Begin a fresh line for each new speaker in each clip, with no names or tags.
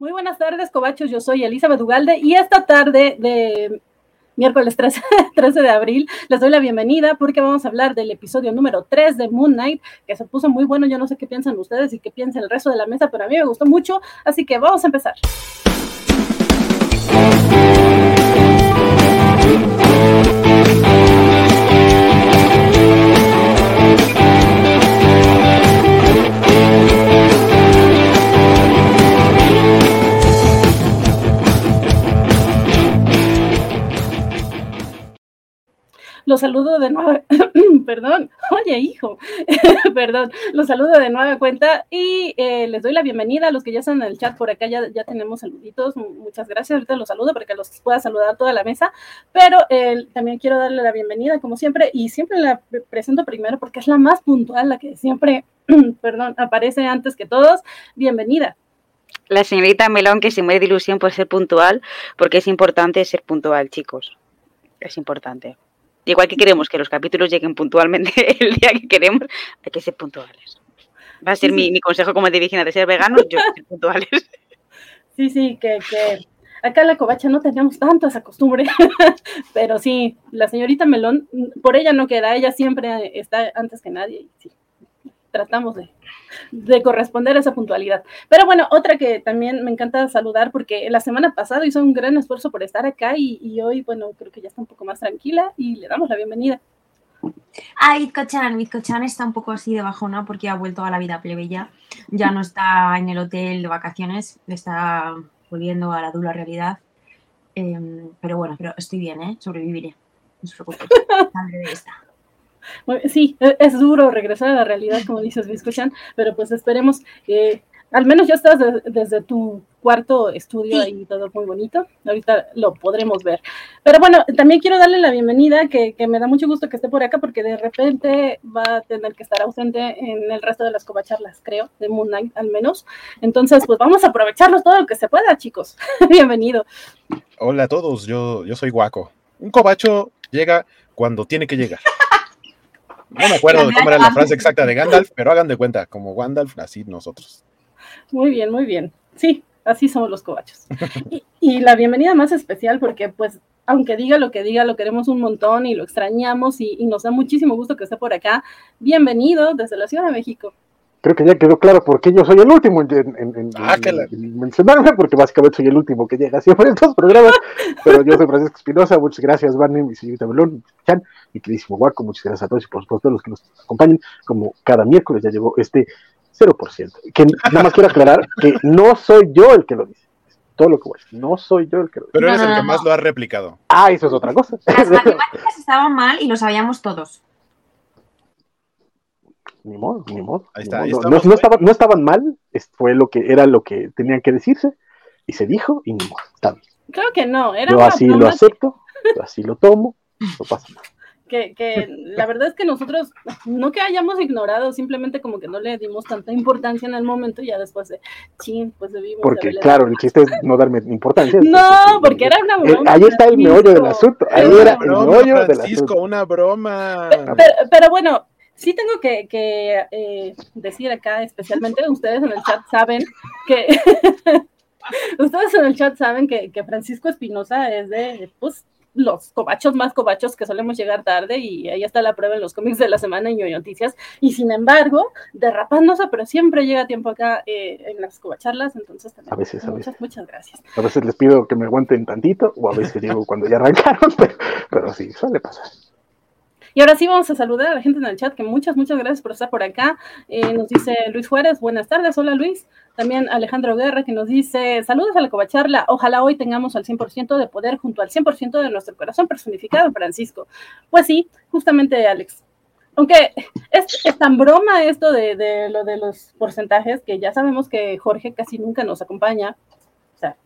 Muy buenas tardes, Cobachos. Yo soy Elizabeth Ugalde y esta tarde de miércoles 13, 13, de abril les doy la bienvenida porque vamos a hablar del episodio número 3 de Moon Knight, que se puso muy bueno. Yo no sé qué piensan ustedes y qué piensa el resto de la mesa, pero a mí me gustó mucho. Así que vamos a empezar. Los saludo de nuevo, perdón, oye hijo, perdón, los saludo de nueva cuenta y eh, les doy la bienvenida a los que ya están en el chat por acá, ya, ya tenemos saluditos, muchas gracias, ahorita los saludo para que los pueda saludar toda la mesa, pero también quiero darle la bienvenida como siempre y siempre la presento primero porque es la más puntual, la que siempre, perdón, aparece antes que todos, bienvenida
la señorita Melón que se muere de ilusión por ser puntual, porque es importante ser puntual, chicos. Es importante. Igual que queremos que los capítulos lleguen puntualmente el día que queremos, hay que ser puntuales. Va a ser mi, mi, consejo como dirigente de ser veganos, yo ser puntuales.
Sí, sí, que, que acá en la covacha no tenemos tanto esa costumbre, pero sí, la señorita Melón, por ella no queda, ella siempre está antes que nadie. Sí, tratamos de, de corresponder a esa puntualidad. Pero bueno, otra que también me encanta saludar porque la semana pasada hizo un gran esfuerzo por estar acá y, y hoy, bueno, creo que ya está un poco más tranquila y le damos la bienvenida.
Ah, Itko-chan, Itko-chan está un poco así de bajona porque ha vuelto a la vida plebeya. Ya no está en el hotel de vacaciones, está volviendo a la dura realidad. Eh, pero bueno, pero estoy bien, ¿eh? Sobreviviré. No se preocupe. Saldré de esta.
Sí, e, es duro regresar a la realidad, como dices, Biscochan, pero pues esperemos que al menos ya estás de, desde tu cuarto estudio sí. ahí todo muy bonito. Ahorita lo podremos ver. Pero bueno, también quiero darle la bienvenida, que, que, me da mucho gusto que esté por acá, porque de repente va a tener que estar ausente en el resto de las covacharlas, creo, de Moon Knight al menos. Entonces, pues vamos a aprovecharlos todo lo que se pueda, chicos. Bienvenido.
Hola a todos, yo, yo soy Guaco. Un cobacho llega cuando tiene que llegar. No me acuerdo de cómo era la frase exacta de Gandalf, pero hagan de cuenta, como Gandalf, así nosotros.
Muy bien, muy bien. Sí, así somos los cobachos. Y, y, la bienvenida más especial porque, pues, aunque diga lo que diga, lo queremos un montón y lo extrañamos y, y nos da muchísimo gusto que esté por acá. Bienvenido desde la Ciudad de México.
Creo que ya quedó claro por qué yo soy el último en, en, en, ah, en, en mencionarme, porque básicamente soy el último que llega siempre en estos programas. pero yo soy Francisco Espinosa, muchas gracias, Barney, mi señorita Melón, Chan, mi queridísimo Guaco, muchas gracias a todos y por supuesto a los que nos acompañan, como cada miércoles ya llegó este 0%. Que nada más quiero aclarar que no soy yo el que lo dice. Todo lo que voy a decir. No soy yo el que lo dice.
Pero eres no, el que más lo ha replicado.
Ah, eso es otra cosa.
Las matemáticas estaban mal y lo sabíamos todos.
Ni modo, ni modo. Ahí está, ni modo. No, no, estaba, no, estaban mal, fue lo que era lo que tenían que decirse, y se dijo, y ni modo, está bien.
Creo que no, era
Yo así lo acepto, así lo tomo, no pasa nada.
Que, que, la verdad es que nosotros, no que hayamos ignorado, simplemente como que no le dimos tanta importancia en el momento y ya después de, chin, pues debimos.
Porque, de claro, el chiste es no darme importancia.
No, porque era una
broma. Eh, ahí está el meollo del asunto. Ahí era, era el meollo del asunto.
una broma.
Pero, pero bueno, sí tengo que, que eh, decir acá, especialmente ustedes en el chat saben que ustedes en el chat saben que, que Francisco Espinosa es de pues los cobachos más cobachos que solemos llegar tarde y ahí está la prueba en los cómics de la semana y noticias. Y sin embargo derrapándose pero siempre llega a tiempo acá eh, en las cobacharlas entonces también
a veces, a
muchas,
veces.
muchas gracias.
A veces les pido que me aguanten tantito o a veces digo cuando ya arrancaron pero, pero sí suele pasar
y ahora sí vamos a saludar a la gente en el chat, que muchas, muchas gracias por estar por acá. Eh, nos dice Luis Juárez, buenas tardes, hola Luis. También Alejandro Guerra, que nos dice, saludos a la covacharla, ojalá hoy tengamos al 100% de poder junto al 100% de nuestro corazón personificado, Francisco. Pues sí, justamente Alex. Aunque es, tan broma esto de, lo de los porcentajes, que ya sabemos que Jorge casi nunca nos acompaña, o sea,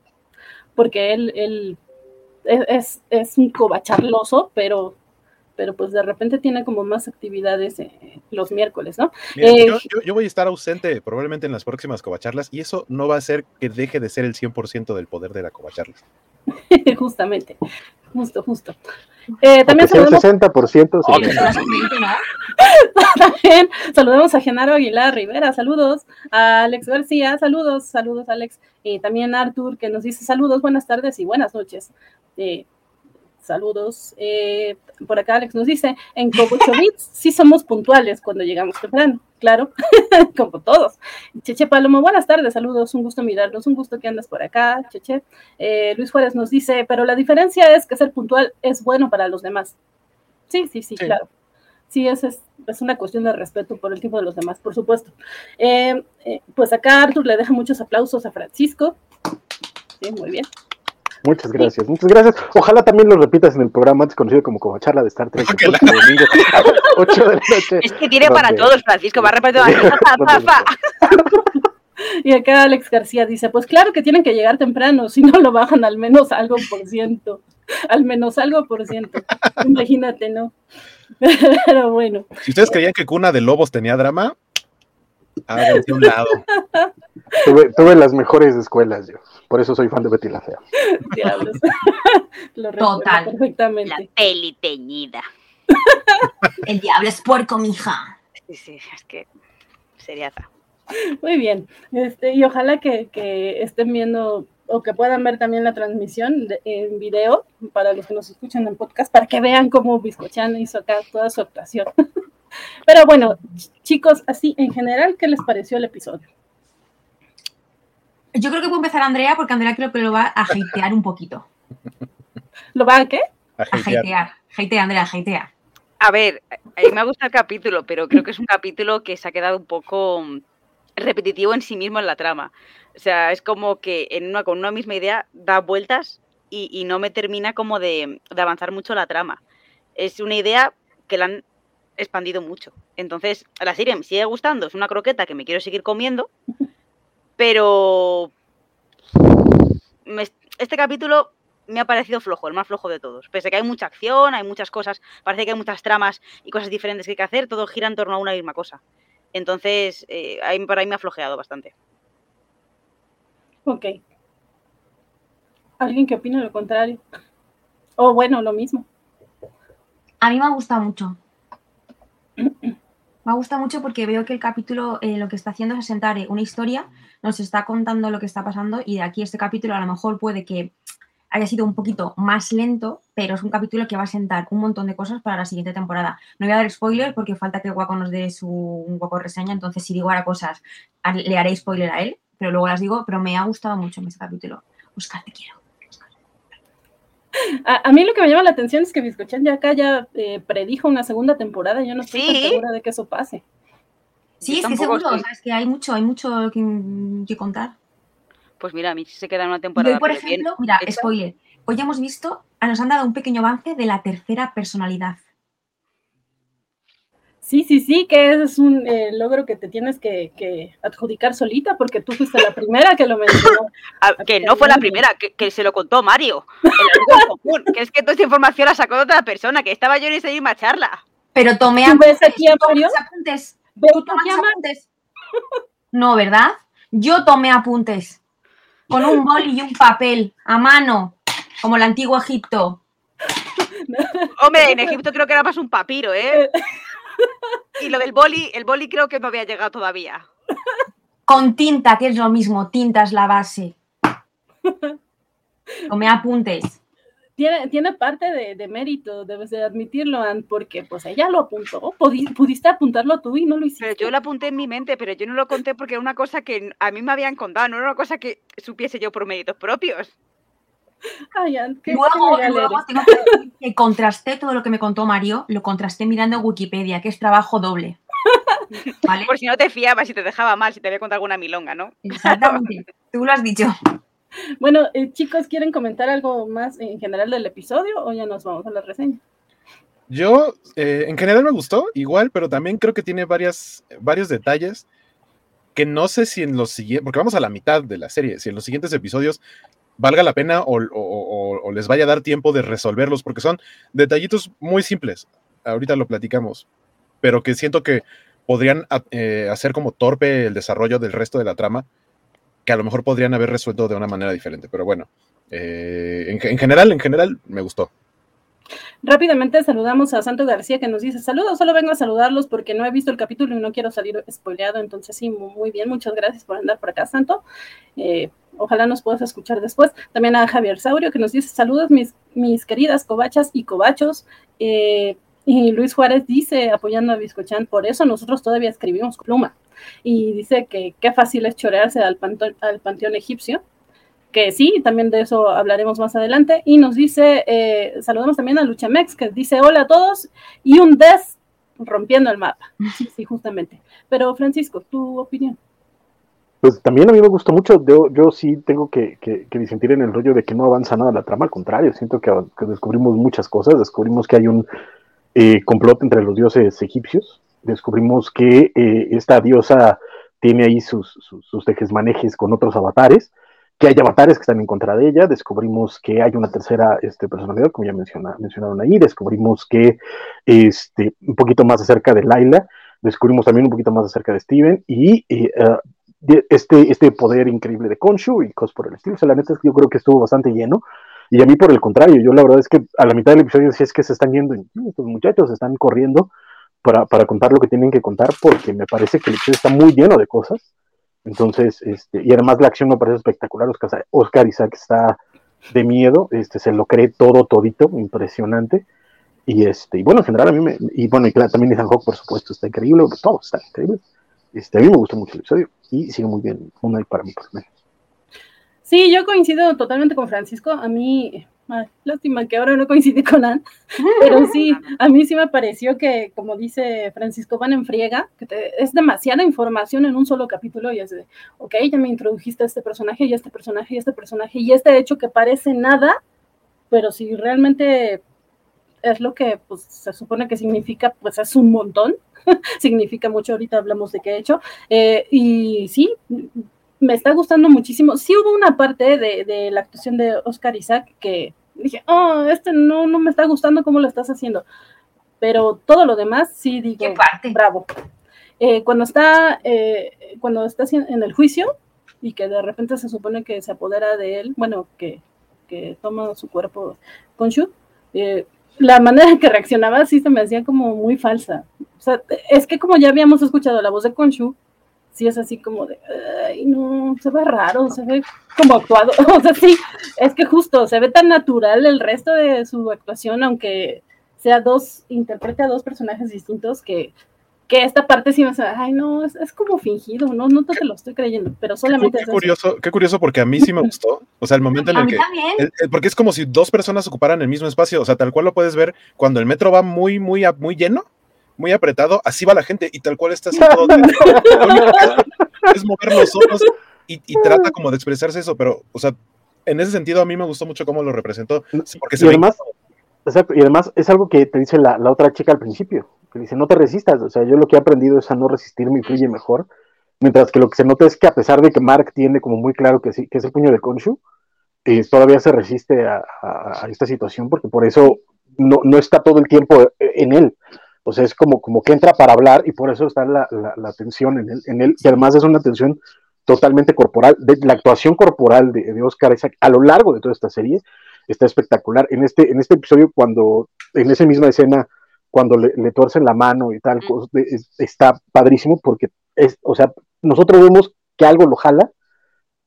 porque él, él es, es, es un covacharloso, pero pero pues de repente tiene como más actividades eh, los miércoles, ¿no?
Mira, eh, yo, yo, yo, voy a estar ausente probablemente en las próximas covacharlas y eso no va a hacer que deje de ser el 100% del poder de la covacharlas.
Justamente. justo, justo. Eh, también
saludamos... 60%
también saludamos a Genaro Aguilar Rivera, saludos. A Alex García, saludos, saludos Alex. Y también a Artur que nos dice saludos, buenas tardes y buenas noches. Eh, saludos. Eh, por acá Alex nos dice, en Cobochovitz sí somos puntuales cuando llegamos temprano, claro, como todos. Cheche Palomo, buenas tardes, saludos, un gusto mirarlos, un gusto que andas por acá, Cheche. Eh, Luis Juárez nos dice, pero la diferencia es que ser puntual es bueno para los demás. Sí, sí, sí, claro. Sí, es, es, una cuestión de respeto por el tipo de los demás, por supuesto. Eh, pues acá Arthur le deja muchos aplausos a Francisco. Sí, muy bien.
Muchas gracias, muchas gracias. Ojalá también lo repitas en el programa antes conocido como como charla de Star Trek.
Es que tiene para todos, Francisco, va a repetir.
Y acá Alex García dice, pues claro que tienen que llegar temprano, si no lo bajan al menos algo por ciento, al menos algo por ciento. Imagínate, ¿no? Pero bueno.
Si ustedes creían que Cuna de Lobos tenía drama, háganse un lado.
Tuve, tuve las mejores escuelas yo. Por eso soy fan de Betty la Fea.
Diablos.
Total.
Perfectamente.
La peli teñida.
El diablo es puerco, mija.
Sí, sí, es que sería
Muy bien. Este, y ojalá que, estén viendo o que puedan ver también la transmisión en video para los que nos escuchan en podcast, para que vean cómo Biscochan hizo acá toda su actuación. Pero bueno, chicos, así en general, ¿qué les pareció el episodio?
Yo creo que puede empezar Andrea, porque Andrea creo que lo va a hatear un poquito.
¿Lo va a qué?
A hatear. Hatea, Andrea, hatea.
A ver, a mí me gusta el capítulo, pero creo que es un capítulo que se ha quedado un poco repetitivo en sí mismo en la trama. O sea, es como que en una, con una misma idea da vueltas y, no me termina como de, de, avanzar mucho la trama. Es una idea que la han expandido mucho. Entonces, la serie me sigue gustando, es una croqueta que me quiero seguir comiendo, pero este capítulo me ha parecido flojo, el más flojo de todos. Pese a que hay mucha acción, hay muchas cosas, parece que hay muchas tramas y cosas diferentes que hay que hacer, todo gira en torno a una misma cosa. Entonces, eh, ahí, para mí me ha flojeado bastante.
Ok. ¿Alguien que opina lo contrario? O bueno, lo mismo.
A mí me ha gustado mucho. Me gusta mucho porque veo que el capítulo eh, lo que está haciendo es asentar una historia, nos está contando lo que está pasando y de aquí este capítulo a lo mejor puede que haya sido un poquito más lento, pero es un capítulo que va a sentar un montón de cosas para la siguiente temporada. No voy a dar spoiler porque falta que Guaco nos dé su un Guaco reseña, entonces si digo ahora cosas le haré spoiler a él, pero luego las digo, pero me ha gustado mucho este capítulo. Oscar, te quiero.
A, mí lo que me llama la atención es que Biscochan ya acá ya eh, predijo una segunda temporada. Yo no estoy segura de que eso pase.
Sí, es que seguro, es que hay mucho, hay mucho que, contar.
Pues mira, a mí se queda una temporada.
Hoy, por ejemplo, mira, spoiler. Hoy ya hemos visto, nos han dado un pequeño avance de la tercera personalidad.
Sí, sí, sí, que es un eh, logro que te tienes que, adjudicar solita porque tú fuiste la primera que lo mencionó.
Ah, que no fue la primera, que, se lo contó Mario. que es que toda esta información la sacó de otra persona, que estaba yo en esa misma charla.
Pero tomé
apuntes. Aquí a Mario?
apuntes. ¿Tú apuntes? No, ¿verdad? Yo tomé apuntes. Con un boli y un papel, a mano, como el antiguo Egipto.
Hombre, en Egipto creo que era más un papiro, ¿eh? Y lo del boli, el boli creo que no había llegado todavía.
Con tinta, que es lo mismo, tinta es la base. O me apuntes.
Tiene, tiene parte de, mérito, debes de admitirlo, Ann, porque pues ella lo apuntó. Pudiste apuntarlo tú y no lo hiciste.
Pero yo lo apunté en mi mente, pero yo no lo conté porque era una cosa que a mí me habían contado, no era una cosa que supiese yo por méritos propios.
luego, tengo que, contrasté todo lo que me contó Mario, lo contrasté mirando Wikipedia, que es trabajo doble.
Por si no te fiabas, si te dejaba mal, si te había contado alguna milonga, ¿no?
Exactamente, tú lo has dicho.
Bueno, eh, chicos, ¿quieren comentar algo más en general del episodio o ya nos vamos a la reseña?
Yo, eh, en general me gustó, igual, pero también creo que tiene varias, varios detalles que no sé si en los siguientes, porque vamos a la mitad de la serie, si en los siguientes episodios valga la pena o, les vaya a dar tiempo de resolverlos, porque son detallitos muy simples. Ahorita lo platicamos, pero que siento que podrían eh, hacer como torpe el desarrollo del resto de la trama, que a lo mejor podrían haber resuelto de una manera diferente. Pero bueno, Eh, en, general, en general, me gustó.
Rápidamente saludamos a Santo García que nos dice, saludos, solo vengo a saludarlos porque no he visto el capítulo y no quiero salir spoileado, entonces sí, muy bien, muchas gracias por andar por acá, Santo. Eh, ojalá nos puedas escuchar después. También a Javier Saurio que nos dice, saludos mis, mis queridas cobachas y cobachos. Eh, y Luis Juárez dice, apoyando a Biscochan, por eso nosotros todavía escribimos pluma. Y dice que qué fácil es chorearse al, panteón egipcio que sí, también de eso hablaremos más adelante. Y nos dice, eh, saludamos también a Luchamex, que dice hola a todos y un des rompiendo el mapa. Sí, justamente. Pero Francisco, tu opinión.
Pues también a mí me gustó mucho, yo, sí tengo que, que, disentir en el rollo de que no avanza nada la trama, al contrario, siento que, descubrimos muchas cosas, descubrimos que hay un eh, complot entre los dioses egipcios, descubrimos que eh, esta diosa tiene ahí sus, sus, sus con otros avatares, que hay avatares que están en contra de ella, descubrimos que hay una tercera este, personalidad, como ya menciona, mencionaron ahí, descubrimos que este, un poquito más acerca de Laila, descubrimos también un poquito más acerca de Steven y eh, este, este poder increíble de Konshu y cosas por el estilo. O sea, la neta es que yo creo que estuvo bastante lleno. Y a mí por el contrario, yo la verdad es que a la mitad del episodio sí es que se están yendo, estos muchachos están corriendo para, contar lo que tienen que contar porque me parece que el episodio está muy lleno de cosas entonces, este, y además la acción me parece espectacular. Oscar, Oscar Isaac está de miedo, este, se lo cree todo, todito, impresionante. Y este, y bueno, en general a mí me, y bueno, y también Ethan Hawke, por supuesto, está increíble, todo está increíble. Este, a mí me gustó mucho el episodio y sigue muy bien, una para mí por lo menos.
Sí, yo coincido totalmente con Francisco. A mí lástima que ahora no coincide con Anne, pero sí, a mí sí me pareció que, como dice Francisco, van en friega, es demasiada información en un solo capítulo y es de, ok, ya me introdujiste a este personaje y a este personaje y a este personaje y este hecho que parece nada, pero si realmente es lo que pues, se supone que significa, pues es un montón, significa mucho, ahorita hablamos de qué he hecho, eh, y sí, me está gustando muchísimo. Sí hubo una parte de, la actuación de Oscar Isaac que dije, oh, este no, no me está gustando cómo lo estás haciendo. Pero todo lo demás sí digo,
¿Qué parte?
bravo. Eh, cuando está, eh, cuando está en el juicio y que de repente se supone que se apodera de él, bueno, que, que toma su cuerpo con Shu, eh, la manera en que reaccionaba sí se me hacía como muy falsa. O sea, es que como ya habíamos escuchado la voz de Konshu, sí es así como de, ay, no, se ve raro, se ve como actuado. O sea, sí, es que justo se ve tan natural el resto de su actuación, aunque sea dos, interprete a dos personajes distintos, que, que esta parte sí me hace, ay, no, es, es, como fingido, no, no te lo estoy creyendo, pero solamente
qué, qué curioso, qué curioso, porque a mí sí me gustó. O sea, el momento en el que. porque es como si dos personas ocuparan el mismo espacio. O sea, tal cual lo puedes ver cuando el metro va muy, muy, muy lleno muy apretado, así va la gente y tal cual está haciendo. es mover los ojos y, trata como de expresarse eso, pero, o sea, en ese sentido a mí me gustó mucho cómo lo representó. Porque
y, además, y además es algo que te dice la, otra chica al principio, que dice, no te resistas, o sea, yo lo que he aprendido es a no resistirme y fluye mejor, mientras que lo que se nota es que a pesar de que Mark tiene como muy claro que, sí, que es el puño de Konshu, eh, todavía se resiste a, esta situación porque por eso no, no, está todo el tiempo en él. O sea, es como, como que entra para hablar y por eso está la, la, tensión en él, en él. Y además es una tensión totalmente corporal. De, la actuación corporal de, de Oscar Isaac a lo largo de toda esta serie está espectacular. En este, en este episodio, cuando, en esa misma escena, cuando le, le tuercen la mano y tal, está padrísimo porque es, o sea, nosotros vemos que algo lo jala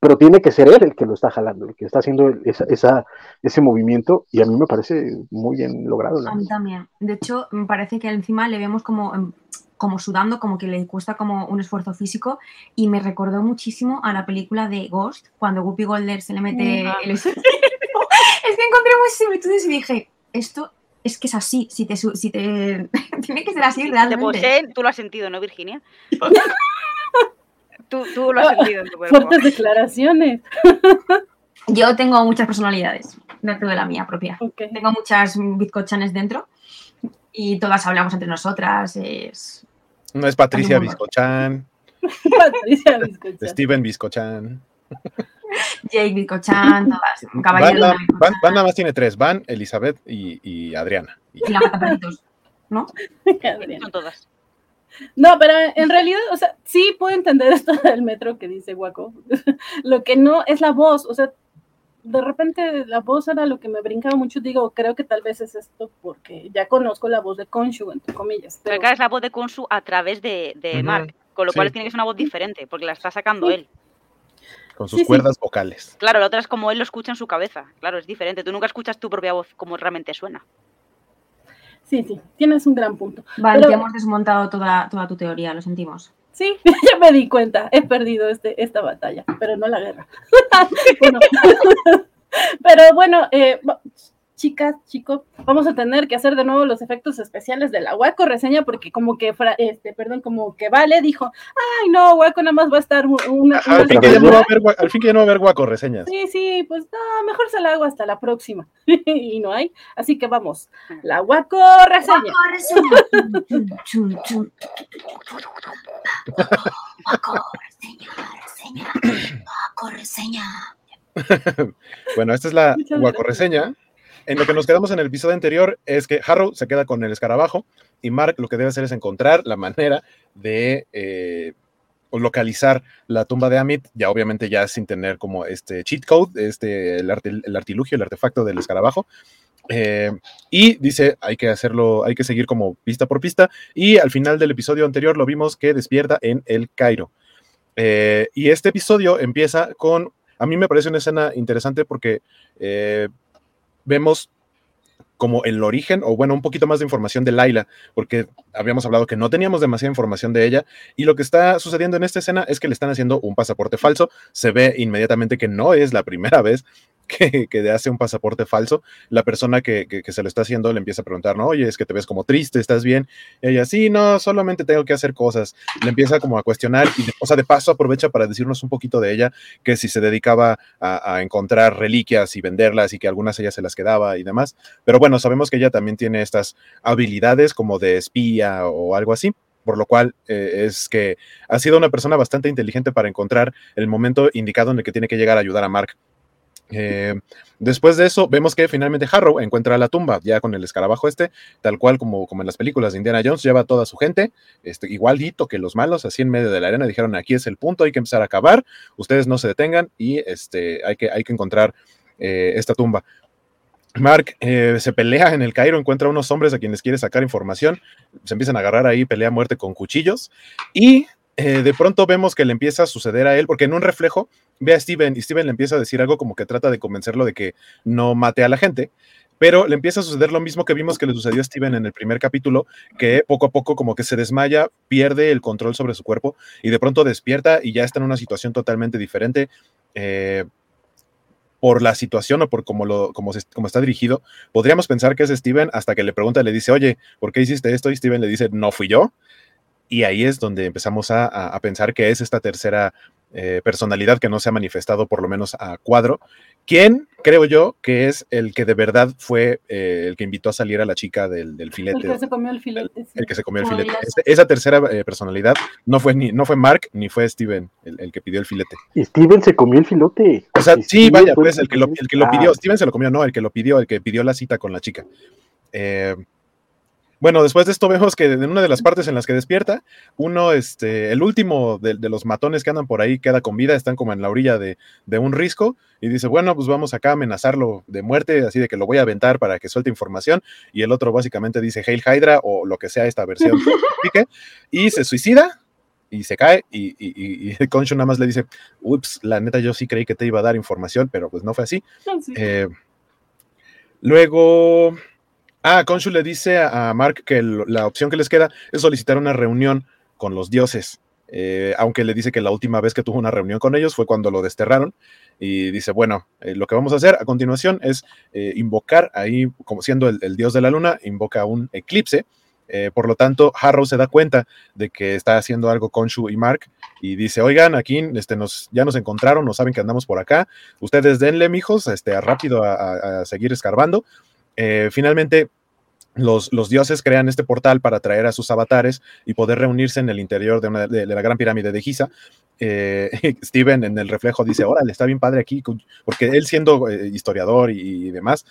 pero tiene que ser él el que lo está jalando, el que está haciendo esa, ese movimiento, y a mí me parece muy bien logrado.
A mí también. De hecho, me parece que encima le vemos como, em, como sudando, como que le cuesta como un esfuerzo físico, y me recordó muchísimo a la película de Ghost, cuando Guppy Golder se le mete el es que encontré muy similitudes y dije, esto es que es así, si te, si te... tiene que ser así realmente.
tú lo has sentido, ¿no, Virginia? Tú, lo has sentido en tu
cuerpo. Fuertes declaraciones.
Yo tengo muchas personalidades dentro de la mía propia. Tengo muchas bizcochanes dentro y todas hablamos entre nosotras. Es...
No es Patricia Bizcochan.
Patricia Bizcochan.
Steven Bizcochan.
Jake Bizcochan, todas.
Van, Van, nada más tiene tres: Van, Elizabeth y, y Adriana.
Y, la mata ¿no?
Son todas.
No, pero en realidad, o sea, sí puedo entender esto del metro que dice Guaco. Lo que no es la voz, o sea, de repente la voz era lo que me brincaba mucho. Digo, creo que tal vez es esto porque ya conozco la voz de Konshu, entre comillas.
Pero, es la voz de Konshu a través de, de Mark, con lo cual tiene que ser una voz diferente, porque la está sacando él.
Con sus cuerdas vocales.
Claro, la otra es como él lo escucha en su cabeza. Claro, es diferente. Tú nunca escuchas tu propia voz como realmente suena.
Sí, sí, tienes un gran punto.
Vale, ya hemos desmontado toda, toda tu teoría, lo sentimos.
Sí, ya me di cuenta, he perdido este, esta batalla, pero no la guerra. pero bueno, eh, chicas, chicos, vamos a tener que hacer de nuevo los efectos especiales de la Waco reseña porque como que, este, perdón, como que Vale dijo, ay no, Waco nada más va a estar una...
al, fin que ya no va a haber, al fin que ya no va a haber Waco reseñas.
Sí, sí, pues no, mejor se la hago hasta la próxima. y no hay, así que vamos, la Waco reseña. Waco reseña.
Waco reseña, reseña, Waco reseña. bueno, esta es la Waco reseña en lo que nos quedamos en el episodio anterior es que Harrow se queda con el escarabajo y Mark lo que debe hacer es encontrar la manera de eh, localizar la tumba de Amit, ya obviamente ya sin tener como este cheat code, este, el, artilugio, el artefacto del escarabajo. Eh, y dice, hay que hacerlo, hay que seguir como pista por pista. Y al final del episodio anterior lo vimos que despierta en el Cairo. Eh, y este episodio empieza con, a mí me parece una escena interesante porque vemos como el origen, o bueno, un poquito más de información de Laila, porque habíamos hablado que no teníamos demasiada información de ella, y lo que está sucediendo en esta escena es que le están haciendo un pasaporte falso, se ve inmediatamente que no es la primera vez que, hace un pasaporte falso, la persona que, se lo está haciendo le empieza a preguntar, no, oye, es que te ves como triste, ¿estás bien? ella, sí, no, solamente tengo que hacer cosas. Le empieza como a cuestionar y, o sea, de paso aprovecha para decirnos un poquito de ella, que si se dedicaba a, a encontrar reliquias y venderlas y que algunas ella se las quedaba y demás. Pero bueno, sabemos que ella también tiene estas habilidades como de espía o algo así por lo cual eh, es que ha sido una persona bastante inteligente para encontrar el momento indicado en el que tiene que llegar a ayudar a Mark. Eh, después de eso, vemos que finalmente Harrow encuentra la tumba, ya con el escarabajo este, tal cual como, como en las películas de Indiana Jones, lleva a toda su gente, este, igualito que los malos, así en medio de la arena, dijeron, aquí es el punto, hay que empezar a acabar, ustedes no se detengan y este, hay, que, hay que encontrar eh, esta tumba. Mark eh, se pelea en el Cairo, encuentra unos hombres a quienes quiere sacar información, se empiezan a agarrar ahí, pelea a muerte con cuchillos y de pronto vemos que le empieza a suceder a él, porque en un reflejo ve a Steven y Steven le empieza a decir algo como que trata de convencerlo de que no mate a la gente, pero le empieza a suceder lo mismo que vimos que le sucedió a Steven en el primer capítulo, que poco a poco como que se desmaya, pierde el control sobre su cuerpo y de pronto despierta y ya está en una situación totalmente diferente. Eh, por la situación o por cómo, lo, como, como está dirigido, podríamos pensar que es Steven hasta que le pregunta, le dice, oye, ¿por qué hiciste esto? Y Steven le dice, no fui yo. Y ahí es donde empezamos a, pensar que es esta tercera eh, personalidad que no se ha manifestado por lo menos a cuadro. ¿Quién creo yo que es el que de verdad fue eh, el que invitó a salir a la chica del, filete?
El que se comió el filete.
El, que se comió el filete. esa tercera eh, personalidad no fue, ni, no fue Mark ni fue Steven el, que pidió el filete.
Steven se comió el filete.
O sea, sí, vaya, pues el que, lo, el que lo pidió. Steven se lo comió, no, el que lo pidió, el que pidió la cita con la chica. Eh, bueno, después de esto vemos que en una de las partes en las que despierta, uno, este, el último de, los matones que andan por ahí queda con vida, están como en la orilla de, un risco y dice, bueno, pues vamos acá a amenazarlo de muerte, así de que lo voy a aventar para que suelte información y el otro básicamente dice Hail Hydra o lo que sea esta versión y se suicida y se cae y, y, y, Concho nada más le dice, ups, la neta yo sí creí que te iba a dar información, pero pues no fue así. Eh, luego Ah, Konshu le dice a Mark que la opción que les queda es solicitar una reunión con los dioses. Eh, aunque le dice que la última vez que tuvo una reunión con ellos fue cuando lo desterraron. Y dice, bueno, eh, lo que vamos a hacer a continuación es eh, invocar ahí, como siendo el, dios de la luna, invoca un eclipse. por lo tanto, Harrow se da cuenta de que está haciendo algo Konshu y Mark y dice, oigan, aquí este, nos, ya nos encontraron, no saben que andamos por acá. Ustedes denle, mijos, este, rápido a seguir escarbando. Eh, finalmente, los, los, dioses crean este portal para traer a sus avatares y poder reunirse en el interior de, la gran pirámide de Giza. Eh, Steven en el reflejo dice, órale, está bien padre aquí, porque él siendo eh, historiador y, demás,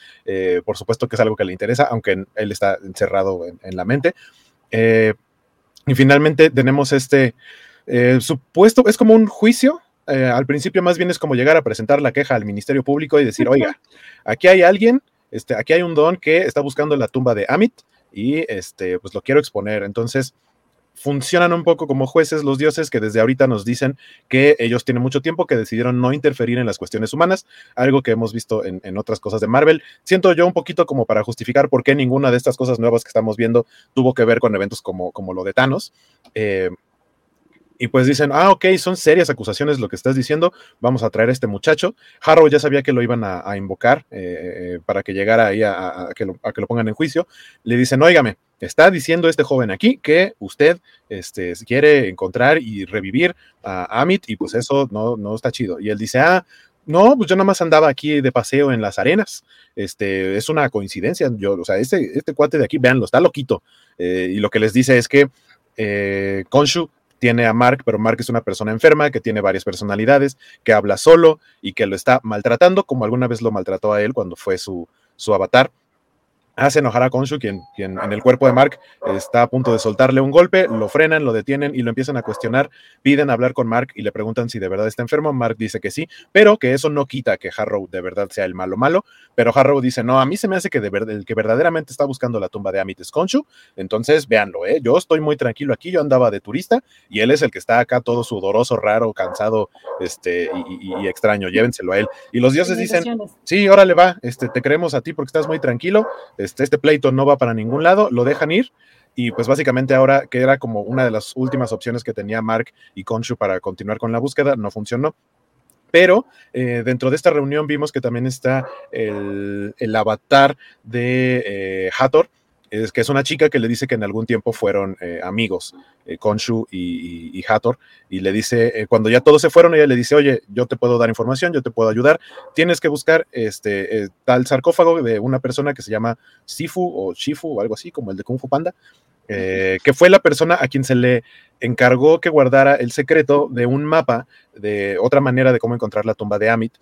por supuesto que es algo que le interesa, aunque él está encerrado en, la mente. y finalmente tenemos este supuesto, es como un juicio al principio más bien es como llegar a presentar la queja al Ministerio Público y decir, oiga, aquí hay alguien, este, aquí hay un don que está buscando la tumba de Amit y este, pues lo quiero exponer. Entonces, funcionan un poco como jueces los dioses que desde ahorita nos dicen que ellos tienen mucho tiempo, que decidieron no interferir en las cuestiones humanas, algo que hemos visto en, otras cosas de Marvel. Siento yo un poquito como para justificar por qué ninguna de estas cosas nuevas que estamos viendo tuvo que ver con eventos como, como lo de Thanos. Eh, y pues dicen, ah, ok, son serias acusaciones lo que estás diciendo, vamos a traer a este muchacho. Harrow ya sabía que lo iban a, invocar eh, eh, para que llegara ahí a, que lo, pongan en juicio. Le dicen, óigame, está diciendo este joven aquí que usted este, quiere encontrar y revivir a Amit y pues eso no, no está chido. Y él dice, ah, no, pues yo nada más andaba aquí de paseo en las arenas. Este, es una coincidencia. Yo, o sea, este, este cuate de aquí, véanlo, está loquito. Eh, y lo que les dice es que eh, Konshu tiene a Mark, pero Mark es una persona enferma que tiene varias personalidades, que habla solo y que lo está maltratando, como alguna vez lo maltrató a él cuando fue su, su avatar hace enojar a Konshu, quien, quien, en el cuerpo de Mark está a punto de soltarle un golpe, lo frenan, lo detienen y lo empiezan a cuestionar, piden hablar con Mark y le preguntan si de verdad está enfermo, Mark dice que sí, pero que eso no quita que Harrow de verdad sea el malo malo, pero Harrow dice, no, a mí se me hace que de verdad, el que verdaderamente está buscando la tumba de Amit es Konshu, entonces véanlo, ¿eh? yo estoy muy tranquilo aquí, yo andaba de turista y él es el que está acá todo sudoroso, raro, cansado, este, y, extraño, llévenselo a él. Y los dioses dicen, sí, órale va, este, te creemos a ti porque estás muy tranquilo, este, este, pleito no va para ningún lado, lo dejan ir y pues básicamente ahora que era como una de las últimas opciones que tenía Mark y Konshu para continuar con la búsqueda, no funcionó. Pero eh, dentro de esta reunión vimos que también está el, avatar de eh, Hathor, es que es una chica que le dice que en algún tiempo fueron eh, amigos, eh, Konshu y, Hathor, y le dice, eh, cuando ya todos se fueron, ella le dice, oye, yo te puedo dar información, yo te puedo ayudar, tienes que buscar este tal sarcófago de una persona que se llama Sifu o Shifu o algo así, como el de Kung Fu Panda, que fue la persona a quien se le encargó que guardara el secreto de un mapa de otra manera de cómo encontrar la tumba de Amit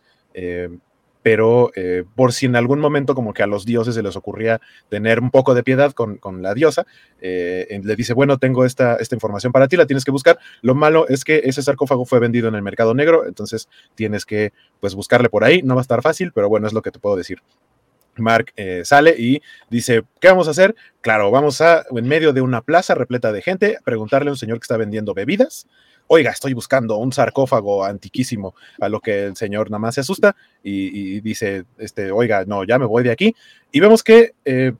pero eh, por si en algún momento como que a los dioses se les ocurría tener un poco de piedad con, la diosa, eh, le dice, bueno, tengo esta, esta información para ti, la tienes que buscar. Lo malo es que ese sarcófago fue vendido en el mercado negro, entonces tienes que pues buscarle por ahí, no va a estar fácil, pero bueno, es lo que te puedo decir. Mark eh, sale y dice, ¿qué vamos a hacer? Claro, vamos a, en medio de una plaza repleta de gente, preguntarle a un señor que está vendiendo bebidas oiga, estoy buscando un sarcófago antiquísimo, a lo que el señor nada más se asusta y, dice, este, oiga, no, ya me voy de aquí. Y vemos que eh,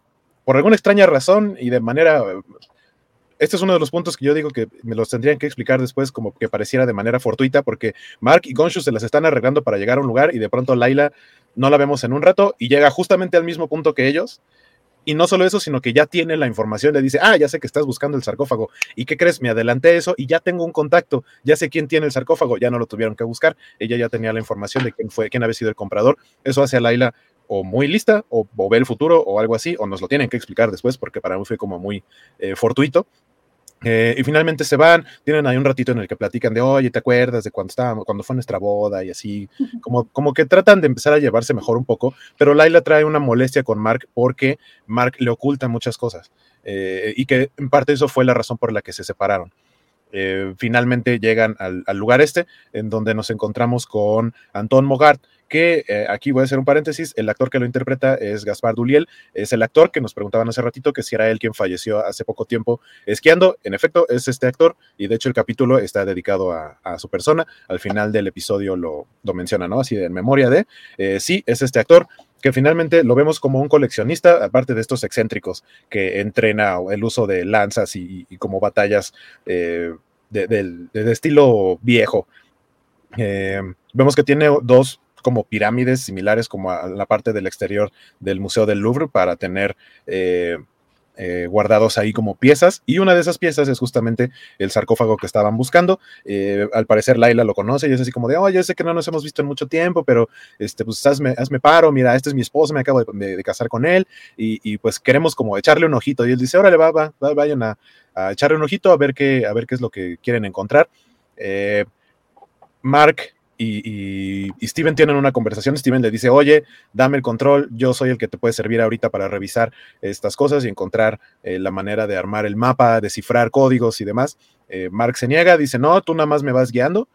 por alguna extraña razón y de manera... Este es uno de los puntos que yo digo que me los tendrían que explicar después, como que pareciera de manera fortuita, porque Mark y Gonshu se las están arreglando para llegar a un lugar y de pronto Laila no la vemos en un rato y llega justamente al mismo punto que ellos y no solo eso, sino que ya tiene la información, le dice, ah, ya sé que estás buscando el sarcófago. ¿Y qué crees? Me adelanté eso y ya tengo un contacto, ya sé quién tiene el sarcófago, ya no lo tuvieron que buscar, ella ya tenía la información de quién fue, quién había sido el comprador. Eso hace a Laila o muy lista, o, ve el futuro, o algo así, o nos lo tienen que explicar después, porque para mí fue como muy eh, fortuito. Eh, y finalmente se van, tienen ahí un ratito en el que platican de, oye, ¿te acuerdas de cuando estábamos, cuando fue nuestra boda? Y así, como, como que tratan de empezar a llevarse mejor un poco, pero Laila trae una molestia con Mark porque Mark le oculta muchas cosas eh, y que en parte eso fue la razón por la que se separaron. Eh, finalmente llegan al, lugar este, en donde nos encontramos con Anton Mogart, que eh, aquí voy a hacer un paréntesis, el actor que lo interpreta es Gaspar Duliel, es el actor que nos preguntaban hace ratito que si era él quien falleció hace poco tiempo esquiando, en efecto es este actor y de hecho el capítulo está dedicado a, su persona, al final del episodio lo, lo menciona, ¿no? Así de en memoria de, eh, sí, es este actor, que finalmente lo vemos como un coleccionista, aparte de estos excéntricos que entrena el uso de lanzas y, como batallas eh, de, estilo viejo. vemos que tiene dos como pirámides similares como a la parte del exterior del Museo del Louvre para tener eh, eh, guardados ahí como piezas y una de esas piezas es justamente el sarcófago que estaban buscando. Eh, al parecer Laila lo conoce y es así como de, oye, yo sé que no nos hemos visto en mucho tiempo, pero este, pues hazme, hazme paro, mira, este es mi esposo, me acabo de, casar con él y, pues queremos como echarle un ojito y él dice, órale, va, va, vayan a, echarle un ojito a ver qué, a ver qué es lo que quieren encontrar. Mark y, Steven tienen una conversación. Steven le dice, oye, dame el control, yo soy el que te puede servir ahorita para revisar estas cosas y encontrar eh, la manera de armar el mapa, descifrar códigos y demás. Eh, Mark se niega, dice, no, tú nada más me vas guiando.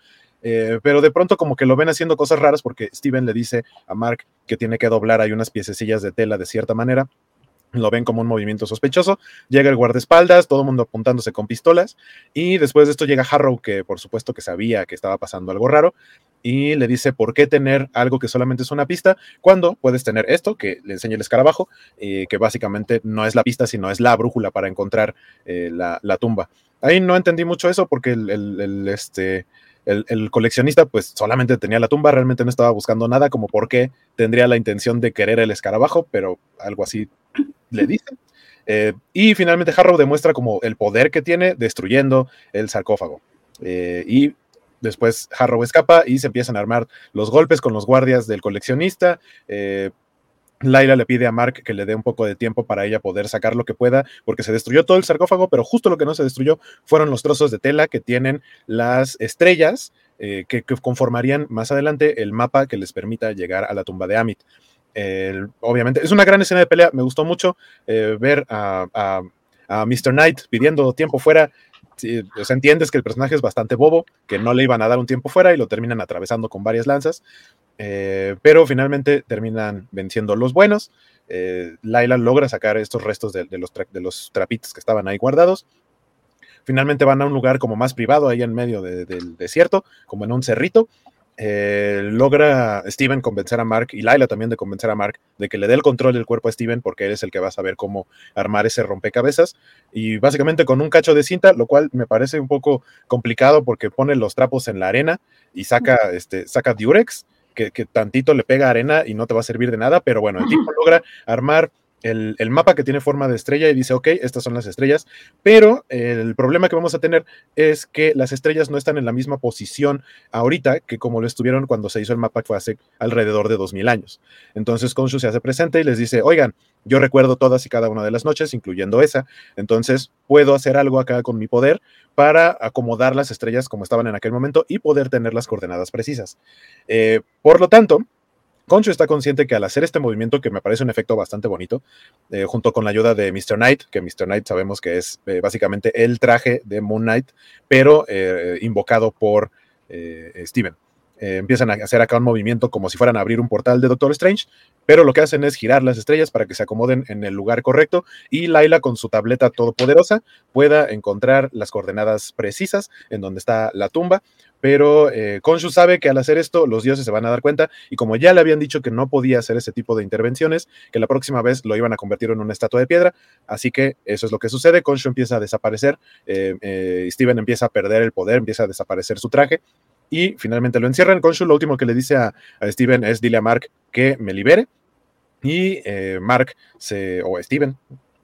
Eh, pero de pronto como que lo ven haciendo cosas raras porque Steven le dice a Mark que tiene que doblar ahí unas piececillas de tela de cierta manera lo ven como un movimiento sospechoso. Llega el guardaespaldas, todo el mundo apuntándose con pistolas. Y después de esto llega Harrow, que por supuesto que sabía que estaba pasando algo raro. Y le dice, ¿por qué tener algo que solamente es una pista cuando puedes tener esto, que le enseña el escarabajo, y que básicamente no es la pista, sino es la brújula para encontrar eh, la, tumba? Ahí no entendí mucho eso porque el, este, el, coleccionista pues solamente tenía la tumba, realmente no estaba buscando nada, como por qué tendría la intención de querer el escarabajo, pero algo así le dicen. Eh, y finalmente Harrow demuestra como el poder que tiene destruyendo el sarcófago. Eh, y después Harrow escapa y se empiezan a armar los golpes con los guardias del coleccionista. Eh, Laila le pide a Mark que le dé un poco de tiempo para ella poder sacar lo que pueda, porque se destruyó todo el sarcófago, pero justo lo que no se destruyó fueron los trozos de tela que tienen las estrellas que, conformarían más adelante el mapa que les permita llegar a la tumba de Amit obviamente, es una gran escena de pelea. Me gustó mucho eh, ver a, Mr. Knight pidiendo tiempo fuera. Entiendes que el personaje es bastante bobo, que no le iban a dar un tiempo fuera y lo terminan atravesando con varias lanzas. Eh, pero finalmente terminan venciendo los buenos. Eh, Laila logra sacar estos restos de, los de los trapitos que estaban ahí guardados. Finalmente van a un lugar como más privado, ahí en medio del desierto, como en un cerrito, eh, logra Steven convencer a Mark y Laila también de convencer a Mark de que le dé el control del cuerpo a Steven porque él es el que va a saber cómo armar ese rompecabezas y básicamente con un cacho de cinta, lo cual me parece un poco complicado porque pone los trapos en la arena y saca, este, saca Durex que, que tantito le pega arena y no te va a servir de nada, pero bueno, el tipo logra armar el, mapa que tiene forma de estrella y dice, ok, estas son las estrellas, pero el problema que vamos a tener es que las estrellas no están en la misma posición ahorita que como lo estuvieron cuando se hizo el mapa que fue hace alrededor de 2000 años. Entonces Konshu se hace presente y les dice, oigan, yo recuerdo todas y cada una de las noches, incluyendo esa, entonces puedo hacer algo acá con mi poder para acomodar las estrellas como estaban en aquel momento y poder tener las coordenadas precisas. Eh, por lo tanto, Concho está consciente que al hacer este movimiento, que me parece un efecto bastante bonito, eh, junto con la ayuda de Mr. Knight, que Mr. Knight sabemos que es eh, básicamente el traje de Moon Knight, pero eh, invocado por Steven. empiezan a hacer acá un movimiento como si fueran a abrir un portal de Doctor Strange, pero lo que hacen es girar las estrellas para que se acomoden en el lugar correcto y Laila con su tableta todopoderosa pueda encontrar las coordenadas precisas en donde está la tumba pero eh, sabe que al hacer esto los dioses se van a dar cuenta y como ya le habían dicho que no podía hacer ese tipo de intervenciones, que la próxima vez lo iban a convertir en una estatua de piedra, así que eso es lo que sucede, Konshu empieza a desaparecer, eh, eh, Steven empieza a perder el poder, empieza a desaparecer su traje y finalmente lo encierran. Konshu lo último que le dice a, Steven es dile a Mark que me libere y Mark se, o Steven,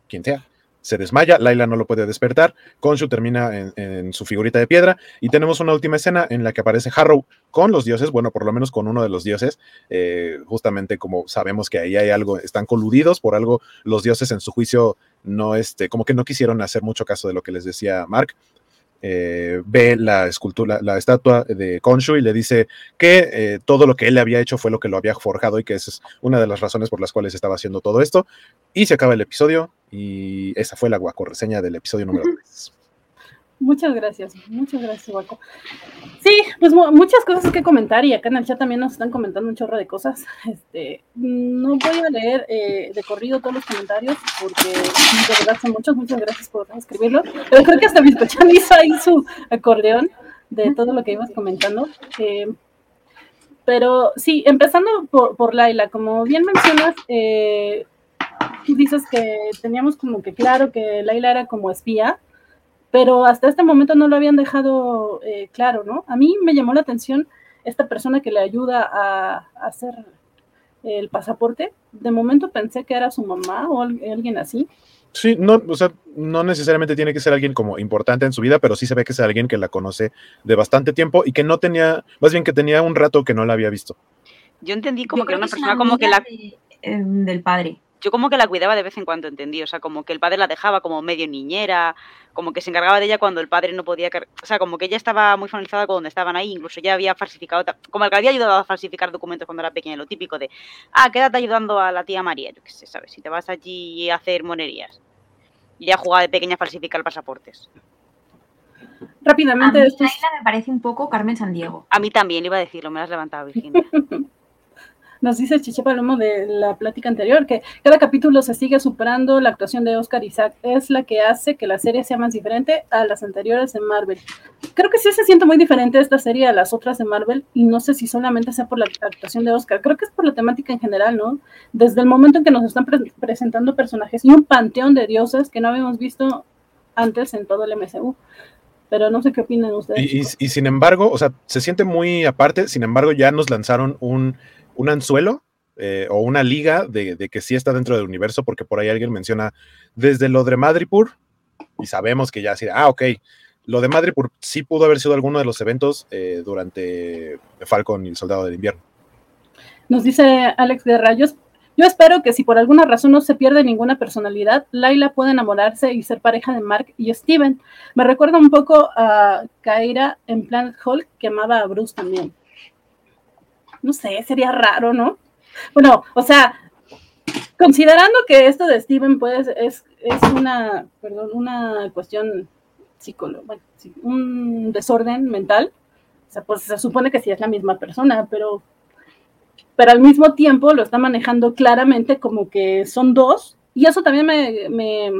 quien sea, se desmaya, Laila no lo puede despertar, Konshu termina en, su figurita de piedra y tenemos una última escena en la que aparece Harrow con los dioses, bueno, por lo menos con uno de los dioses, eh, justamente como sabemos que ahí hay algo, están coludidos, por algo los dioses en su juicio no, este, como que no quisieron hacer mucho caso de lo que les decía Mark, eh, ve la escultura, la, estatua de Konshu y le dice que eh, todo lo que él le había hecho fue lo que lo había forjado y que esa es una de las razones por las cuales estaba haciendo todo esto. Y se acaba el episodio y esa fue la guaco reseña del episodio número 3.
Muchas gracias, muchas gracias, Guaco. Sí, pues muchas cosas que comentar y acá en el chat también nos están comentando un chorro de cosas. Este, no voy a leer eh, de corrido todos los comentarios porque de verdad son muchos, muchas gracias por escribirlo. Pero creo que hasta mi hizo ahí su acordeón de todo lo que ibas comentando. Eh, pero sí, empezando por, por Laila, como bien mencionas, eh, tú dices que teníamos como que claro que Laila era como espía pero hasta este momento no lo habían dejado eh, claro, ¿no? A mí me llamó la atención esta persona que le ayuda a, hacer el pasaporte. De momento pensé que era su mamá o alguien así.
Sí, no, o sea, no necesariamente tiene que ser alguien como importante en su vida, pero sí se ve que es alguien que la conoce de bastante tiempo y que no tenía, más bien que tenía un rato que no la había visto.
Yo entendí como que era una persona como que la...
Em, del padre
yo como que la cuidaba de vez en cuando, entendí. O sea, como que el padre la dejaba como medio niñera, como que se encargaba de ella cuando el padre no podía. O sea, como que ella estaba muy familiarizada con donde estaban ahí, incluso ya había falsificado. Como el que había ayudado a falsificar documentos cuando era pequeña, lo típico de, ah, quédate ayudando a la tía María, yo qué sé, ¿sabes? Si te vas allí a hacer monerías. Y ya jugaba de pequeña a falsificar pasaportes.
rápidamente.
A mí me parece un poco Carmen Sandiego.
A mí también iba a decirlo, me lo has levantado, Virginia.
Nos dice Chiche Palomo de la plática anterior que cada capítulo se sigue superando. La actuación de Oscar Isaac es la que hace que la serie sea más diferente a las anteriores de Marvel. Creo que sí se siente muy diferente esta serie a las otras de Marvel y no sé si solamente sea por la actuación de Oscar. Creo que es por la temática en general, ¿no? Desde el momento en que nos están presentando personajes y un panteón de dioses que no habíamos visto antes en todo el MCU pero no sé qué opinan ustedes.
y, sin embargo, o sea, se siente muy aparte, sin embargo ya nos lanzaron un un anzuelo eh, o una liga de, que sí está dentro del universo, porque por ahí alguien menciona desde lo de Madripur, y sabemos que ya sí, ah, ok, lo de Madripur sí pudo haber sido alguno de los eventos eh, durante Falcon y el Soldado del Invierno.
Nos dice Alex Guerra, yo, yo espero que si por alguna razón no se pierde ninguna personalidad, Laila pueda enamorarse y ser pareja de Mark y Steven. Me recuerda un poco a Kaira en Planet Hulk, que amaba a Bruce también no sé, sería raro, ¿no? Bueno, o sea, considerando que esto de Steven pues es, es una, perdón, una cuestión psicológica, un desorden mental, o sea, pues se supone que sí es la misma persona, pero, pero al mismo tiempo lo está manejando claramente como que son dos, y eso también me, me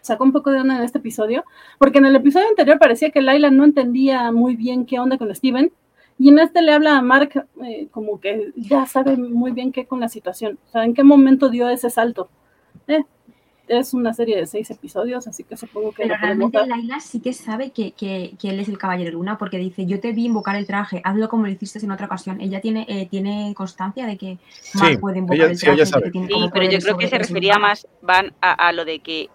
sacó un poco de onda en este episodio, porque en el episodio anterior parecía que Laila no entendía muy bien qué onda con Steven, y en este le habla a Mark eh, como que ya sabe muy bien qué con la situación. O sea, en qué momento dio ese salto. Eh, es una serie de seis episodios, así que supongo que...
Pero realmente Laila sí que sabe que, que, que, él es el Caballero Luna, porque dice, yo te vi invocar el traje, hazlo como lo hiciste en otra ocasión. Ella tiene, eh, tiene constancia de que Mark puede invocar el traje.
Sí, sí pero yo creo que se refería más, van a, a, lo de que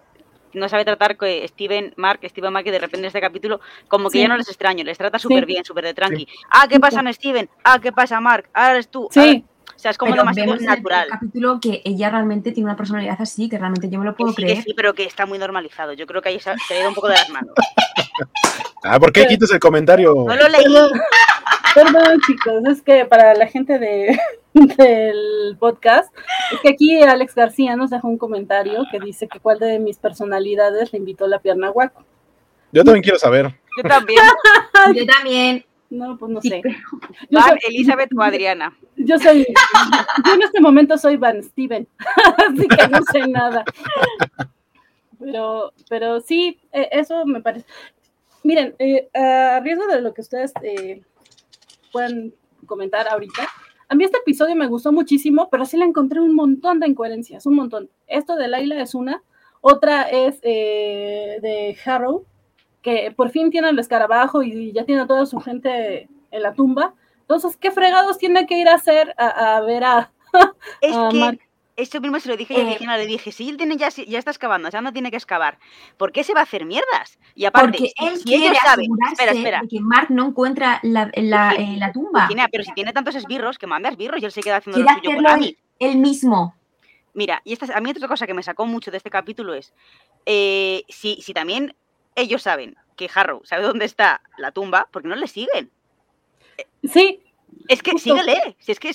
no sabe tratar que Steven Mark, Steven Mark, que de repente en este capítulo, como que ya no les extraño, les trata súper bien, súper de tranqui. Ah, ¿qué pasa, Steven? Ah, ¿qué pasa, Mark? Ahora eres tú.
Sí.
O sea, es como lo más natural.
En el capítulo que ella realmente tiene una personalidad así, que realmente yo me lo puedo creer.
sí, pero que está muy normalizado. Yo creo que ahí se, ha ido un poco de las manos.
ah, ¿por qué quitas el comentario?
No lo leí.
Perdón, chicos, es que para la gente de, del podcast, es que aquí Alex García nos dejó un comentario que dice que cuál de mis personalidades le invitó la pierna a Guaco.
Yo también quiero saber.
Yo también.
Yo también.
No, pues no sé.
Van, Elizabeth o Adriana.
Yo soy, yo en este momento soy Van Steven, así que no sé nada. Pero, pero sí, eh, eso me parece. Miren, eh, a riesgo de lo que ustedes eh, puedan comentar ahorita, a mí este episodio me gustó muchísimo, pero sí le encontré un montón de incoherencias, un montón. Esto de Laila es una, otra es de Harrow, que por fin tiene el escarabajo y ya tiene a toda su gente en la tumba. Entonces, ¿qué fregados tiene que ir a hacer a, ver a,
es que Esto mismo se lo dije a Virginia, le dije, si él tiene ya, ya está excavando, ya no tiene que excavar, ¿por qué se va a hacer mierdas? Y aparte,
Porque él quiere ellos saben, espera, espera. que Mark no encuentra la, la, eh, la tumba.
Virginia, pero si tiene tantos esbirros, que manda esbirros y él se queda haciendo lo suyo con
Él, él mismo.
Mira, y esta, a mí otra cosa que me sacó mucho de este capítulo es, eh, si, si también ellos saben que Harrow sabe dónde está la tumba, porque no le siguen.
Sí.
Es que síguele. Si es que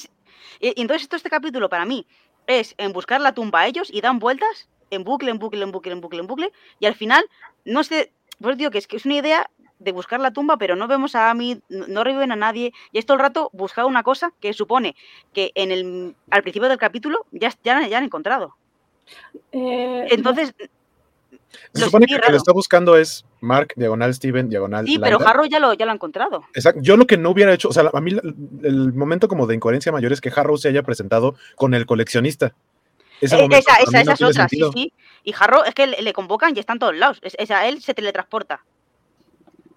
Y entonces esto este capítulo para mí es en buscar la tumba a ellos y dan vueltas en bucle, en bucle, en bucle, en bucle, en bucle. Y al final, no sé, pues digo que es que es una idea de buscar la tumba, pero no vemos a Amy, no reviven a nadie, y es todo el rato buscar una cosa que supone que en el, al principio del capítulo ya, ya, ya han encontrado.
Eh,
Entonces,
se supone que lo que le está buscando es Mark, diagonal Steven, diagonal.
Sí, pero Harrow ya lo, ya lo ha encontrado.
Exacto. Yo lo que no hubiera hecho, o sea, a mí el momento como de incoherencia mayor es que Harrow se haya presentado con el coleccionista.
Esa, esa, esa, es otra, sí, sí. Y Harrow es que le, convocan y está en todos lados. Es, a él se teletransporta.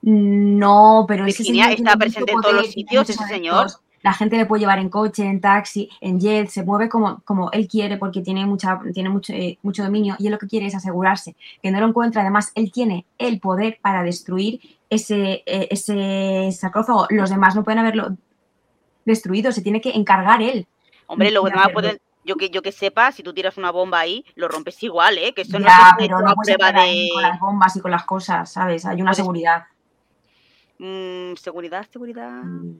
No, pero ese
señor está presente en todos los sitios, ese señor
la gente le puede llevar en coche, en taxi, en jet, se mueve como, como él quiere porque tiene, mucha, tiene mucho, eh, mucho dominio y él lo que quiere es asegurarse que no lo encuentra. Además, él tiene el poder para destruir ese, eh, ese sarcófago. Los demás no pueden haberlo destruido, se tiene que encargar él.
Hombre, lo demás pueden, yo que yo que sepa, si tú tiras una bomba ahí, lo rompes igual, ¿eh? Que eso
no es pero no prueba de... con las bombas y con las cosas, ¿sabes? Hay una seguridad.
Mm, seguridad, seguridad. Mm.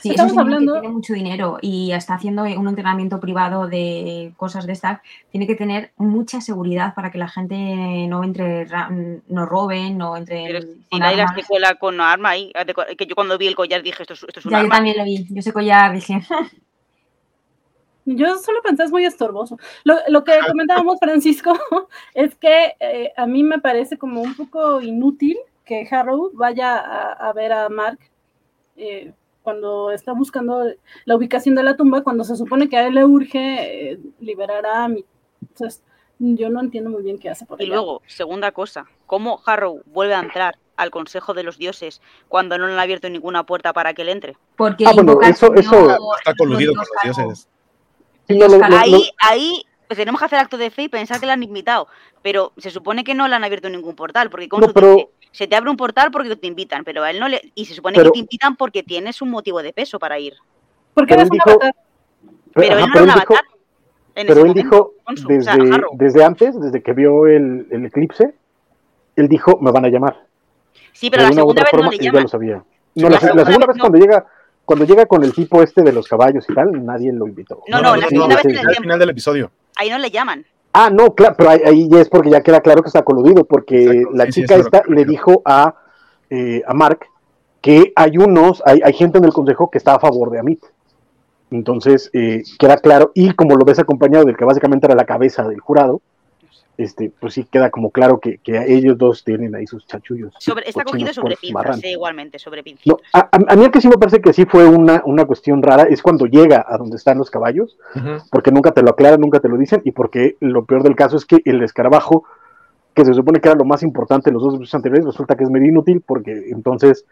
Sí, estamos hablando. tiene mucho dinero y está haciendo un entrenamiento privado de cosas de estas. Tiene que tener mucha seguridad para que la gente no entre, no roben, no entre.
Pero si nadie la secuela con arma ahí, que yo cuando vi el collar dije esto, esto es un
ya, Yo también lo vi, yo ese collar dije.
Yo solo pensé es muy estorboso. Lo, que comentábamos, Francisco, es que eh, a mí me parece como un poco inútil que Harrow vaya a, ver a Mark eh, cuando está buscando la ubicación de la tumba, cuando se supone que a él le urge eh, liberar a Amy. Entonces, yo no entiendo muy bien qué hace por
Y luego, segunda cosa, ¿cómo Harrow vuelve a entrar al Consejo de los Dioses cuando no le han abierto ninguna puerta para que él entre?
Porque ah, bueno,
eso, eso está coludido con los dioses.
ahí, ahí pues tenemos que hacer acto de fe y pensar que le han invitado, pero se supone que no le han abierto ningún portal, porque con se te abre un portal porque te invitan, pero a él no le. Y se supone que te invitan porque tienes un motivo de peso para ir.
Porque eres un avatar.
Pero, él no era un avatar.
pero él dijo, desde, desde, antes, desde que vio el, el, eclipse, él dijo, me van a llamar.
Sí, pero la segunda vez no le llaman.
Ya lo sabía. No, la, segunda vez cuando llega cuando llega con el tipo este de los caballos y tal, nadie lo invitó.
No, no, la segunda vez
al final del episodio.
Ahí no le llaman.
Ah, no, claro, pero ahí, ya es porque ya queda claro que está coludido, porque la chica esta le dijo a, eh, a Mark que hay unos, hay, hay, gente en el consejo que está a favor de Amit. Entonces, eh, queda claro, y como lo ves acompañado del que básicamente era la cabeza del jurado, este, pues sí queda como claro que, ellos dos tienen ahí sus chachullos.
está cogido sobre pinzas, igualmente, sobre pinzas.
a, mí el que sí me parece que sí fue una, una cuestión rara es cuando llega a donde están los caballos, porque nunca te lo aclaran, nunca te lo dicen, y porque lo peor del caso es que el escarabajo, que se supone que era lo más importante en los dos episodios anteriores, resulta que es medio inútil, porque entonces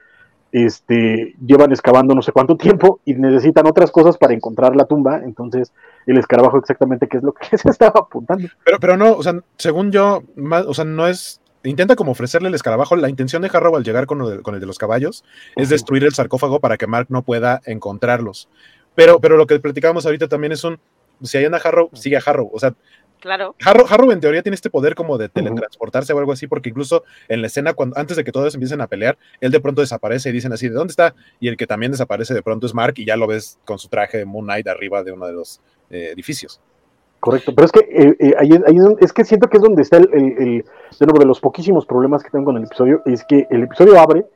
este, llevan excavando no sé cuánto tiempo y necesitan otras cosas para encontrar la tumba, entonces el escarabajo exactamente qué es lo que se estaba apuntando.
Pero, pero no, o sea, según yo, o sea, no es, intenta como ofrecerle el escarabajo, la intención de Harrow al llegar con, el de los caballos es destruir el sarcófago para que Mark no pueda encontrarlos. Pero, pero lo que platicábamos ahorita también es un, si hay una Harrow, sigue a Harrow, o sea,
Claro.
Harrow, en teoría tiene este poder como de teletransportarse o algo así, porque incluso en la escena, cuando, antes de que todos empiecen a pelear, él de pronto desaparece y dicen así, ¿de dónde está? Y el que también desaparece de pronto es Mark y ya lo ves con su traje de Moon Knight arriba de uno de los eh, edificios.
Correcto, pero es que eh, eh, ahí, es que siento que es donde está el, de nuevo de los poquísimos problemas que tengo con el episodio, es que el episodio abre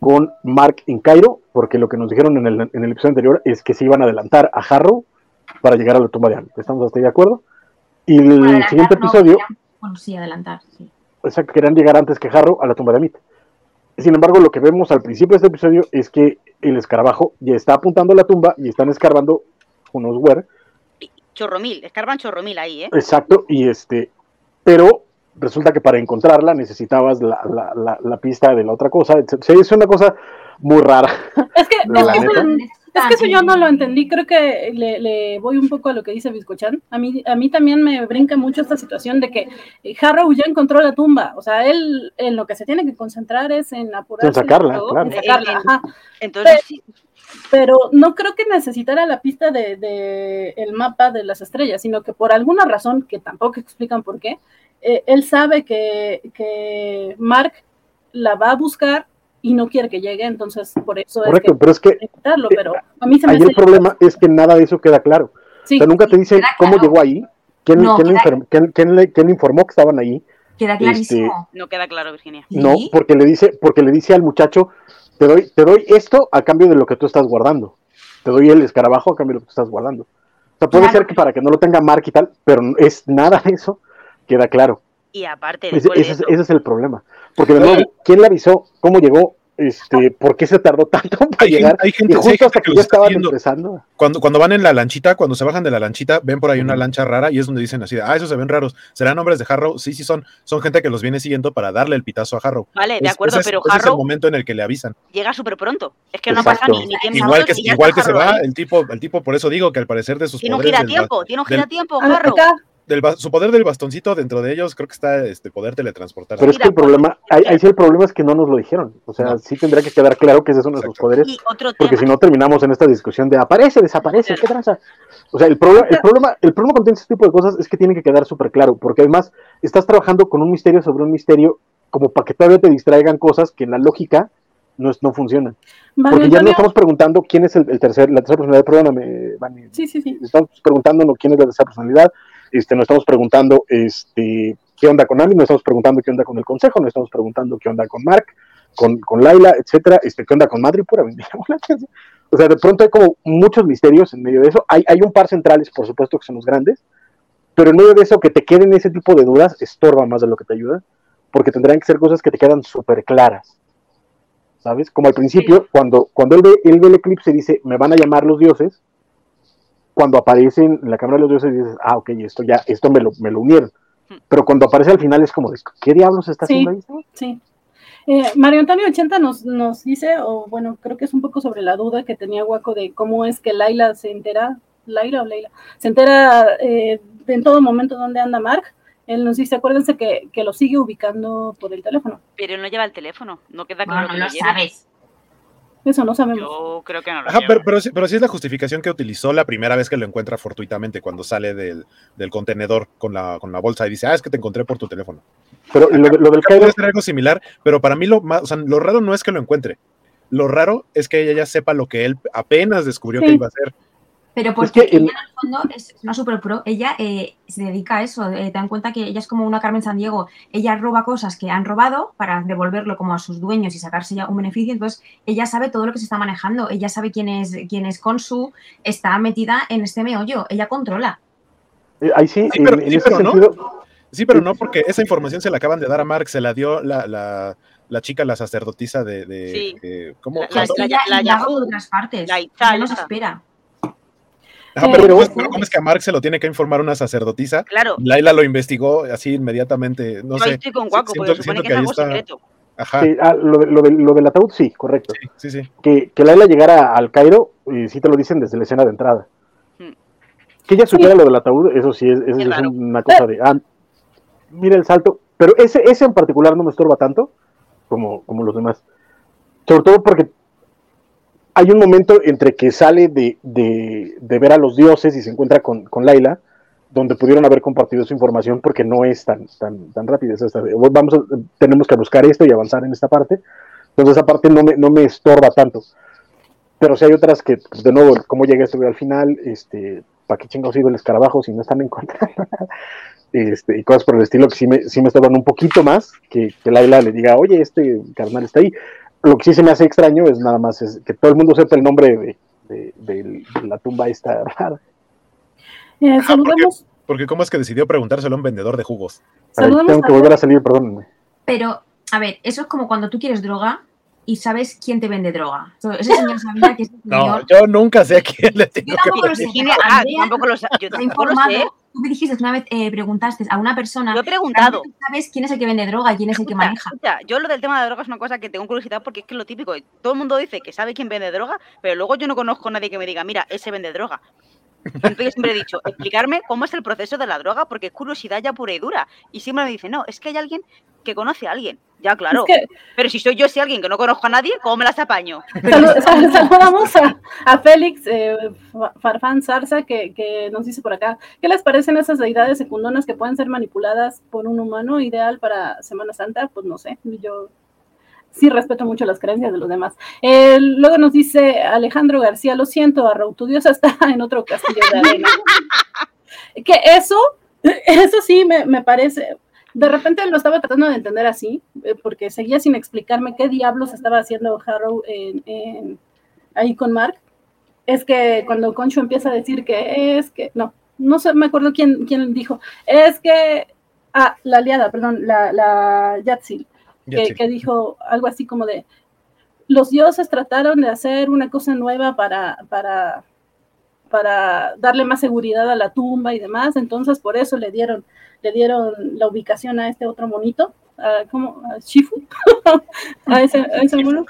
con Mark en Cairo, porque lo que nos dijeron en el, en el episodio anterior es que se iban a adelantar a Harrow para llegar a la tumba de Anne. ¿Estamos hasta ahí de acuerdo? Y el siguiente episodio.
bueno, sí, adelantar, sí.
Exacto, querían llegar antes que Harrow a la tumba de Amit. Sin embargo, lo que vemos al principio de este episodio es que el escarabajo ya está apuntando a la tumba y están escarbando unos Wer.
Chorromil, escarban chorromil ahí, ¿eh?
Exacto, y este, pero resulta que para encontrarla necesitabas la, la, la, pista de la otra cosa. Es una cosa muy rara.
Es que, es es que eso yo no lo entendí, creo que le, voy un poco a lo que dice Biscochan. A mí, a mí también me brinca mucho esta situación de que eh, Harrow ya encontró la tumba, o sea, él en lo que se tiene que concentrar es en apurar.
En sacarla, claro.
sacarla, Entonces, pero, no creo que necesitara la pista de, el mapa de las estrellas, sino que por alguna razón, que tampoco explican por qué, eh, él sabe que, que Mark la va a buscar y no quiere que llegue, entonces por eso
Correcto,
es que
pero es que
pero a mí se me
ahí el problema es que nada de eso queda claro. o sea, nunca te dicen cómo llegó ahí, quién, le, informó que estaban ahí.
Queda este, clarísimo.
no queda claro, Virginia.
No, porque le dice, porque le dice al muchacho, te doy, te doy esto a cambio de lo que tú estás guardando. Te doy el escarabajo a cambio de lo que tú estás guardando. O sea, puede ser que para que no lo tenga Mark y tal, pero es nada de eso, queda claro.
Y aparte,
ese, ese, es el problema. Porque de nuevo, ¿quién le avisó? ¿Cómo llegó? Este, ¿Por qué se tardó tanto para llegar?
Hay gente, justo hasta que, ya estaban empezando. Cuando, cuando van en la lanchita, cuando se bajan de la lanchita, ven por ahí una lancha rara y es donde dicen así, ah, esos se ven raros. ¿Serán hombres de Harrow? Sí, sí son. Son gente que los viene siguiendo para darle el pitazo a Harrow.
Vale, de acuerdo, pero
Harrow... es el momento en el que le avisan.
Llega súper pronto. Es que no pasa ni, ni tiempo.
Igual que, igual que se va, el tipo, el tipo, por eso digo que al parecer de sus
tiene un tiempo, tiene un gira tiempo, Harrow
su poder del bastoncito dentro de ellos, creo que está este poder teletransportar.
Pero es que el problema, ahí, sí el problema es que no nos lo dijeron. O sea, sí tendría que quedar claro que ese es uno de sus poderes. porque si no terminamos en esta discusión de aparece, desaparece, ¿qué tranza? O sea, el, problema, el problema, el problema con este tipo de cosas es que tiene que quedar súper claro, porque además estás trabajando con un misterio sobre un misterio como para que todavía te distraigan cosas que en la lógica no, no funcionan. Porque ya no estamos preguntando quién es el, tercer, la tercera personalidad, perdóname, Vani.
Sí, sí, sí.
Estamos preguntándonos quién es la tercera personalidad, este, nos estamos preguntando este, qué onda con Ami, nos estamos preguntando qué onda con el consejo, nos estamos preguntando qué onda con Mark, con, con Laila, etcétera, este, qué onda con Madrid, pura O sea, de pronto hay como muchos misterios en medio de eso. Hay, hay un par centrales, por supuesto, que son los grandes, pero en medio de eso, que te queden ese tipo de dudas estorba más de lo que te ayuda, porque tendrán que ser cosas que te quedan súper claras. ¿Sabes? Como al principio, cuando, cuando él, ve, él ve el eclipse y dice, me van a llamar los dioses, cuando aparecen en la cámara de los dioses dices, ah, ok, esto ya, esto me lo, me lo unieron. Hmm. Pero cuando aparece al final es como, ¿qué diablos está haciendo ahí?
Sí. Eh, Mario Antonio 80 nos, nos dice, o bueno, creo que es un poco sobre la duda que tenía Guaco de cómo es que Laila se entera, Laila o Leila, se entera eh, en todo momento dónde anda Mark. Él nos dice, acuérdense que, que, lo sigue ubicando por el teléfono.
Pero él no lleva el teléfono, no queda claro.
No, no lo sabes.
Eso no sabemos.
Yo creo que no lo
Ajá, pero, pero, sí, pero, sí, es la justificación que utilizó la primera vez que lo encuentra fortuitamente cuando sale del, del contenedor con la, con la, bolsa y dice, ah, es que te encontré por tu teléfono.
Pero lo, lo del
Puede ser algo similar, pero para mí lo, más, o sea, lo raro no es que lo encuentre. Lo raro es que ella ya sepa lo que él apenas descubrió que iba a hacer.
Pero porque ella en el fondo es una super pro, ella eh, se dedica a eso, eh, te dan cuenta que ella es como una Carmen San Diego, ella roba cosas que han robado para devolverlo como a sus dueños y sacarse ya un beneficio, entonces ella sabe todo lo que se está manejando, ella sabe quién es, quién es Consu, está metida en este meollo, ella controla.
Eh, ahí sí,
sí pero, sí, pero no. Sí, pero no, porque esa información se la acaban de dar a Mark, se la dio la, la, la chica, la sacerdotisa de... de
sí. ¿cómo? La, la, la, de otras partes, la no se espera.
Ah, pero, ¿cómo, es, que a Mark se lo tiene que informar una sacerdotisa?
Claro.
Laila lo investigó así inmediatamente. No, sé.
estoy con Guaco, porque supone que, es algo secreto.
Ajá. Sí, ah, lo, de, lo, lo, del ataúd, sí, correcto.
Sí, sí,
Que, que Laila llegara al Cairo, y sí te lo dicen desde la escena de entrada. Hmm. Que ella supiera lo del ataúd, eso sí, es, es, es una cosa de. Ah, mira el salto. Pero ese, ese en particular no me estorba tanto como, como los demás. Sobre todo porque hay un momento entre que sale de, ver a los dioses y se encuentra con, con, Laila, donde pudieron haber compartido su información porque no es tan, tan, tan rápida. tenemos que buscar esto y avanzar en esta parte. Entonces esa parte no me, no me estorba tanto. Pero si hay otras que, pues, de nuevo, cómo llega esto al final, este, ¿para qué chingados iba el escarabajo si no están encontrando nada? Este, y cosas por el estilo que sí me, sí me estorban un poquito más, que, que Laila le diga, oye, este carnal está ahí lo que sí se me hace extraño es nada más es que todo el mundo sepa el nombre de, de, la tumba esta rara.
Eh, saludemos.
porque, ¿cómo es que decidió preguntárselo a un vendedor de jugos?
tengo que volver a salir, perdónenme.
Pero, a ver, eso es como cuando tú quieres droga y sabes quién te vende droga. Ese señor sabía que ese
señor... No, yo nunca sé a quién le tengo
yo tampoco que lo sé. Ah, tampoco lo sé. Yo tampoco lo sé tú me dijiste que una vez eh, preguntaste a una persona.
Yo he preguntado.
¿Sabes quién es el que vende droga y quién es el que maneja?
yo lo del tema de droga es una cosa que tengo curiosidad porque es que es lo típico. Todo el mundo dice que sabe quién vende droga, pero luego yo no conozco a nadie que me diga, mira, ese vende droga. Entonces yo siempre he dicho, explicarme cómo es el proceso de la droga porque es curiosidad ya pura y dura. Y siempre me dice, no, es que hay alguien que conoce a alguien. Ya, claro. Pero si soy yo ese alguien que no conozco a nadie, ¿cómo me las apaño?
saludamos a, Félix eh, Farfán Zarza, que, nos dice por acá, ¿qué les parecen esas deidades secundonas que pueden ser manipuladas por un humano ideal para Semana Santa? Pues no sé, yo sí respeto mucho las creencias de los demás. luego nos dice Alejandro García, lo siento, Arrau, tu diosa está en otro castillo de arena. que eso, eso sí me, me parece, de repente lo estaba tratando de entender así, eh, porque seguía sin explicarme qué diablos estaba haciendo Harrow ahí con Mark. Es que cuando Concho empieza a decir que es que, no, no sé, me acuerdo quién, quién dijo, es que, ah, la aliada, perdón, la, la Yatsil, que, que, dijo algo así como de, los dioses trataron de hacer una cosa nueva para, para, para darle más seguridad a la tumba y demás, entonces por eso le dieron le dieron la ubicación a este otro monito, a, ¿cómo? ¿A Shifu? a ese, a mono.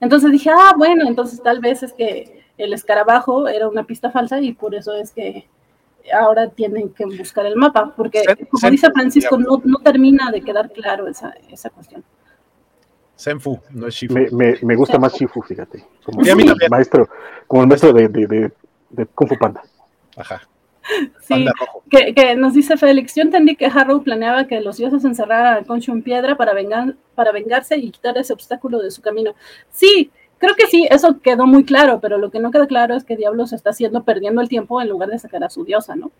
Entonces dije, ah, bueno, entonces tal vez es que el escarabajo era una pista falsa y por eso es que ahora tienen que buscar el mapa, porque como dice Francisco, no, no, termina de quedar claro esa, esa cuestión.
Senfu, no es Shifu.
Me, me, gusta más Shifu, fíjate. Como, el maestro, como el maestro de, de, de, de Kung Fu Panda.
Ajá.
Sí, que, que, nos dice Félix, yo entendí que Harrow planeaba que los dioses encerraran a Concho en piedra para, vengar, para vengarse y quitar ese obstáculo de su camino. Sí, creo que sí, eso quedó muy claro, pero lo que no queda claro es que Diablo se está haciendo perdiendo el tiempo en lugar de sacar a su diosa, ¿no?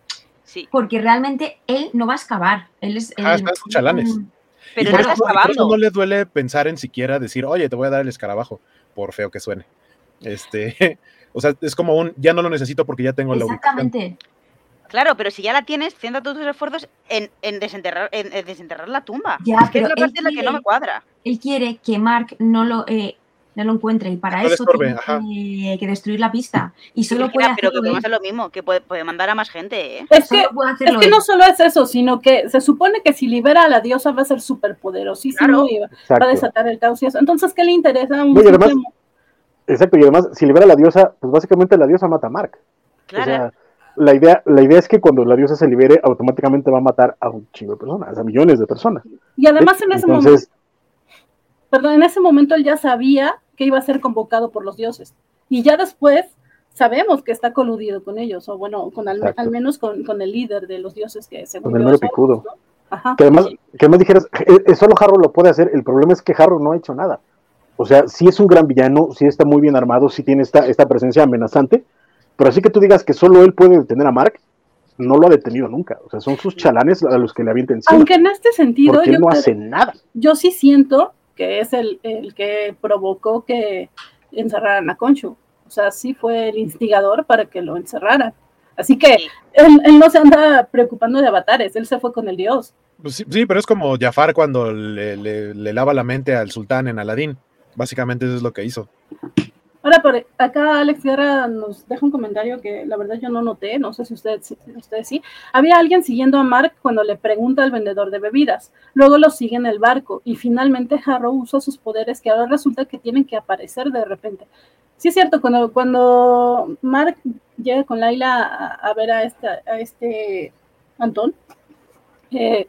Sí. Porque realmente él no va a excavar, él es...
Ah, está chalanes. Pero no, eso, no le duele pensar en siquiera decir, oye, te voy a dar el escarabajo, por feo que suene. Este, o sea, es como un, ya no lo necesito porque ya tengo la
Exactamente.
Claro, pero si ya la tienes, centra todos tus esfuerzos en, en, desenterrar, en, desenterrar la tumba. Ya, es que es la parte en la que no me cuadra.
Él quiere que Mark no lo, eh, no lo encuentre y para eso tiene que, destruir la pista. Y solo puede
Pero que podemos hacer lo mismo, que puede, puede, mandar a más gente. ¿eh?
Es, que, es que no solo es eso, sino que se supone que si libera a la diosa va a ser súper poderosísimo y va a desatar el caos y eso. Entonces, ¿qué le interesa? Un
exacto, y además, si libera a la diosa, pues básicamente la diosa mata a Mark. Claro la idea, la idea es que cuando la diosa se libere, automáticamente va a matar a un chingo de personas, a millones de personas.
Y además en ese momento, perdón, en ese momento él ya sabía que iba a ser convocado por los dioses. Y ya después sabemos que está coludido con ellos, o bueno, con al, menos con, el líder de los dioses que
según Con el mero picudo. Que además, que además dijeras, eh, eh, solo Harrow lo puede hacer, el problema es que Harrow no ha hecho nada. O sea, sí es un gran villano, sí está muy bien armado, sí tiene esta, esta presencia amenazante, pero así que tú digas que solo él puede detener a Mark, no lo ha detenido nunca. O sea, son sus chalanes a los que le avienten encima.
Aunque en este sentido.
Porque él no hace nada.
Yo sí siento que es el, que provocó que encerraran a Conchu. O sea, sí fue el instigador para que lo encerraran. Así que él, no se anda preocupando de avatares, él se fue con el dios.
Pues sí, pero es como Jafar cuando le, le, lava la mente al sultán en Aladín. Básicamente eso es lo que hizo.
Ahora, por acá Alex Guerra nos deja un comentario que la verdad yo no noté, no sé si ustedes, ustedes sí. Había alguien siguiendo a Mark cuando le pregunta al vendedor de bebidas. Luego lo sigue en el barco y finalmente Harrow usa sus poderes que ahora resulta que tienen que aparecer de repente. Sí es cierto, cuando, cuando Mark llega con Laila a, ver a, esta, este Antón, eh,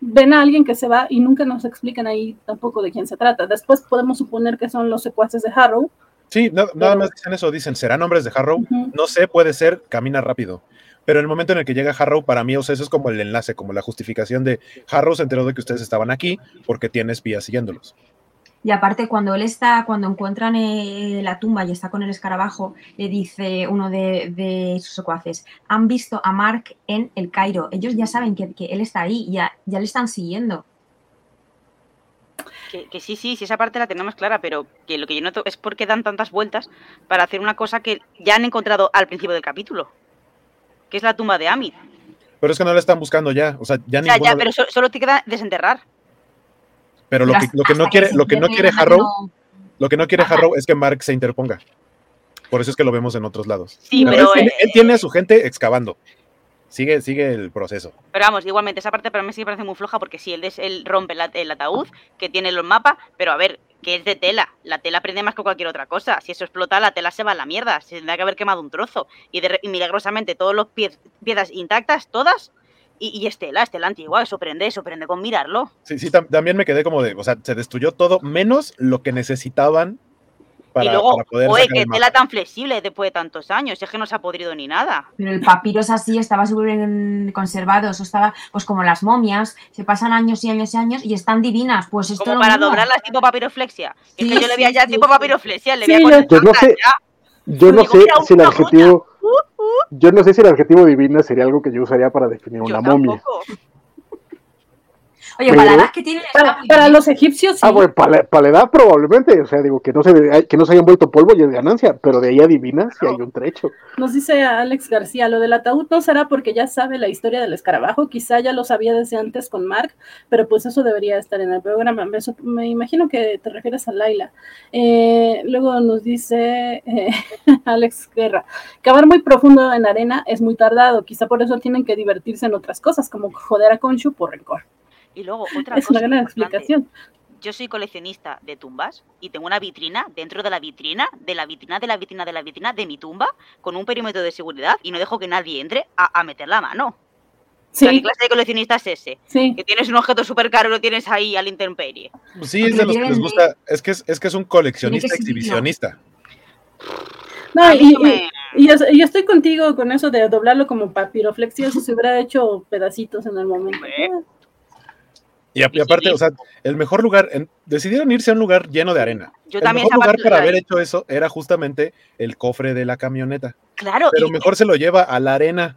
ven a alguien que se va y nunca nos explican ahí tampoco de quién se trata. Después podemos suponer que son los secuaces de Harrow,
Sí, nada más dicen eso, dicen, ¿serán hombres de Harrow? No sé, puede ser, camina rápido. Pero en el momento en el que llega Harrow, para mí, o sea, eso es como el enlace, como la justificación de Harrow se enteró de que ustedes estaban aquí porque tiene espías siguiéndolos.
Y aparte, cuando él está, cuando encuentran eh, la tumba y está con el escarabajo, le dice uno de, sus secuaces, han visto a Mark en el Cairo. Ellos ya saben que, él está ahí, ya, ya le están siguiendo.
Que, sí, sí, sí, esa parte la tenemos clara, pero que lo que yo noto es por qué dan tantas vueltas para hacer una cosa que ya han encontrado al principio del capítulo, que es la tumba de Amit.
Pero es que no la están buscando ya, o sea, ya,
o ya pero solo te queda desenterrar.
Pero lo que, lo que no quiere, lo que no quiere Harrow, lo que no quiere Harrow es que Mark se interponga. Por eso es que lo vemos en otros lados.
Sí, pero,
él, tiene a su gente excavando sigue, sigue el proceso.
Pero vamos, igualmente, esa parte para mí sí parece muy floja porque sí, él, rompe el ataúd, que tiene los mapas, pero a ver, que es de tela. La tela prende más que cualquier otra cosa. Si eso explota, la tela se va a la mierda. Se tendría que haber quemado un trozo. Y, milagrosamente, todos los piezas intactas, todas. Y, y es tela, es tela antigua. Eso prende, eso prende con mirarlo.
Sí, sí, también me quedé como de. O sea, se destruyó todo menos lo que necesitaban
y luego, oye, qué tela tan flexible después de tantos años, es que no se ha podrido ni nada.
Pero el papiro es así, estaba súper conservado, eso estaba, pues como las momias, se pasan años y años y años y están divinas. Pues esto
como para doblarlas tipo papiroflexia. es que yo le veía ya tipo papiroflexia, le veía
con yo no sé, yo no sé si el adjetivo. Uh, uh. Yo no sé si el adjetivo divina sería algo que yo usaría para definir una momia.
Oye, para la edad que tiene.
Para, los egipcios, sí.
Ah, bueno, para, la edad probablemente. O sea, digo, que no se, que no se hayan vuelto polvo y es ganancia, pero de ahí adivina si hay un trecho.
Nos dice Alex García: lo del ataúd no será porque ya sabe la historia del escarabajo, quizá ya lo sabía desde antes con Mark, pero pues eso debería estar en el programa. Me, imagino que te refieres a Laila. Eh, luego nos dice eh, Alex Guerra: cavar muy profundo en arena es muy tardado, quizá por eso tienen que divertirse en otras cosas, como joder a Conchu por rencor.
Y luego otra
es una gran explicación.
Yo soy coleccionista de tumbas y tengo una vitrina dentro de la vitrina, de la vitrina, de la vitrina, de la vitrina de mi tumba, con un perímetro de seguridad y no dejo que nadie entre a, meter la mano. Sí. ¿Qué clase de coleccionista es ese? Sí. Que tienes un objeto súper caro y lo tienes ahí al intemperie.
Sí, es de los que les gusta. Es que es, es, que es un coleccionista exhibicionista.
No, y, Y yo, estoy contigo con eso de doblarlo como papiroflexia, si se hubiera hecho pedacitos en el momento.
Y, aparte, o sea, el mejor lugar, decidieron irse a un lugar lleno de arena.
Yo
el
también
mejor lugar para haber hecho eso era justamente el cofre de la camioneta.
Claro.
Pero mejor se lo lleva a la arena,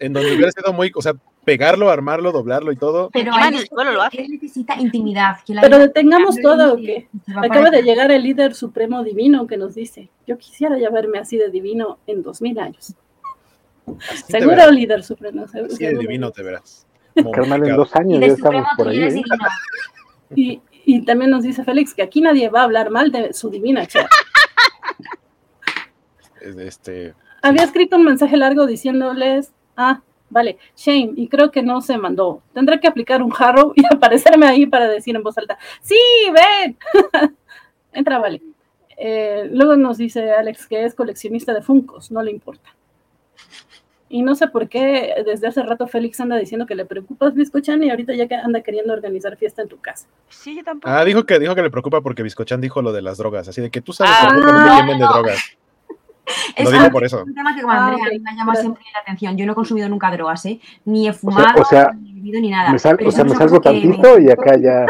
en donde hubiera sido muy, o sea, pegarlo, armarlo, doblarlo y todo.
Pero lo hace. necesita intimidad.
Pero detengamos todo. Que acaba de llegar el líder supremo divino que nos dice, yo quisiera ya verme así de divino en dos mil años. seguro líder supremo.
Seguro, así de divino te verás.
Carnal, en dos años ya estamos por ahí. ¿eh?
Y, y, también nos dice Félix que aquí nadie va a hablar mal de su divina
Este,
Había escrito un mensaje largo diciéndoles, ah, vale, Shane, y creo que no se mandó. Tendré que aplicar un jarro y aparecerme ahí para decir en voz alta, sí, ven. Entra, vale. Eh, luego nos dice Alex que es coleccionista de Funcos, no le importa. Y no sé por qué desde hace rato Félix anda diciendo que le preocupas Biscochan y ahorita ya que anda queriendo organizar fiesta en tu casa.
Sí, yo tampoco.
Ah, dijo que, dijo que le preocupa porque Biscochan dijo lo de las drogas, así de que tú sabes ah, no, vende drogas. Lo digo por eso.
un tema que como ah, Andrea me llama siempre la atención. Yo no he consumido nunca drogas, ¿eh? Ni he fumado, ni he bebido, ni nada.
Me o sea, me salgo tantito y acá ya.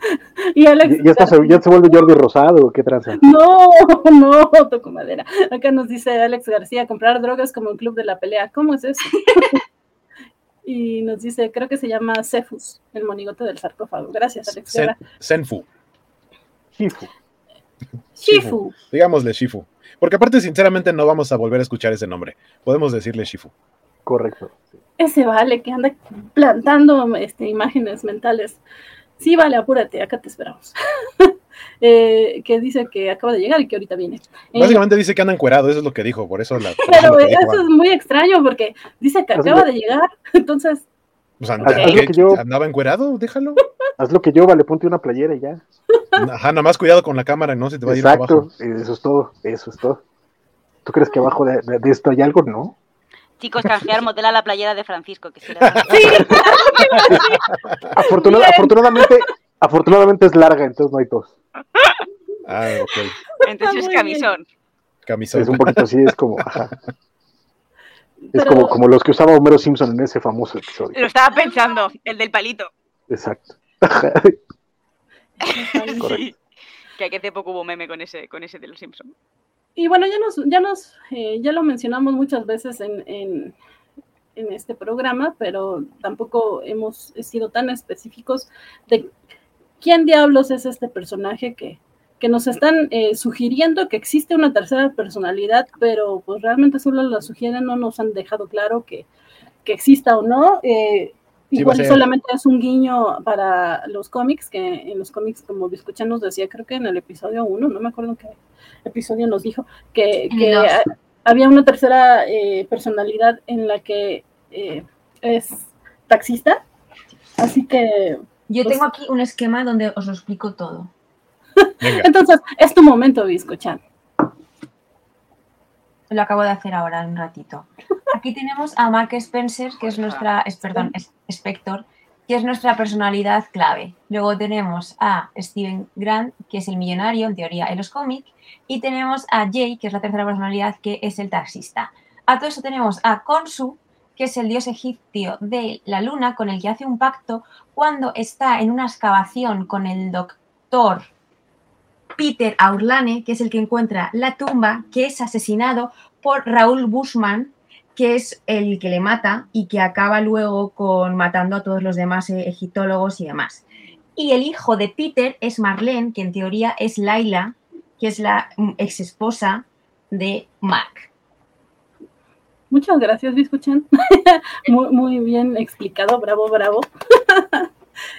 y Alex,
ya, está, ya, se vuelve Jordi Rosado, ¿qué tranza?
No, no, toco madera. Acá nos dice Alex García, comprar drogas como el club de la pelea. ¿Cómo es eso? y nos dice, creo que se llama Cefus, el monigote del sarcófago. Gracias, Alex.
Senfu.
Shifu.
Shifu.
Digámosle Shifu. Porque aparte, sinceramente, no vamos a volver a escuchar ese nombre. Podemos decirle Shifu.
Correcto.
Ese vale que anda plantando este, imágenes mentales. Sí, vale, apúrate, acá te esperamos. Eh, que dice que acaba de llegar y que ahorita viene.
Eh, Básicamente dice que anda encuerado, eso es lo que dijo, por eso la.
Pero eso es muy extraño porque dice que acaba de llegar, entonces.
Pues andaba encuerado, déjalo.
Haz lo que yo, vale, ponte una playera y ya.
Ajá, nada más cuidado con la cámara, ¿no? Se te va a ir abajo.
eso es todo, eso es todo. ¿Tú crees que abajo de, esto hay algo? No.
Chicos, canjear modela la playera de Francisco. Que sí.
afortunadamente, afortunadamente es larga, entonces no hay tos.
Ah,
ok. Entonces es camisón.
Camisón.
Es un poquito así, es como, ajá. Es como, como los que usaba Homero Simpson en ese famoso episodio.
Lo estaba pensando, el del palito.
Exacto.
Que hace poco hubo meme con ese, con ese de los Simpsons.
Y bueno, ya nos, ya nos, eh, ya lo mencionamos muchas veces en, en, este programa, pero tampoco hemos sido tan específicos de quién diablos es este personaje que, que nos están eh, sugiriendo que existe una tercera personalidad, pero pues realmente solo lo sugieren, no nos han dejado claro que, que exista o no. Eh, Igual solamente es un guiño para los cómics, que en los cómics, como escuchan, nos decía, creo que en el episodio 1, no me acuerdo qué episodio nos dijo, que, había una tercera eh, personalidad en la que eh, es taxista. Así que.
Yo pues tengo aquí un esquema donde os lo explico todo.
Entonces, es tu momento, Biscochan.
Lo acabo de hacer ahora, en un ratito. Aquí tenemos a Mark Spencer, que es nuestra, es, perdón, Spector, que es nuestra personalidad clave. Luego tenemos a Steven Grant, que es el millonario, en teoría, en los cómics. Y tenemos a Jay, que es la tercera personalidad, que es el taxista. A todo eso tenemos a Konsu, que es el dios egipcio de la luna, con el que hace un pacto cuando está en una excavación con el doctor Peter Aurlane, que es el que encuentra la tumba, que es asesinado por Raúl Bushman, que es el que le mata y que acaba luego con matando a todos los demás eh, egiptólogos y demás. Y el hijo de Peter es Marlene, que en teoría es Laila, que es la mm, ex esposa de Mark.
Muchas gracias, Biscuchan. muy, muy bien explicado, bravo, bravo.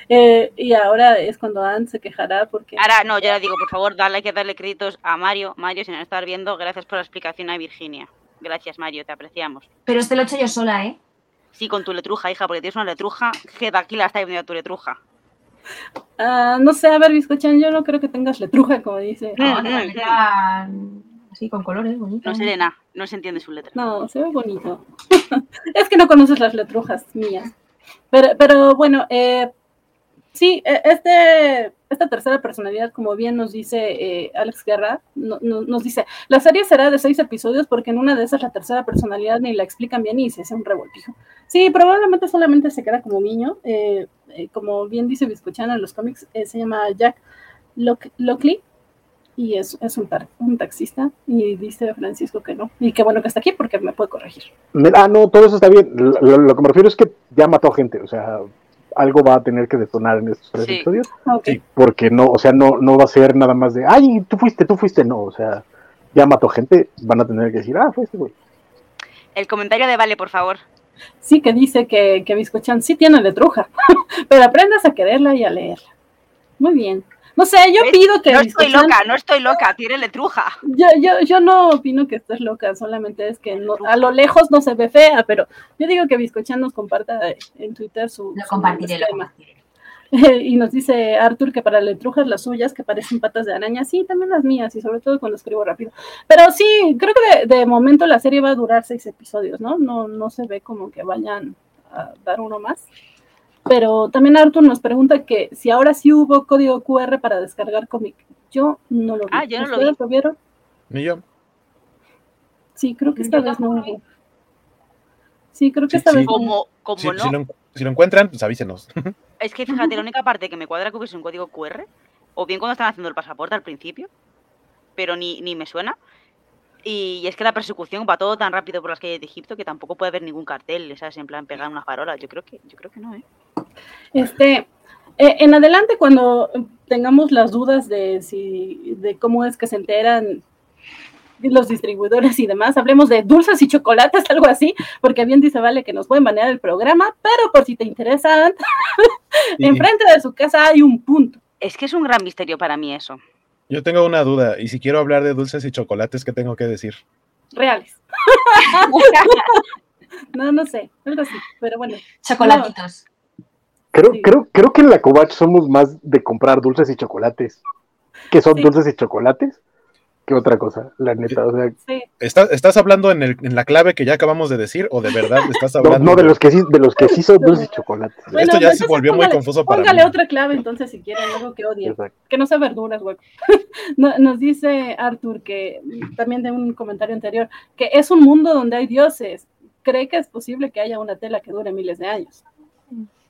Eh, y ahora es cuando Anne se quejará porque...
Ahora, no, ya digo, por favor, dale, hay que darle créditos a Mario. Mario, si no estar viendo, gracias por la explicación a Virginia. Gracias, Mario, te apreciamos.
Pero este lo he hecho yo sola, ¿eh?
Sí, con tu letruja, hija, porque tienes una letruja que de aquí la está viendo tu letruja.
Ah, no sé, a ver, Biscochan, yo no creo que tengas letruja, como dice.
No, no, así con colores, bonito.
No, Serena, no se entiende su letra.
No, se ve bonito. es que no conoces las letrujas mías. Pero, pero bueno, eh, sí, e, este, esta tercera personalidad, como bien nos dice eh, Alex Guerra, nos dice, la serie será de seis episodios porque en una de esas la tercera personalidad ni la explican bien y se hace un revoltijo. Sí, probablemente solamente se queda como niño, eh, eh, como bien dice Biscochana en los cómics, se llama Jack Lockley y es, es un, un, taxista y dice Francisco que no. Y qué bueno que está aquí porque me puede corregir.
Ah, no, todo eso está bien. Lo, que me refiero es que ya mató gente, o sea, algo va a tener que detonar en estos tres episodios. Sí. Porque no, o sea, no, no va a ser nada más de, ay, tú fuiste, tú fuiste, no, o sea, ya mató gente, van a tener que decir, ah, fue este güey.
El comentario de Vale, por favor.
Sí, que dice que, que Biscochan sí tiene letruja, pero aprendas a quererla y a leerla. Muy bien. No sé, yo pido que.
No estoy loca, no estoy loca, tiene letruja.
Yo, yo, yo no opino que estés loca, solamente es que a lo lejos no se ve fea, pero yo digo que Biscochan nos comparta en Twitter su.
Lo compartiré, lo
y nos dice Arthur que para letrujas las suyas que parecen patas de araña, sí, también las mías, y sobre todo cuando escribo rápido. Pero sí, creo que de, de momento la serie va a durar seis episodios, ¿no? No, no se ve como que vayan a dar uno más. Pero también Arthur nos pregunta que si ahora sí hubo código QR para descargar cómic. Yo no lo vi.
Ah, yo no lo vi.
¿Lo vieron?
Ni yo.
Sí, creo que esta vez no hubo. Sí, creo que esta vez
como, como no.
Si lo, si lo, encuentran, pues avísenos.
Es que fíjate, la única parte que me cuadra que hubiese un código QR, o bien cuando estaban haciendo el pasaporte al principio, pero ni, ni me suena, y es que la persecución va todo tan rápido por las calles de Egipto que tampoco puede haber ningún cartel, ¿sabes? En plan, pegar una farola. Yo creo que, yo creo que no, ¿eh?
Este, eh, en adelante, cuando tengamos las dudas de si, de cómo es que se enteran los distribuidores y demás, hablemos de dulces y chocolates, algo así, porque bien dice Vale que nos pueden banear el programa, pero por si te interesan, enfrente de su casa hay un punto.
Es que es un gran misterio para mí eso.
Yo tengo una duda, y si quiero hablar de dulces y chocolates, ¿qué tengo que decir?
Reales. no, no sé, algo así, pero bueno.
Chocolatitos.
Creo, creo, creo que en la Covach somos más de comprar dulces y chocolates. ¿Qué son dulces y chocolates? ¿Qué otra cosa, la neta. O sea,
¿Estás, hablando en, el, en, la clave que ya acabamos de decir o de verdad estás hablando?
No, de los que sí, de los que sí son dulces y chocolates.
Esto ya se volvió muy confuso para
Póngale otra clave entonces si quieren, algo que odien. Que no sea verduras, güey. Nos dice Arthur que también de un comentario anterior, que es un mundo donde hay dioses. ¿Cree que es posible que haya una tela que dure miles de años?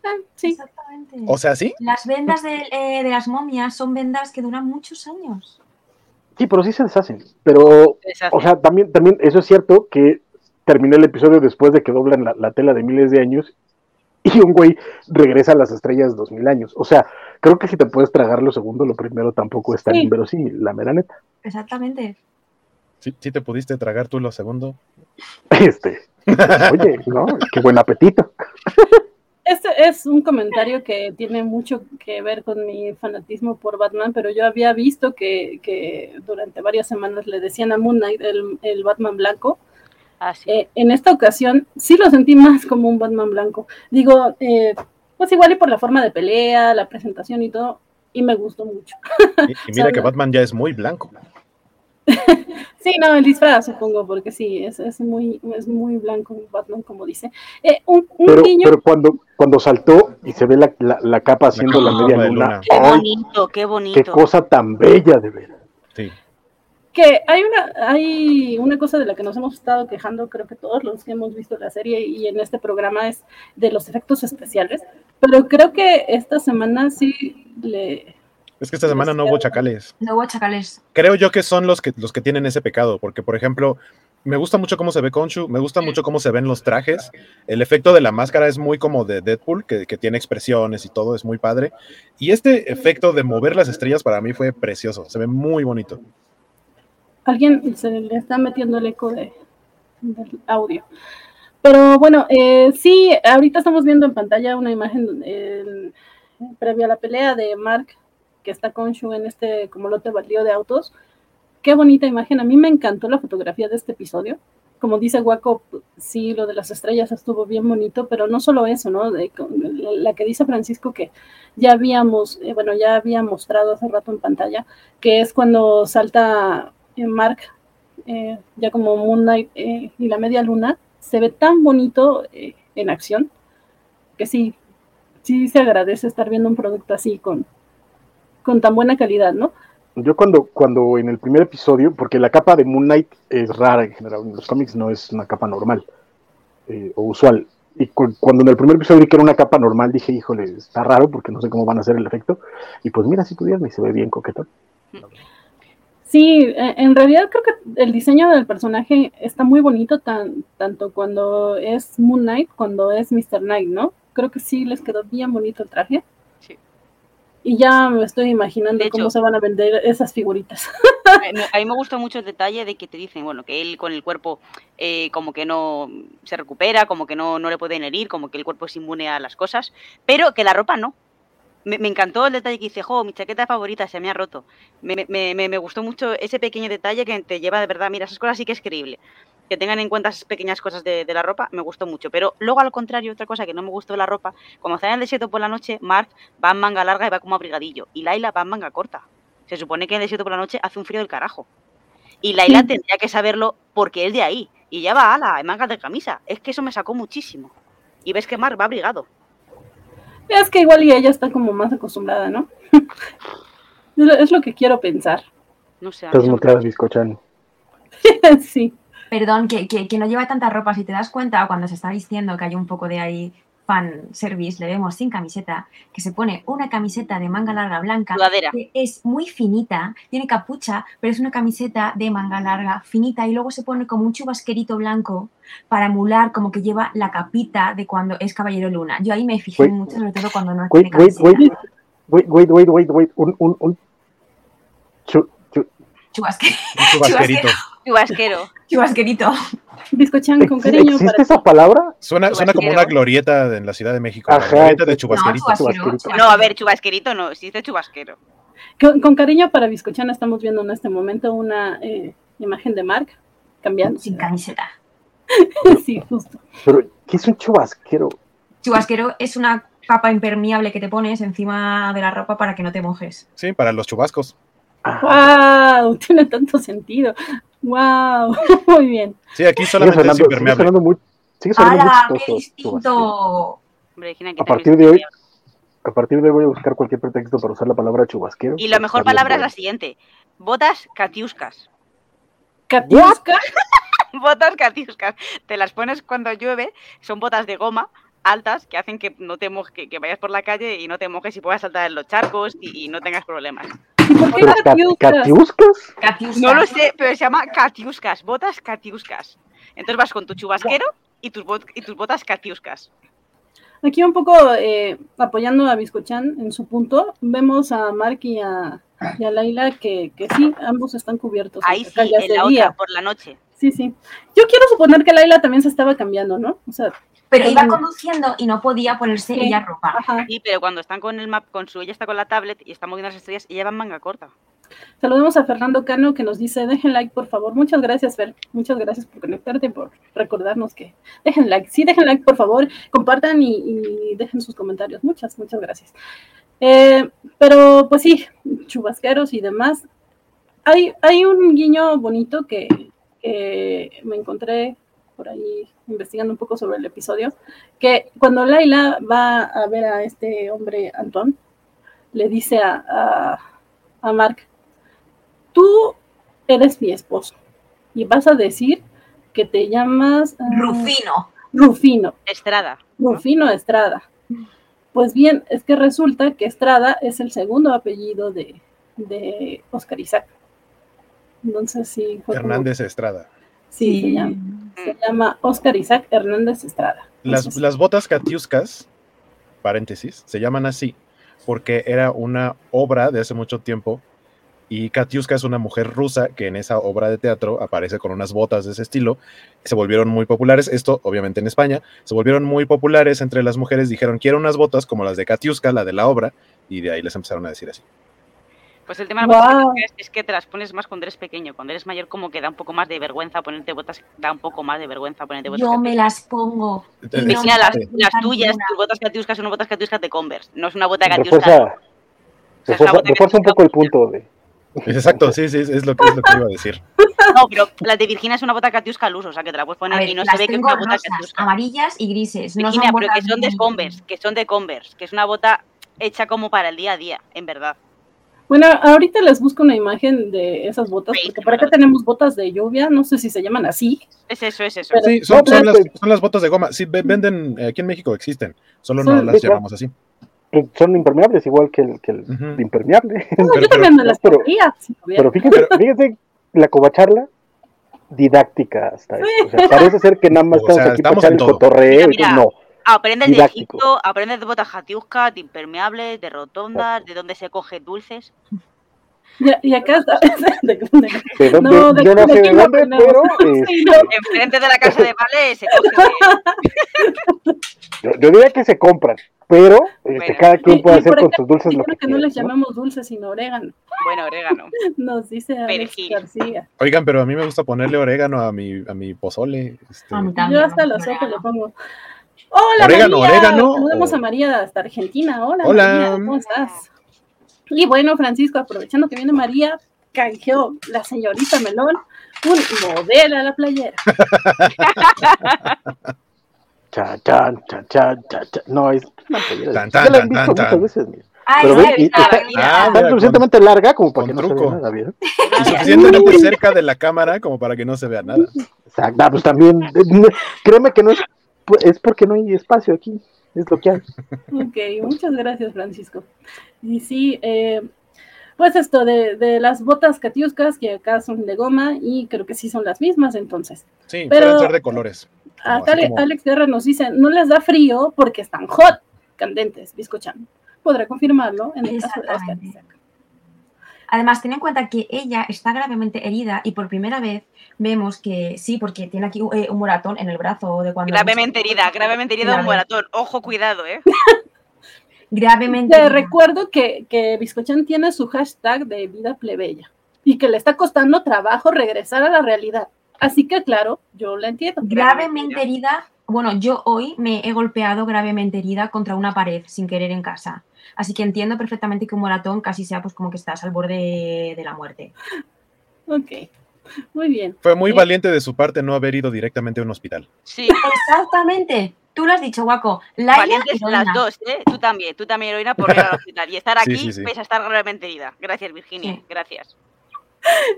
Ah, sí.
Exactamente.
O sea, sí.
Las vendas de, eh, de las momias son vendas que duran muchos años.
Sí, pero sí se deshacen. Pero, o sea, también, también eso es cierto que terminó el episodio después de que doblan la, tela de miles de años y un güey regresa a las estrellas dos mil años. O sea, creo que si te puedes tragar lo segundo, lo primero tampoco es tan sí. inverosímil, la mera neta.
Exactamente.
¿Sí, ¿Sí te pudiste tragar tú lo segundo?
Este, oye, ¿no? Qué buen apetito.
Este es un comentario que tiene mucho que ver con mi fanatismo por Batman, pero yo había visto que, que durante varias semanas le decían a Moon Knight el, el Batman blanco.
Ah, sí.
eh, en esta ocasión sí lo sentí más como un Batman blanco. Digo, eh, pues igual y por la forma de pelea, la presentación y todo, y me gustó mucho.
Y, y mira que Batman ya es muy blanco.
sí, no, el disfraz, supongo, porque sí, es, es, muy, es muy blanco Batman, como dice. Eh, un, un
pero,
niño...
pero, cuando, cuando saltó y se ve la, la, la capa haciendo la, la media luna.
Qué bonito, qué bonito.
Qué cosa tan bella, de ver.
Sí.
Que hay una, hay una cosa de la que nos hemos estado quejando, creo que todos los que hemos visto la serie y en este programa es de los efectos especiales, pero creo que esta semana sí le,
es que esta semana no hubo chacales.
No hubo chacales.
Creo yo que son los que, los que tienen ese pecado, porque por ejemplo, me gusta mucho cómo se ve Conchu, me gusta mucho cómo se ven los trajes. El efecto de la máscara es muy como de Deadpool, que, que, tiene expresiones y todo, es muy padre. Y este efecto de mover las estrellas para mí fue precioso, se ve muy bonito.
Alguien se le está metiendo el eco de, del audio. Pero bueno, eh, sí, ahorita estamos viendo en pantalla una imagen eh, previa a la pelea de Mark que está con Shu en este como lote baldío de autos. Qué bonita imagen. A mí me encantó la fotografía de este episodio. Como dice Guaco, sí, lo de las estrellas estuvo bien bonito, pero no solo eso, ¿no? La que dice Francisco que ya habíamos, eh, bueno, ya había mostrado hace rato en pantalla, que es cuando salta eh, Mark, eh, ya como Moon y la media luna, se ve tan bonito en acción, que sí, sí se agradece estar viendo un producto así con, con tan buena calidad, ¿no?
Yo cuando, cuando en el primer episodio, porque la capa de Moon Knight es rara en general, en los cómics no es una capa normal eh, o usual. Y cuando en el primer episodio vi que era una capa normal, dije, híjole, está raro porque no sé cómo van a hacer el efecto. Y pues mira, si pudieran y se ve bien coquetón.
Sí, e, en realidad creo que el diseño del personaje está muy bonito, tan, tanto cuando es Moon Knight, cuando es Mr. Knight, ¿no? Creo que sí les quedó bien bonito el traje. Y ya me estoy imaginando cómo se van a vender esas figuritas.
A mí me gustó mucho el detalle de que te dicen, bueno, que él con el cuerpo eh, como que no se recupera, como que no, no le pueden herir, como que el cuerpo es inmune a las cosas, pero que la ropa no me, encantó el detalle que dice, jo, mi chaqueta favorita se me ha roto. Me, me, me, gustó mucho ese pequeño detalle que te lleva de verdad, mira, esas cosas sí que es creíble. Que tengan en cuenta esas pequeñas cosas de, la ropa, me gustó mucho. Pero luego, al contrario, otra cosa que no me gustó de la ropa, cuando está en el desierto por la noche, Mark va en manga larga y va como abrigadillo. Y Laila va en manga corta. Se supone que en el desierto por la noche hace un frío del carajo. Y Laila tendría que saberlo porque es de ahí. Y ya va a la en manga de camisa. Es que eso me sacó muchísimo. Y ves que Mark va abrigado.
Es que igual y ella está como más acostumbrada, ¿no? es lo que quiero pensar.
No sé.
Estás muteada, bizcochan.
sí.
Perdón, que, que, que, no lleva tanta ropa. Si te das cuenta, cuando se está diciendo que hay un poco de ahí fan service, le vemos sin camiseta, que se pone una camiseta de manga larga blanca, que es muy finita, tiene capucha, pero es una camiseta de manga larga finita y luego se pone como un chubasquerito blanco para emular como que lleva la capita de cuando es Caballero Luna. Yo ahí me fijé mucho, sobre todo cuando no
tiene camiseta. Wait, wait, wait, wait, wait, wait, un, un, un
chubasquero.
Chubasquerito. Chubasquero.
Chubasquerito.
Bizcochan con cariño.
¿Existe esa palabra?
Suena, suena como una glorieta en la Ciudad de México. Ajá, glorieta de chubasquerito.
No, a ver, chubasquerito no, existe chubasquero.
Con, con cariño para Bizcochana estamos viendo en este momento una eh, imagen de Mark cambiando.
Sin camiseta.
sí, justo.
Pero, ¿qué es un chubasquero?
Chubasquero es una capa impermeable que te pones encima de la ropa para que no te mojes.
Sí, para los chubascos.
¡Wow! Tiene tanto sentido. ¡Wow! Muy bien.
Sí, aquí solamente es impermeable.
Sigue sonando muy, sigue sonando muy chistoso. a partir de hoy, a partir de hoy voy a buscar cualquier pretexto para usar la palabra chubasquero.
Y la mejor palabra es la siguiente: botas catiuscas.
¿Catiuscas?
botas catiuscas. Te las pones cuando llueve, son botas de goma altas que hacen que no te mojes, que, vayas por la calle y no te mojes y puedas saltar en los charcos y no tengas problemas.
¿Catiuscas?
No lo sé, pero se llama catiuscas, botas catiuscas. Entonces vas con tu chubasquero y tus, y tus botas catiuscas.
Aquí un poco eh, apoyando a Biscochan en su punto, vemos a Mark y a, Laila que, que, sí, ambos están cubiertos.
Ahí sí, en la otra, por la noche.
Sí, sí. Yo quiero suponer que Laila también se estaba cambiando, ¿no? O sea,
pero iba conduciendo y no podía ponerse ella ropa.
Sí, pero cuando están con el map, con su, ella está con la tablet y está moviendo las estrellas, ella va en manga corta.
Saludemos a Fernando Cano que nos dice, dejen like por favor. Muchas gracias, Fer. Muchas gracias por conectarte, por recordarnos que dejen like. Sí, dejen like por favor, compartan y, dejen sus comentarios. Muchas, muchas gracias. Eh, pero pues sí, chubasqueros y demás. Hay, hay un guiño bonito que, que me encontré por ahí investigando un poco sobre el episodio, que cuando Laila va a ver a este hombre Antón, le dice a, a, Mark, tú eres mi esposo y vas a decir que te llamas...
Ah, Rufino.
Rufino.
Estrada.
Rufino Estrada. Pues bien, es que resulta que Estrada es el segundo apellido de, de Oscar Isaac. Entonces sí.
Hernández Estrada.
Sí, Se, llama, se llama Oscar Isaac Hernández Estrada.
Las, las botas catiuscas, paréntesis, se llaman así porque era una obra de hace mucho tiempo y Katiuska es una mujer rusa que en esa obra de teatro aparece con unas botas de ese estilo. Se volvieron muy populares, esto obviamente en España, se volvieron muy populares entre las mujeres, dijeron quiero unas botas como las de Katiuska, la de la obra, y de ahí les empezaron a decir así.
Pues el tema de las botas es, que te las pones más cuando eres pequeño. Cuando eres mayor, como que da un poco más de vergüenza ponerte botas. Da un poco más de vergüenza ponerte botas.
Yo me las pongo.
las, tuyas, tus botas catiuscas son botas catiuscas de Converse. No es una bota catiusca.
Refuerza, un poco el punto de.
Exacto, sí, sí, es lo, que, es lo que iba a decir.
No, pero la de Virginia es una bota catiusca al uso, o sea que te la puedes poner y no se ve que es una bota catiusca.
Amarillas y grises.
Virginia, pero que son de Converse, que son de Converse, que es una bota hecha como para el día a día, en verdad.
Bueno, ahorita les busco una imagen de esas botas, porque por acá tenemos botas de lluvia, no sé si se llaman así.
Es eso, es eso.
sí, son, las, botas de goma. Sí, venden, aquí en México existen, solo no las llamamos así.
Son impermeables, igual que el, que el impermeable.
yo también me las pero,
pero, fíjate, la covacharla didáctica hasta eso. O sea, parece ser que nada más estamos aquí para echar el cotorreo y no.
Aprendes de Egipto, aprendes de botas jatiusca, de impermeables, de rotondas, de dónde se coge dulces.
Y, acá está.
¿De, dónde? No, de, yo no sé de dónde, pero.
Enfrente de la casa de Vale se coge.
yo, yo, diría que se compran, pero este, cada quien puede hacer con sus dulces
lo
que,
que no les llamamos dulces, sino orégano.
Bueno, orégano.
Nos dice Alex García.
Oigan, pero a mí me gusta ponerle orégano a mi, a mi pozole. Este...
yo hasta los ojos le pongo. Hola, orégano, María. orégano. Saludamos a María hasta Argentina. Hola,
Hola.
María, ¿cómo estás? Y bueno, Francisco, aprovechando que viene María, canjeó la señorita Melón un modelo a la playera.
cha, chan, cha, cha, cha, No, es una playera.
Tan, tan, tan, tan,
muchas veces, mira. Pero ve, está, ah, está suficientemente larga como para que no truco. se vea nada bien.
Y suficientemente cerca de la cámara como para que no se vea nada.
Exacto, ah, pues también, créeme que no es, es porque no hay espacio aquí es lo que hay.
Ok, muchas gracias, Francisco. Y sí, eh, pues esto de, de, las botas catiuscas, que acá son de goma y creo que sí son las mismas entonces.
Sí, Pero, ser de colores.
Acá Alex Guerra nos dice, no les da frío porque están hot, candentes, bizcochan. Podrá confirmarlo en el caso de las
Además, ten en cuenta que ella está gravemente herida y por primera vez vemos que sí, porque tiene aquí eh, un moratón en el brazo de cuando.
Gravemente herida, gravemente herida un moratón. Ojo, cuidado, ¿eh?
gravemente.
Te recuerdo que, que Biscochan tiene su hashtag de vida plebeya y que le está costando trabajo regresar a la realidad. Así que, claro, yo la entiendo.
Gravemente herida. Bueno, yo hoy me he golpeado gravemente herida contra una pared sin querer en casa. Así que entiendo perfectamente que un moratón casi sea pues como que estás al borde de la muerte.
Ok. Muy bien.
Fue muy valiente de su parte no haber ido directamente a un hospital.
Sí.
Exactamente. Tú lo has dicho, Guaco.
Valientes las dos, ¿eh? Tú también, tú también, heroína, por ir al hospital. Y estar aquí, sí, pese a estar realmente herida. Gracias, Virginia. Gracias.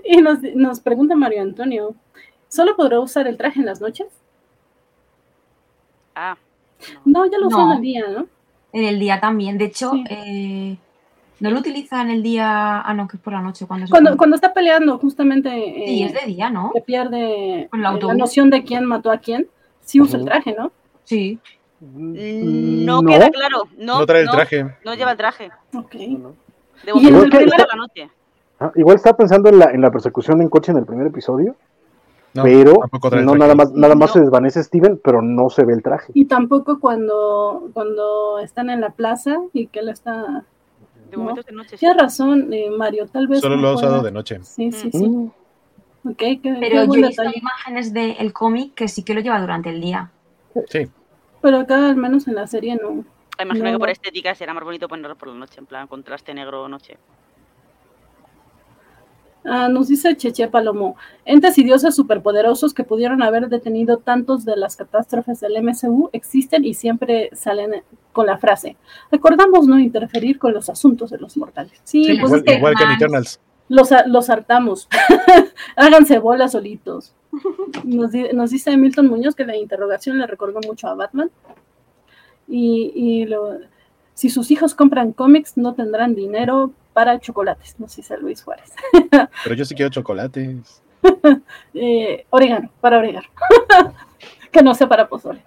Y nos, nos pregunta Mario Antonio, ¿solo podrá usar el traje en las noches?
Ah.
No, ya lo usa en el día, ¿no?
En el día también. De hecho, eh, no lo utiliza en el día. Ah, no, que es por la noche. Cuando,
cuando, cuando está peleando, justamente.
sí, es de día, ¿no?
Se pierde la, noción de quién mató a quién. Sí usa el traje, ¿no?
Sí.
No, queda claro. No,
no trae el traje.
No, lleva el traje.
Ok.
De la noche.
Ah, igual está pensando en la, en la persecución en coche en el primer episodio. Pero no nada más nada más se desvanece Steven, pero no se ve el traje.
Y tampoco cuando cuando están en la plaza y que él está
de momento de noche.
Tienes razón, eh, Mario, tal vez.
Solo lo ha usado de noche.
Sí, sí, sí. Mm. Okay,
pero yo he visto imágenes del cómic que sí que lo lleva durante el día.
Sí.
Pero acá, al menos en la serie, no.
Imagino que por estética será más bonito ponerlo por la noche, en plan contraste negro-noche.
Ah, nos dice Cheche Palomo, entes y dioses superpoderosos que pudieron haber detenido tantos de las catástrofes del MCU existen y siempre salen con la frase, recordamos no interferir con los asuntos de los mortales. Sí, pues
igual, que, en Eternals.
Los, los hartamos, háganse bolas solitos. Nos, nos, dice Milton Muñoz que la interrogación le recordó mucho a Batman. Y, y lo, si sus hijos compran cómics, no tendrán dinero para chocolates, no sé si Luis Juárez.
Pero yo sí quiero chocolates.
eh, orégano, para orégano. que no sea para pozole.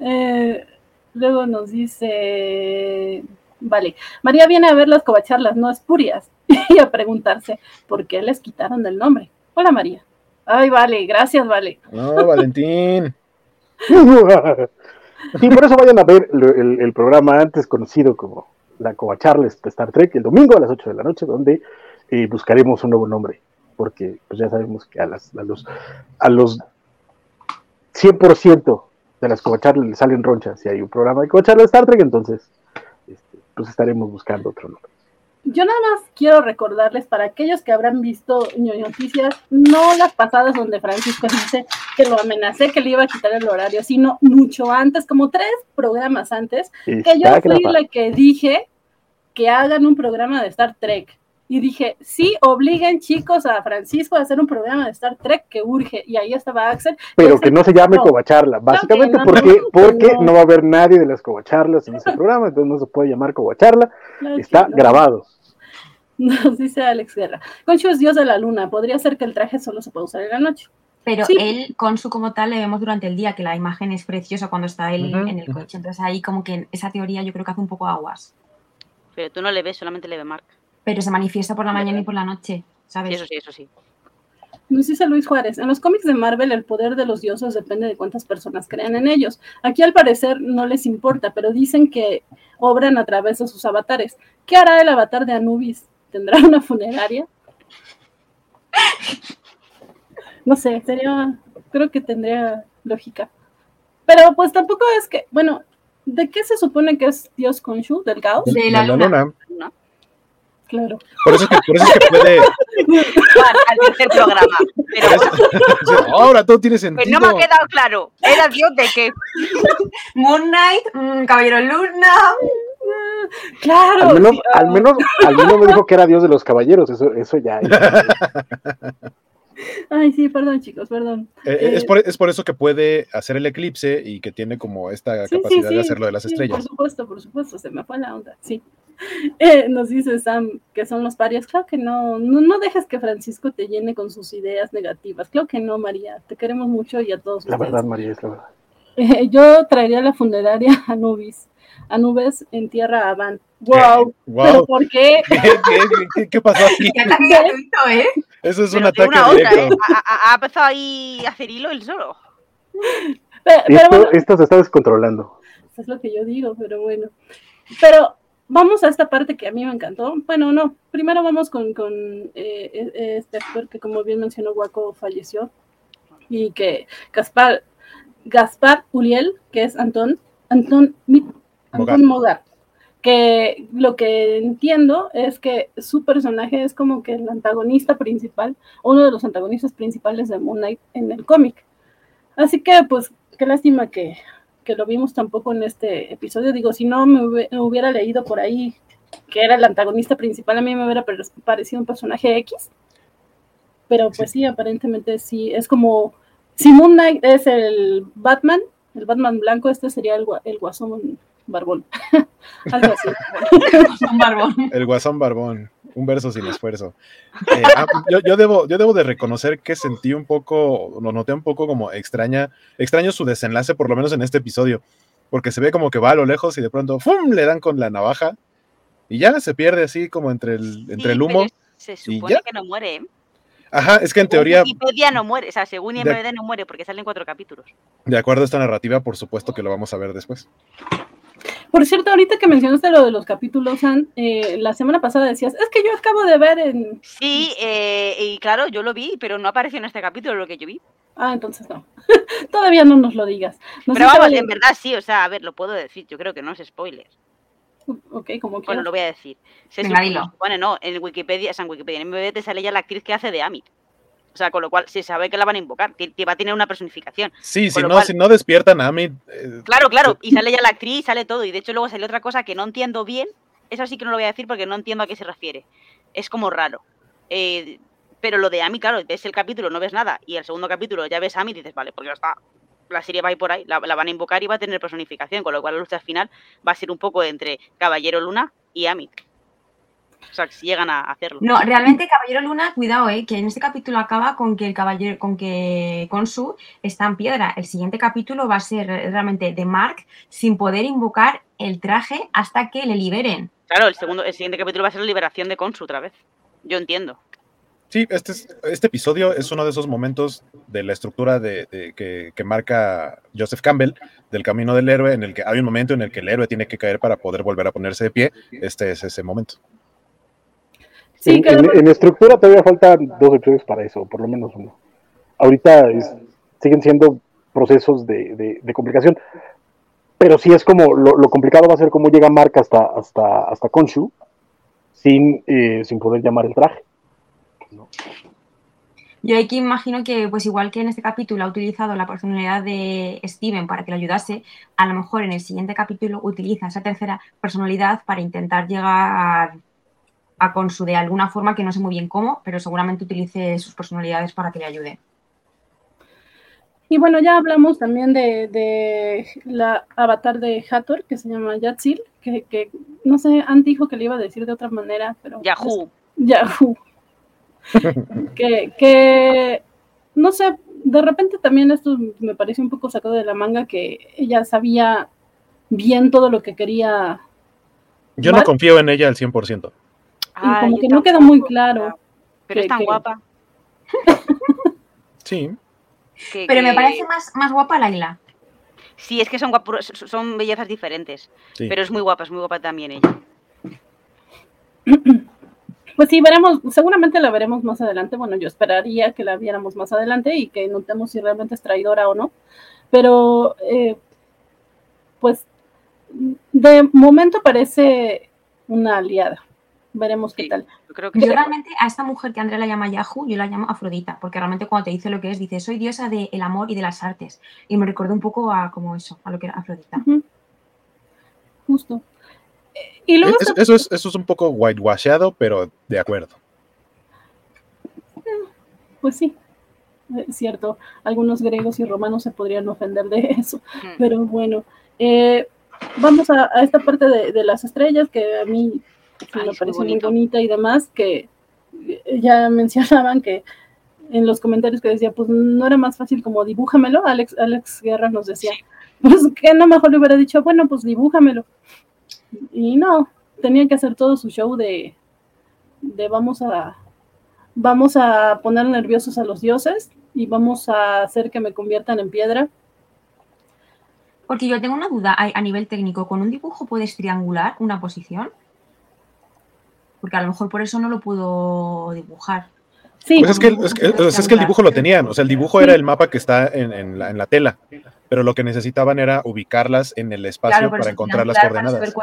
eh, luego nos dice, vale, María viene a ver las covacharlas, no espurias, y a preguntarse por qué les quitaron del nombre. Hola María. Ay, vale, gracias, vale.
No, Valentín.
sí, por eso vayan a ver el, el programa antes conocido como la Covacharles de Star Trek el domingo a las 8 de la noche, donde eh, buscaremos un nuevo nombre, porque pues ya sabemos que a, las, a los, a los 100% de las Covacharles le salen ronchas si hay un programa de Covacharles de Star Trek, entonces este, pues estaremos buscando otro nombre.
Yo nada más quiero recordarles para aquellos que habrán visto noticias, no las pasadas donde Francisco dice que lo amenacé que le iba a quitar el horario, sino mucho antes, como tres programas antes, que yo fui la que dije que hagan un programa de Star Trek. Y dije, sí, obliguen chicos a Francisco a hacer un programa de Star Trek que urge. Y ahí estaba Axel.
Pero que no se llame Covacharla, básicamente porque, porque no. va a haber nadie de las Covacharlas en ese programa, entonces no se puede llamar Covacharla. Está grabado.
Nos dice Alex Guerra. Conchu es dios de la luna. Podría ser que el traje solo se pueda usar en la noche.
Pero él, con su como tal, le vemos durante el día, que la imagen es preciosa cuando está él en el coche. Entonces ahí como que esa teoría yo creo que hace un poco aguas.
Pero tú no le ves, solamente le ve Mark.
Pero se manifiesta por la mañana y por la noche, ¿sabes?
eso sí, eso sí.
Nos dice Luis Juárez, en los cómics de Marvel el poder de los dioses depende de cuántas personas crean en ellos. Aquí al parecer no les importa, pero dicen que obran a través de sus avatares. ¿Qué hará el avatar de Anubis? ¿Tendrá una funeraria? No sé, sería, creo que tendría lógica. Pero pues tampoco es que, bueno, ¿de qué se supone que es Dios Khonshu? ¿Del caos?
De la, luna.
Claro.
Por eso, que, por eso es que puede.
al tercer programa. Pero...
Ahora todo tiene sentido.
Pues no me ha quedado claro. ¿Era Dios de qué?
Moon Knight, mmm, Caballero Luna.
Claro.
Al menos, al menos, al menos me dijo que era Dios de los caballeros. Eso, eso ya.
Ay, sí, perdón, chicos, perdón.
Eh, eh, es, por, es, por, eso que puede hacer el eclipse y que tiene como esta sí, capacidad sí, sí, de hacerlo de las estrellas.
Por supuesto, por supuesto, se me fue la onda, sí. Eh, nos dice Sam que son los parias. Claro que no, no, no, dejes que Francisco te llene con sus ideas negativas. Claro que no, María. Te queremos mucho y a todos.
La ustedes. verdad, María, es la verdad.
Eh, yo traería la funeraria a Nubis. A nubes en tierra a Van. ¡Wow!
wow.
¿Pero por qué?
¿Qué, qué, qué, qué pasó aquí?
¿Qué ataque gratuito, eh?
Eso es
Pero
un ataque
una otra,
directo.
¿eh? Ha, ha empezado ahí a hacer hilo él solo.
Pero, pero
Esto,
bueno,
esto se está descontrolando.
eso es lo que yo digo, pero bueno. Pero vamos a esta parte que a mí me encantó. Bueno, no, primero vamos con, con eh, este actor que como bien mencionó Guaco falleció y que Gaspar, Gaspar Uriel, que es Antón, Antón, Antón Mogar, que lo que entiendo es que su personaje es como que el antagonista principal, uno de los antagonistas principales de Moon Knight en el cómic. Así que pues qué lástima que, que lo vimos tampoco en este episodio. Digo, si no me hubiera leído por ahí que era el antagonista principal, a mí me hubiera parecido un personaje X. Pero pues sí, aparentemente sí, es como, si Moon Knight es el Batman, el Batman blanco, este sería el, el Guasón Barbón. Algo así.
Barbón.
El guasón barbón, un verso sin esfuerzo. Eh, ah, yo, yo, debo, yo debo de reconocer que sentí un poco, lo noté un poco como extraña, extraño su desenlace, por lo menos en este episodio, porque se ve como que va a lo lejos y de pronto ¡fum! le dan con la navaja y ya se pierde así como entre el, entre el humo.
Se supone que no muere, ¿eh?
Ajá, es que en teoría.
Wikipedia no muere, o sea, según IMDb no muere porque salen cuatro capítulos.
De acuerdo a esta narrativa, por supuesto que lo vamos a ver después.
Por cierto, ahorita que mencionaste lo de los capítulos, San, eh, la semana pasada decías, es que yo acabo de ver en...
Sí, eh, y claro, yo lo vi, pero no apareció en este capítulo lo que yo vi.
Ah, entonces no. Todavía no nos lo digas.
Pero vamos, en verdad sí, o sea, a ver, lo puedo decir, yo creo que no es spoiler.
Ok, como
Bueno, lo voy a decir. Se
Venga,
supone-
dilo.
bueno, no, en Wikipedia, o sea, en Wikipedia, en MBD te sale ya la actriz que hace de Amit. O sea, con lo cual se sabe que la van a invocar, que, va a tener una personificación.
Sí, si no,
cual-
si no despiertan a mí. eh,
Claro, claro, y sale ya la actriz, sale todo. Y de hecho luego sale otra cosa que no entiendo bien. Eso sí que no lo voy a decir porque no entiendo a qué se refiere. Es como raro. Eh, pero lo de Ami, claro, ves el capítulo, no ves nada. Y el segundo capítulo ya ves a Ami y dices, vale, porque ya está. La serie va a ir por ahí, la, la van a invocar y va a tener personificación. Con lo cual la lucha final va a ser un poco entre Caballero Luna y Amit. O sea, si llegan a hacerlo.
No, realmente Caballero Luna, cuidado, eh, que en este capítulo acaba con que el caballero, con que Konsu está en piedra. El siguiente capítulo va a ser realmente de Mark sin poder invocar el traje hasta que le liberen.
Claro, el, segundo, el siguiente capítulo va a ser la liberación de Konsu otra vez. Yo entiendo.
Sí, este, es- este episodio es uno de esos momentos de la estructura de, de- que, que marca Joseph Campbell del camino del héroe, en el que hay un momento en el que el héroe tiene que caer para poder volver a ponerse de pie. Este es ese momento.
Sí,
en,
que
en- en estructura todavía faltan dos episodios para eso, por lo menos uno. Ahorita es- siguen siendo procesos de, de- de complicación, pero sí es como lo, lo complicado va a ser cómo llega Mark hasta hasta hasta Khonshu sin eh, sin poder llamar el traje.
Yo aquí imagino que, pues igual que en este capítulo ha utilizado la personalidad de Steven para que le ayudase, a lo mejor en el siguiente capítulo utiliza esa tercera personalidad para intentar llegar a Consu de alguna forma que no sé muy bien cómo, pero seguramente utilice sus personalidades para que le ayude.
Y bueno, ya hablamos también de, la avatar de Hathor, que se llama Yatsil, que, no sé, Andy dijo que le iba a decir de otra manera, pero...
Yahoo.
Yahoo. que, que, no sé, de repente también esto me pareció un poco sacado de la manga, que ella sabía bien todo lo que quería.
Yo no confío en ella al 100%.
Y como que no quedó muy claro.
Pero es tan guapa.
sí.
Pero me parece más, más guapa Laila.
Sí, es que son, son bellezas diferentes. Pero es muy guapa, es muy guapa también ella.
Pues sí, veremos, seguramente la veremos más adelante. Bueno, yo esperaría que la viéramos más adelante y que notemos si realmente es traidora o no. Pero, eh, pues, de momento parece una aliada veremos qué tal.
Yo, creo que realmente a esta mujer que Andrea la llama Yahoo, yo la llamo Afrodita, porque realmente cuando te dice lo que es, dice, soy diosa del amor y de las artes. Y me recordó un poco a como eso, a lo que era Afrodita.
Justo.
Y luego eso, es, eso es un poco whitewashado, pero de acuerdo.
Pues sí, es cierto. Algunos griegos y romanos se podrían ofender de eso. Pero bueno, eh, vamos a, esta parte de, de, las estrellas que a mí me parece muy bonita y demás, que ya mencionaban que en los comentarios que decía, pues no era más fácil como dibújamelo, Alex, Alex Guerra nos decía, pues que no mejor le hubiera dicho, bueno, pues dibújamelo. Y no, tenía que hacer todo su show de, de vamos a vamos a poner nerviosos a los dioses y vamos a hacer que me conviertan en piedra.
Porque yo tengo una duda a nivel técnico, ¿con un dibujo puedes triangular una posición? Porque a lo mejor por eso no lo pudo dibujar.
Sí,
pues es que, es, que, el dibujo lo tenían, o sea, el dibujo era el mapa que está en, la, tela, pero lo que necesitaban era ubicarlas en el espacio para encontrar las coordenadas.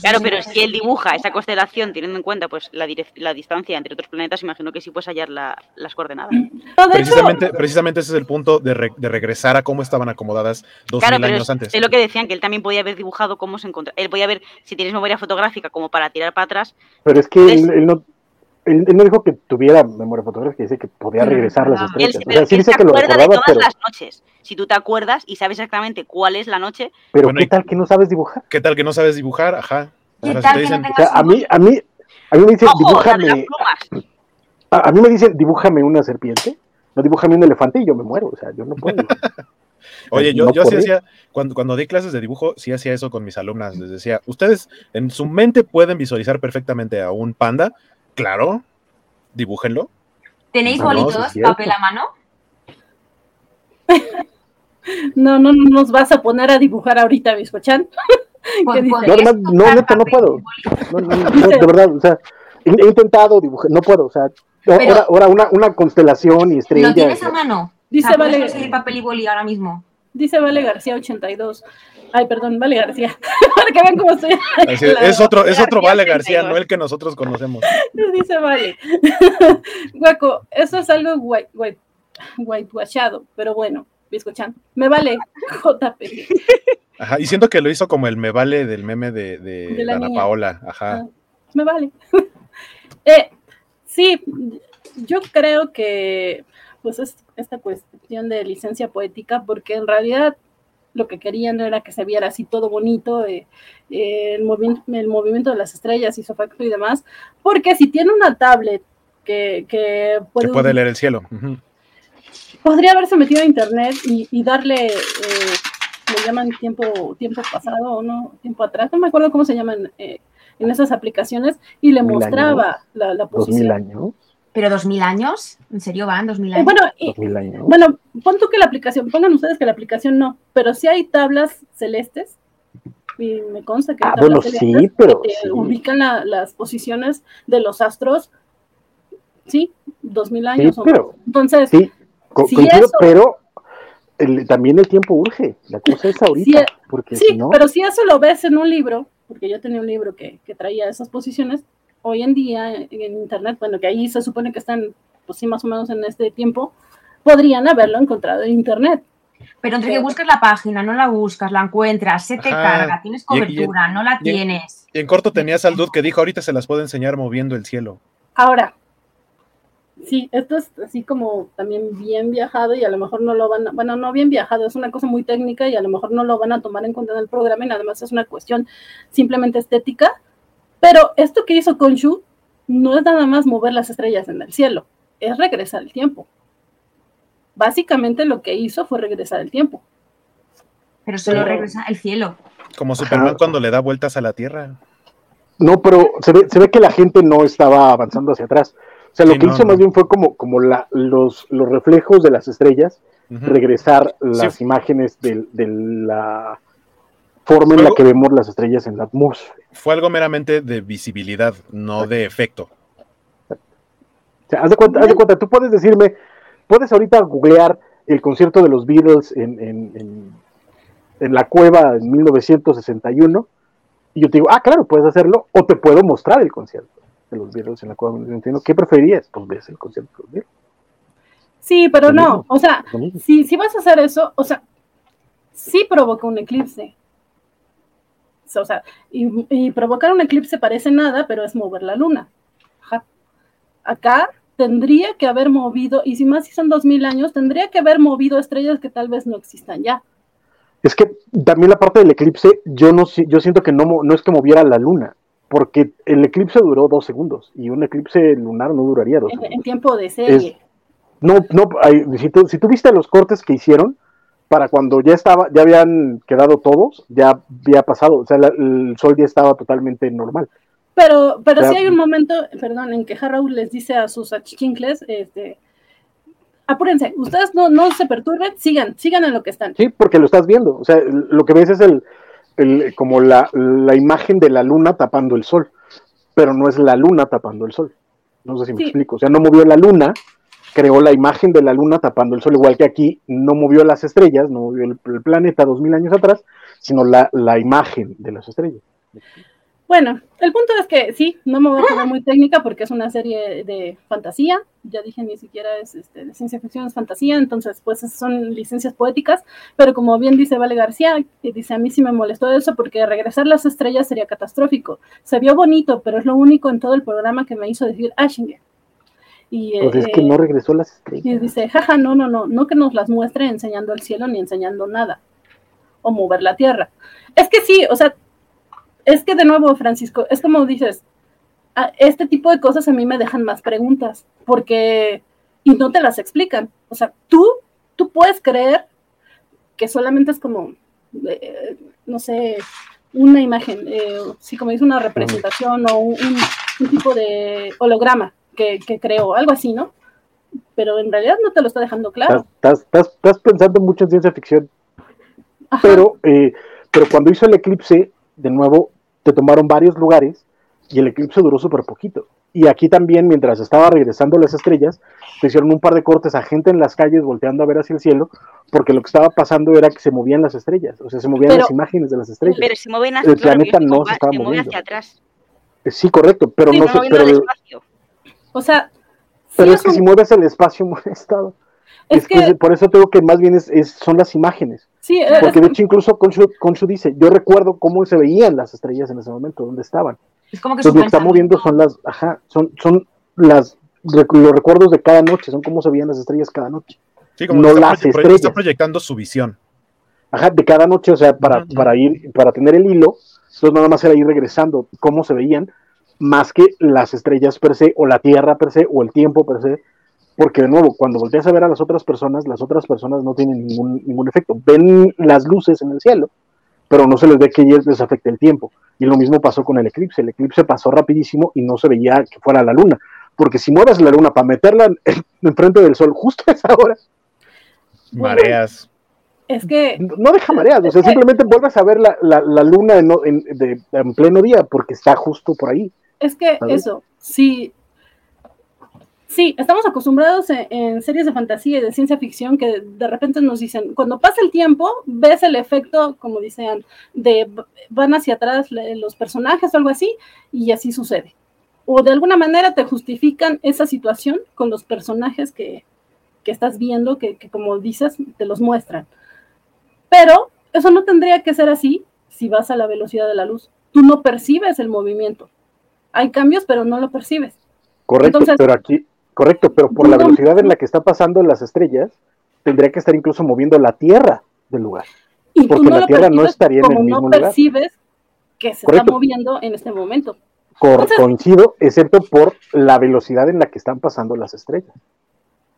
claro, pero si él dibuja esa constelación teniendo en cuenta pues la, la distancia entre otros planetas, imagino que sí puedes hallar las coordenadas.
precisamente, precisamente ese es el punto de, regresar a cómo estaban acomodadas dos mil años antes.
Es lo que decían, que él también podía haber dibujado cómo se encontraba. Él podía ver si tienes memoria fotográfica como para tirar para atrás.
Pero es que él no él, no dijo que tuviera memoria fotográfica, dice que podía regresar las estrellas.
o sea, sí dice que lo recordaba, de todas las noches. Si tú te acuerdas y sabes exactamente cuál es la noche.
Pero ¿qué tal que no sabes dibujar?
¿Qué tal que no sabes dibujar? Ajá.
¿Qué tal que dicen, o sea, a mí, a mí, a mí me dicen, dibújame. A, mí me dicen, dibújame una serpiente. No dibújame un elefante y yo me muero. O sea, yo no puedo.
Oye, yo, yo sí hacía, cuando, cuando di clases de dibujo, sí hacía eso con mis alumnas. Les decía, ustedes en su mente pueden visualizar perfectamente a un panda, Claro, dibújenlo.
¿Tenéis bolitos, papel a mano?
no, no, no nos vas a poner a dibujar ahorita, Biscochan.
Pues no, no, no, no, puedo. No, no, de verdad, o sea, he, intentado dibujar, no puedo, o sea, ahora, ahora una, una, constelación y estrellas. ¿Lo
tienes a mano?
Dice o Vale.
papel y boli ahora mismo.
Dice Vale García 82. Ay, perdón, Vale García. Para que vean cómo estoy.
es, otro, es otro Vale García, no el que nosotros conocemos.
Dice Vale. Guaco, eso es algo white, white, whitewashado, pero bueno, escuchan. Me vale JP.
Ajá, y siento que lo hizo como el me vale del meme de, de, la Paola. Ajá. Ah,
me vale. eh, sí, yo creo que pues es esta cuestión de licencia poética, porque en realidad lo que querían era que se viera así todo bonito, eh, el, movimiento de las estrellas y su efecto y demás, porque si tiene una tablet que, que
puede, leer el cielo.
Podría haberse metido a internet y, darle, eh, le llaman tiempo, tiempo pasado o no, tiempo atrás, no me acuerdo cómo se llaman eh, en esas aplicaciones, y le mostraba la, la posición.
años?
¿Pero 2000 años? ¿En serio van 2000 años?
bueno, bueno, pon tú que la aplicación, pongan ustedes que la aplicación no, pero si hay tablas celestes, y me consta que
hay ah, bueno, sí, pero
que ubican las posiciones de los astros, sí, 2000 años.
Sí, pero,
Entonces,
sí, pero también el tiempo urge, la cosa es ahorita. porque
sí,
no...
pero si eso lo ves en un libro, porque yo tenía un libro que, que traía esas posiciones, hoy en día en internet, bueno, que ahí se supone que están pues sí, más o menos en este tiempo, podrían haberlo encontrado en internet.
Pero entre que buscas la página, no la buscas, la encuentras, se te carga, tienes cobertura, no la tienes.
Y en corto tenías al dude que dijo, ahorita se las puedo enseñar moviendo el cielo.
Ahora, sí, esto es así como también bien viajado y a lo mejor no lo van a, bueno, no bien viajado, es una cosa muy técnica y a lo mejor no lo van a tomar en cuenta en el programa y además es una cuestión simplemente estética. Pero esto que hizo Konshu no es nada más mover las estrellas en el cielo, es regresar el tiempo básicamente lo que hizo fue regresar el tiempo.
Pero solo regresa el cielo.
Como Superman cuando le da vueltas a la Tierra.
No, pero se ve, que la gente no estaba avanzando hacia atrás. O sea, lo que hizo más bien fue como, como la, los, los reflejos de las estrellas, regresar las imágenes de, la forma en la que vemos las estrellas en la atmósfera.
Fue algo meramente de visibilidad, no de efecto.
O sea, haz de cuenta, haz de cuenta, tú puedes decirme, puedes ahorita googlear el concierto de los Beatles en, en, en, la cueva en 1961 y yo te digo, ah, claro, puedes hacerlo, o te puedo mostrar el concierto de los Beatles en la cueva en 1961. ¿Qué preferirías? Pues ves el concierto de los Beatles.
Sí, pero no, o sea, si, si vas a hacer eso, o sea, sí provoca un eclipse. O sea, y, y, provocar un eclipse parece nada, pero es mover la luna. Ajá. Acá tendría que haber movido, y si más si son dos mil años, tendría que haber movido estrellas que tal vez no existan ya.
Es que también la parte del eclipse, yo no yo siento que no, no es que moviera la luna, porque el eclipse duró dos segundos y un eclipse lunar no duraría dos
en,
segundos.
En tiempo de serie.
no, no, si, tú, si tú viste los cortes que hicieron, para cuando ya estaba, ya habían quedado todos, ya había pasado, o sea, el sol ya estaba totalmente normal.
Pero, pero sí hay un momento, perdón, en que Harrow les dice a sus achichincles, este, apúrense, ustedes no, no se perturben, sigan, sigan en lo que están.
Sí, porque lo estás viendo, o sea, lo que ves es el, el como la, la, imagen de la luna tapando el sol, pero no es la luna tapando el sol. No sé si me explico, o sea, no movió la luna, creó la imagen de la luna tapando el sol, igual que aquí no movió las estrellas, no movió el, planeta dos mil años atrás, sino la, la imagen de las estrellas.
Bueno, el punto es que sí, no me voy a poner muy técnica porque es una serie de fantasía, ya dije ni siquiera es este, de ciencia ficción, es fantasía, entonces pues son licencias poéticas, pero como bien dice Vale García, que dice a mí sí me molestó eso porque regresar las estrellas sería catastrófico. Se vio bonito, pero es lo único en todo el programa que me hizo decir Ashinger.
Y, pues es que no regresó las estrellas.
Y dice, jaja, no, no, no, no que nos las muestre enseñando el cielo ni enseñando nada, o mover la tierra. Es que sí, o sea, es que de nuevo, Francisco, es como dices, este tipo de cosas a mí me dejan más preguntas, porque, y no te las explican. O sea, tú, tú puedes creer que solamente es como, eh, no sé, una imagen, eh, sí, como dice, una representación o un, tipo de holograma que, que creó, algo así, ¿no? Pero en realidad no te lo está dejando claro.
Estás, estás, estás pensando mucho en ciencia ficción. Pero, eh, pero cuando hizo el eclipse, de nuevo, te tomaron varios lugares y el eclipse duró súper poquito. Y aquí también, mientras estaba regresando las estrellas, te hicieron un par de cortes a gente en las calles volteando a ver hacia el cielo, porque lo que estaba pasando era que se movían las estrellas, o sea, se movían las imágenes de las estrellas.
Pero se mueven hacia
el planeta no se estaba moviendo.
hacia atrás.
Eh, sí, correcto, pero no, se. Pero,
o sea.
Pero es que si mueves el espacio, mueve estado. Es, que, por eso tengo que más bien es, son las imágenes.
Sí,
Porque de hecho incluso Conchu, dice, yo recuerdo cómo se veían las estrellas en ese momento, dónde estaban.
Es como que
lo que está moviendo son las, ajá, son, son las los recuerdos de cada noche, son cómo se veían las estrellas cada noche.
Sí, como no las estrellas. está proyectando su visión.
Ajá, de cada noche, o sea, para, para ir, para tener el hilo, entonces nada más era ir regresando cómo se veían, más que las estrellas per se, o la Tierra per se, o el tiempo per se, porque de nuevo, cuando volteas a ver a las otras personas, las otras personas no tienen ningún, ningún efecto. Ven las luces en el cielo, pero no se les ve que les afecte el tiempo. Y lo mismo pasó con el eclipse. El eclipse pasó rapidísimo y no se veía que fuera la luna. Porque si mueves la luna para meterla enfrente del sol justo a esa hora.
Mareas.
Es que.
No deja mareas, o sea, simplemente vuelves a ver la, la, luna en, en, pleno día porque está justo por ahí.
Es que eso, si Sí, estamos acostumbrados en, series de fantasía y de ciencia ficción que de repente nos dicen, cuando pasa el tiempo, ves el efecto, como dicen, de van hacia atrás los personajes o algo así, y así sucede. o de alguna manera te justifican esa situación con los personajes que, estás viendo, que, que, como dices, te los muestran. Pero eso no tendría que ser así si vas a la velocidad de la luz. Tú no percibes el movimiento. Hay cambios, pero no lo percibes.
Correcto, pero aquí, correcto, pero por la velocidad en la que está pasando las estrellas, tendría que estar incluso moviendo la Tierra del lugar.
Y porque la Tierra no estaría en el mismo no percibes que se está moviendo en este momento.
coincido, excepto por la velocidad en la que están pasando las estrellas.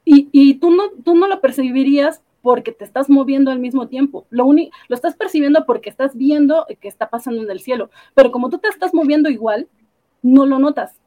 Y, y tú, no, tú no lo percibirías porque te estás moviendo al mismo tiempo. Lo, lo estás percibiendo porque estás viendo que está pasando en el cielo. Pero como tú te estás moviendo igual, no lo notas.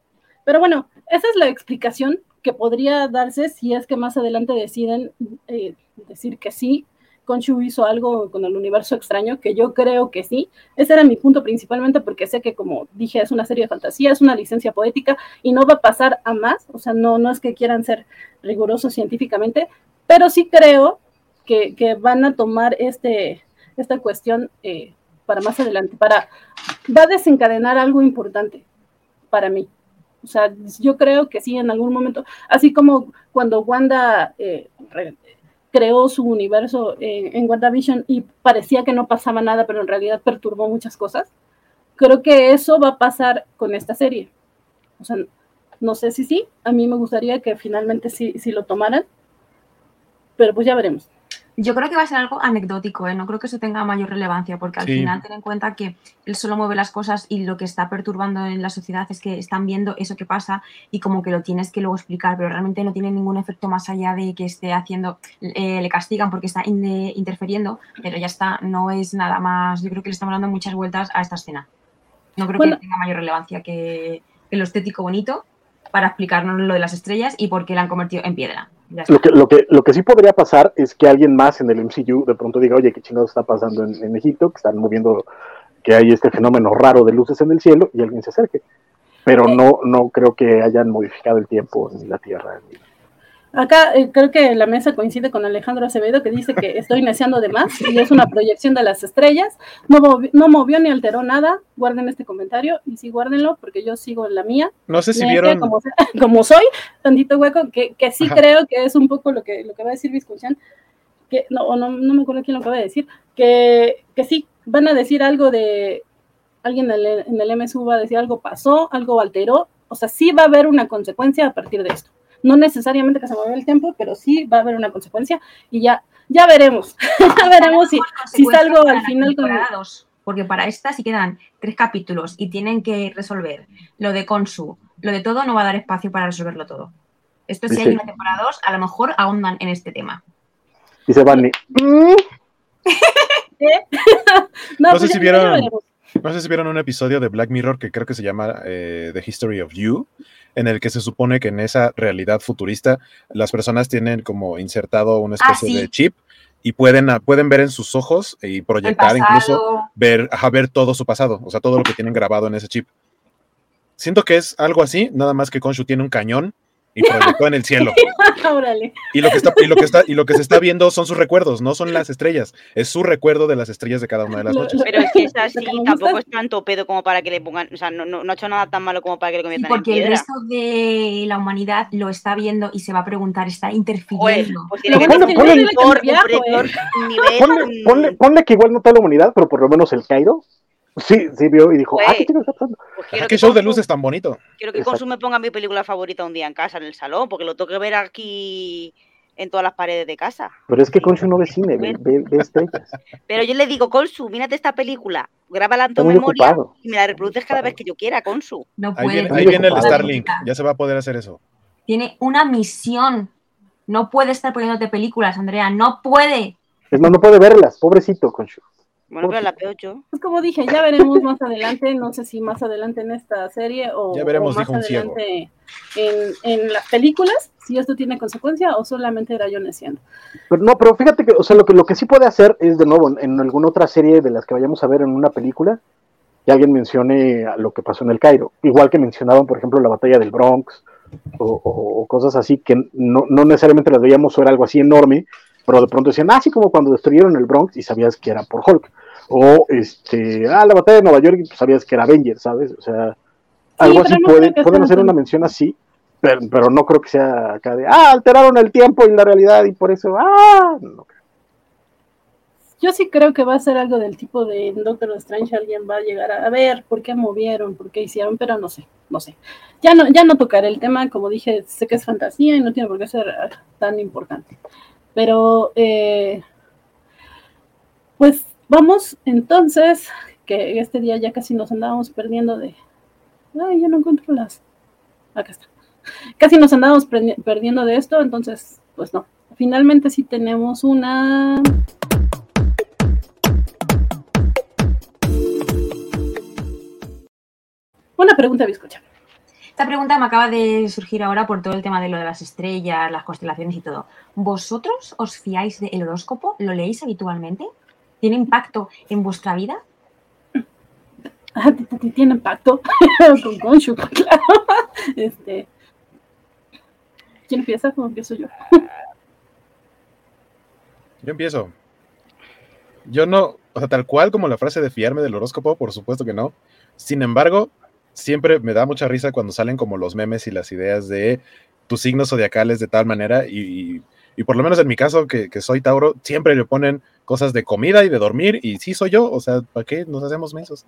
Pero bueno, esa es la explicación que podría darse si es que más adelante deciden eh, decir que sí, Konshu hizo algo con el universo extraño, que yo creo que sí. Ese era mi punto principalmente porque sé que, como dije, es una serie de fantasía, es una licencia poética y no va a pasar a más. O sea, no, no es que quieran ser rigurosos científicamente, pero sí creo que, van a tomar este, esta cuestión eh, para más adelante, para, va a desencadenar algo importante para mí. O sea, yo creo que sí, en algún momento, así como cuando Wanda eh, creó su universo en WandaVision y parecía que no pasaba nada, pero en realidad perturbó muchas cosas, creo que eso va a pasar con esta serie. O sea, no sé si sí, a mí me gustaría que finalmente sí, sí lo tomaran, pero pues ya veremos.
Yo creo que va a ser algo anecdótico, ¿eh? no creo que eso tenga mayor relevancia, porque al final ten en cuenta que él solo mueve las cosas y lo que está perturbando en la sociedad es que están viendo eso que pasa y como que lo tienes que luego explicar, pero realmente no tiene ningún efecto más allá de que esté haciendo, eh, le castigan porque está interfiriendo, pero ya está, no es nada más, yo creo que le estamos dando muchas vueltas a esta escena. No creo que tenga mayor relevancia que, que lo estético bonito para explicarnos lo de las estrellas y por qué la han convertido en piedra.
Lo que, lo, que, lo que sí podría pasar es que alguien más en el MCU de pronto diga, oye, ¿qué chingados está pasando en, Egipto? Que están moviendo, que hay este fenómeno raro de luces en el cielo y alguien se acerque. Pero no, no creo que hayan modificado el tiempo en la Tierra.
Acá eh, creo que la mesa coincide con Alejandro Acevedo que dice que estoy neceando de más y es una proyección de las estrellas. No, no movió ni alteró nada. Guarden este comentario y sí, guárdenlo porque yo sigo en la mía.
No sé si vieron.
Como, soy, tantito hueco, que, que sí creo que es un poco lo que, lo que va a decir Viscuchan. Que no, no, no me acuerdo quién lo acaba de decir. Que, que sí van a decir algo de. Alguien en el, en el MSU va a decir algo pasó, algo alteró. O sea, sí va a haber una consecuencia a partir de esto no necesariamente que se mueva el tiempo, pero sí va a haber una consecuencia y ya, ya veremos, ya veremos si, si salgo al final con...
Porque para esta si quedan tres capítulos y tienen que resolver lo de Consu, lo de todo, no va a dar espacio para resolverlo todo. Esto si hay una temporada 2, a lo mejor ahondan en este tema.
Dice Barney.
no, sé pues si vieron... No sé si vieron un episodio de Black Mirror que creo que se llama eh, The History of You, en el que se supone que en esa realidad futurista las personas tienen como insertado una ah, especie de chip y pueden, ah, pueden ver en sus ojos y proyectar incluso ver, ver todo su pasado, o sea, todo lo que tienen grabado en ese chip. Siento que es algo así, nada más que Konshu tiene un cañón y proyectó en el cielo. y lo que está y lo que está y lo que se está viendo son sus recuerdos, no son las estrellas, es su recuerdo de las estrellas de cada una de las noches.
Pero es que es así, tampoco es tanto pedo como para que le pongan, o sea, no, no, ha hecho nada tan malo como para que le conviertan
porque el resto de la humanidad lo está viendo y se va a preguntar, está interfiriendo. Pues,
ponle que igual no toda la humanidad, pero por lo menos el Cairo Sí, sí vio y dijo, ah, ¿qué está pasando?
Pues ¿Qué show de luces tan bonito?
Quiero que Consume ponga mi película favorita un día en casa, en el salón, porque lo tengo que ver aquí en todas las paredes de casa.
Pero es que Consu no ve cine, ve, ve, estrellas.
Pero yo le digo, Consu, mírate esta película, grábala en tu memoria y me la reproduces cada vez que yo quiera, Consu.
No puede. Ahí viene, ahí viene el Starlink, ya se va a poder hacer eso.
Tiene una misión. No puede estar poniéndote películas, Andrea, no puede.
Es más, no puede verlas, pobrecito, Consu.
Bueno, pero la veo yo.
Pues como dije, ya veremos más adelante, no sé si más adelante en esta serie o,
ya veremos,
más adelante en, en, las películas, si esto tiene consecuencia o solamente era yo neciendo.
Pero no, pero fíjate que, o sea, lo que, lo que sí puede hacer es, de nuevo, en, alguna otra serie de las que vayamos a ver en una película, que alguien mencione lo que pasó en el Cairo. Igual que mencionaban, por ejemplo, la batalla del Bronx o, cosas así que no, no necesariamente las veíamos o era algo así enorme, pero de pronto decían, ah, así como cuando destruyeron el Bronx y sabías que era por Hulk o este, ah, la batalla de Nueva York, pues sabías que era Avengers, ¿sabes? O sea, algo así puede, pueden hacer una mención así, pero, pero, no creo que sea acá de, ah, alteraron el tiempo y la realidad y por eso, ah, no
Yo sí creo que va a ser algo del tipo de Doctor Strange, alguien va a llegar a, a ver por qué movieron, por qué hicieron, pero no sé, no sé. Ya no, ya no tocaré el tema, como dije, sé que es fantasía y no tiene por qué ser tan importante. Pero, eh, pues vamos entonces, que este día ya casi nos andábamos perdiendo de... Ay, ya no encuentro las... Acá está. Casi nos andábamos perdiendo de esto, entonces, pues no. Finalmente sí tenemos una... Una pregunta, Biscocha.
Esta pregunta me acaba de surgir ahora por todo el tema de lo de las estrellas, las constelaciones y todo. ¿Vosotros os fiáis del horóscopo? ¿Lo leéis habitualmente? ¿Tiene impacto en vuestra vida?
Ah, tiene impacto con Gonshu, claro. Este, ¿Quién empieza? ¿Cómo empiezo yo?
Yo empiezo. Yo no, o sea, tal cual como la frase de fiarme del horóscopo, por supuesto que no. Sin embargo, siempre me da mucha risa cuando salen como los memes y las ideas de tus signos zodiacales de tal manera y, por lo menos en mi caso, que, soy Tauro, siempre le ponen cosas de comida y de dormir y sí soy yo, o sea, ¿para qué nos hacemos mensos?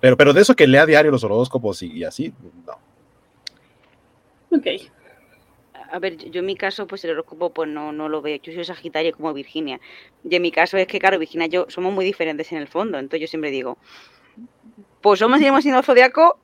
Pero, pero de eso que lea diario los horóscopos y, así, no.
Ok.
A ver, yo en mi caso, pues el horóscopo pues no, no lo veo. Yo soy Sagitario como Virginia. Y en mi caso es que, claro, Virginia y yo somos muy diferentes en el fondo. Entonces yo siempre digo, pues somos y hemos sido zodiaco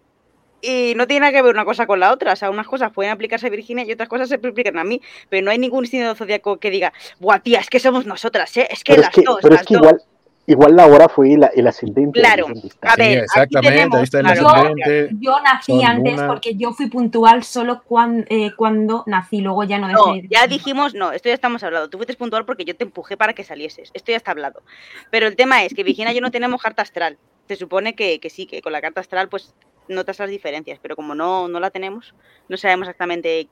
y no tiene nada que ver una cosa con la otra. O sea, unas cosas pueden aplicarse a Virginia y otras cosas se aplican a mí. Pero no hay ningún signo zodiaco que diga, buah, tía, es que somos nosotras, ¿eh? Es que las dos.
Pero es que igual, igual la hora fue el, ascendente.
Claro,
a ver, exactamente, ahí está el.
Yo, nací antes porque yo fui puntual solo eh, cuando, nací, luego ya no
dejé. ya dijimos, no, esto ya estamos hablando. Tú fuiste puntual porque yo te empujé para que salieses. Esto ya está hablado. Pero el tema es que Virginia y yo no tenemos carta astral se supone que, sí, que con la carta astral pues notas las diferencias, pero como no, no la tenemos, no sabemos exactamente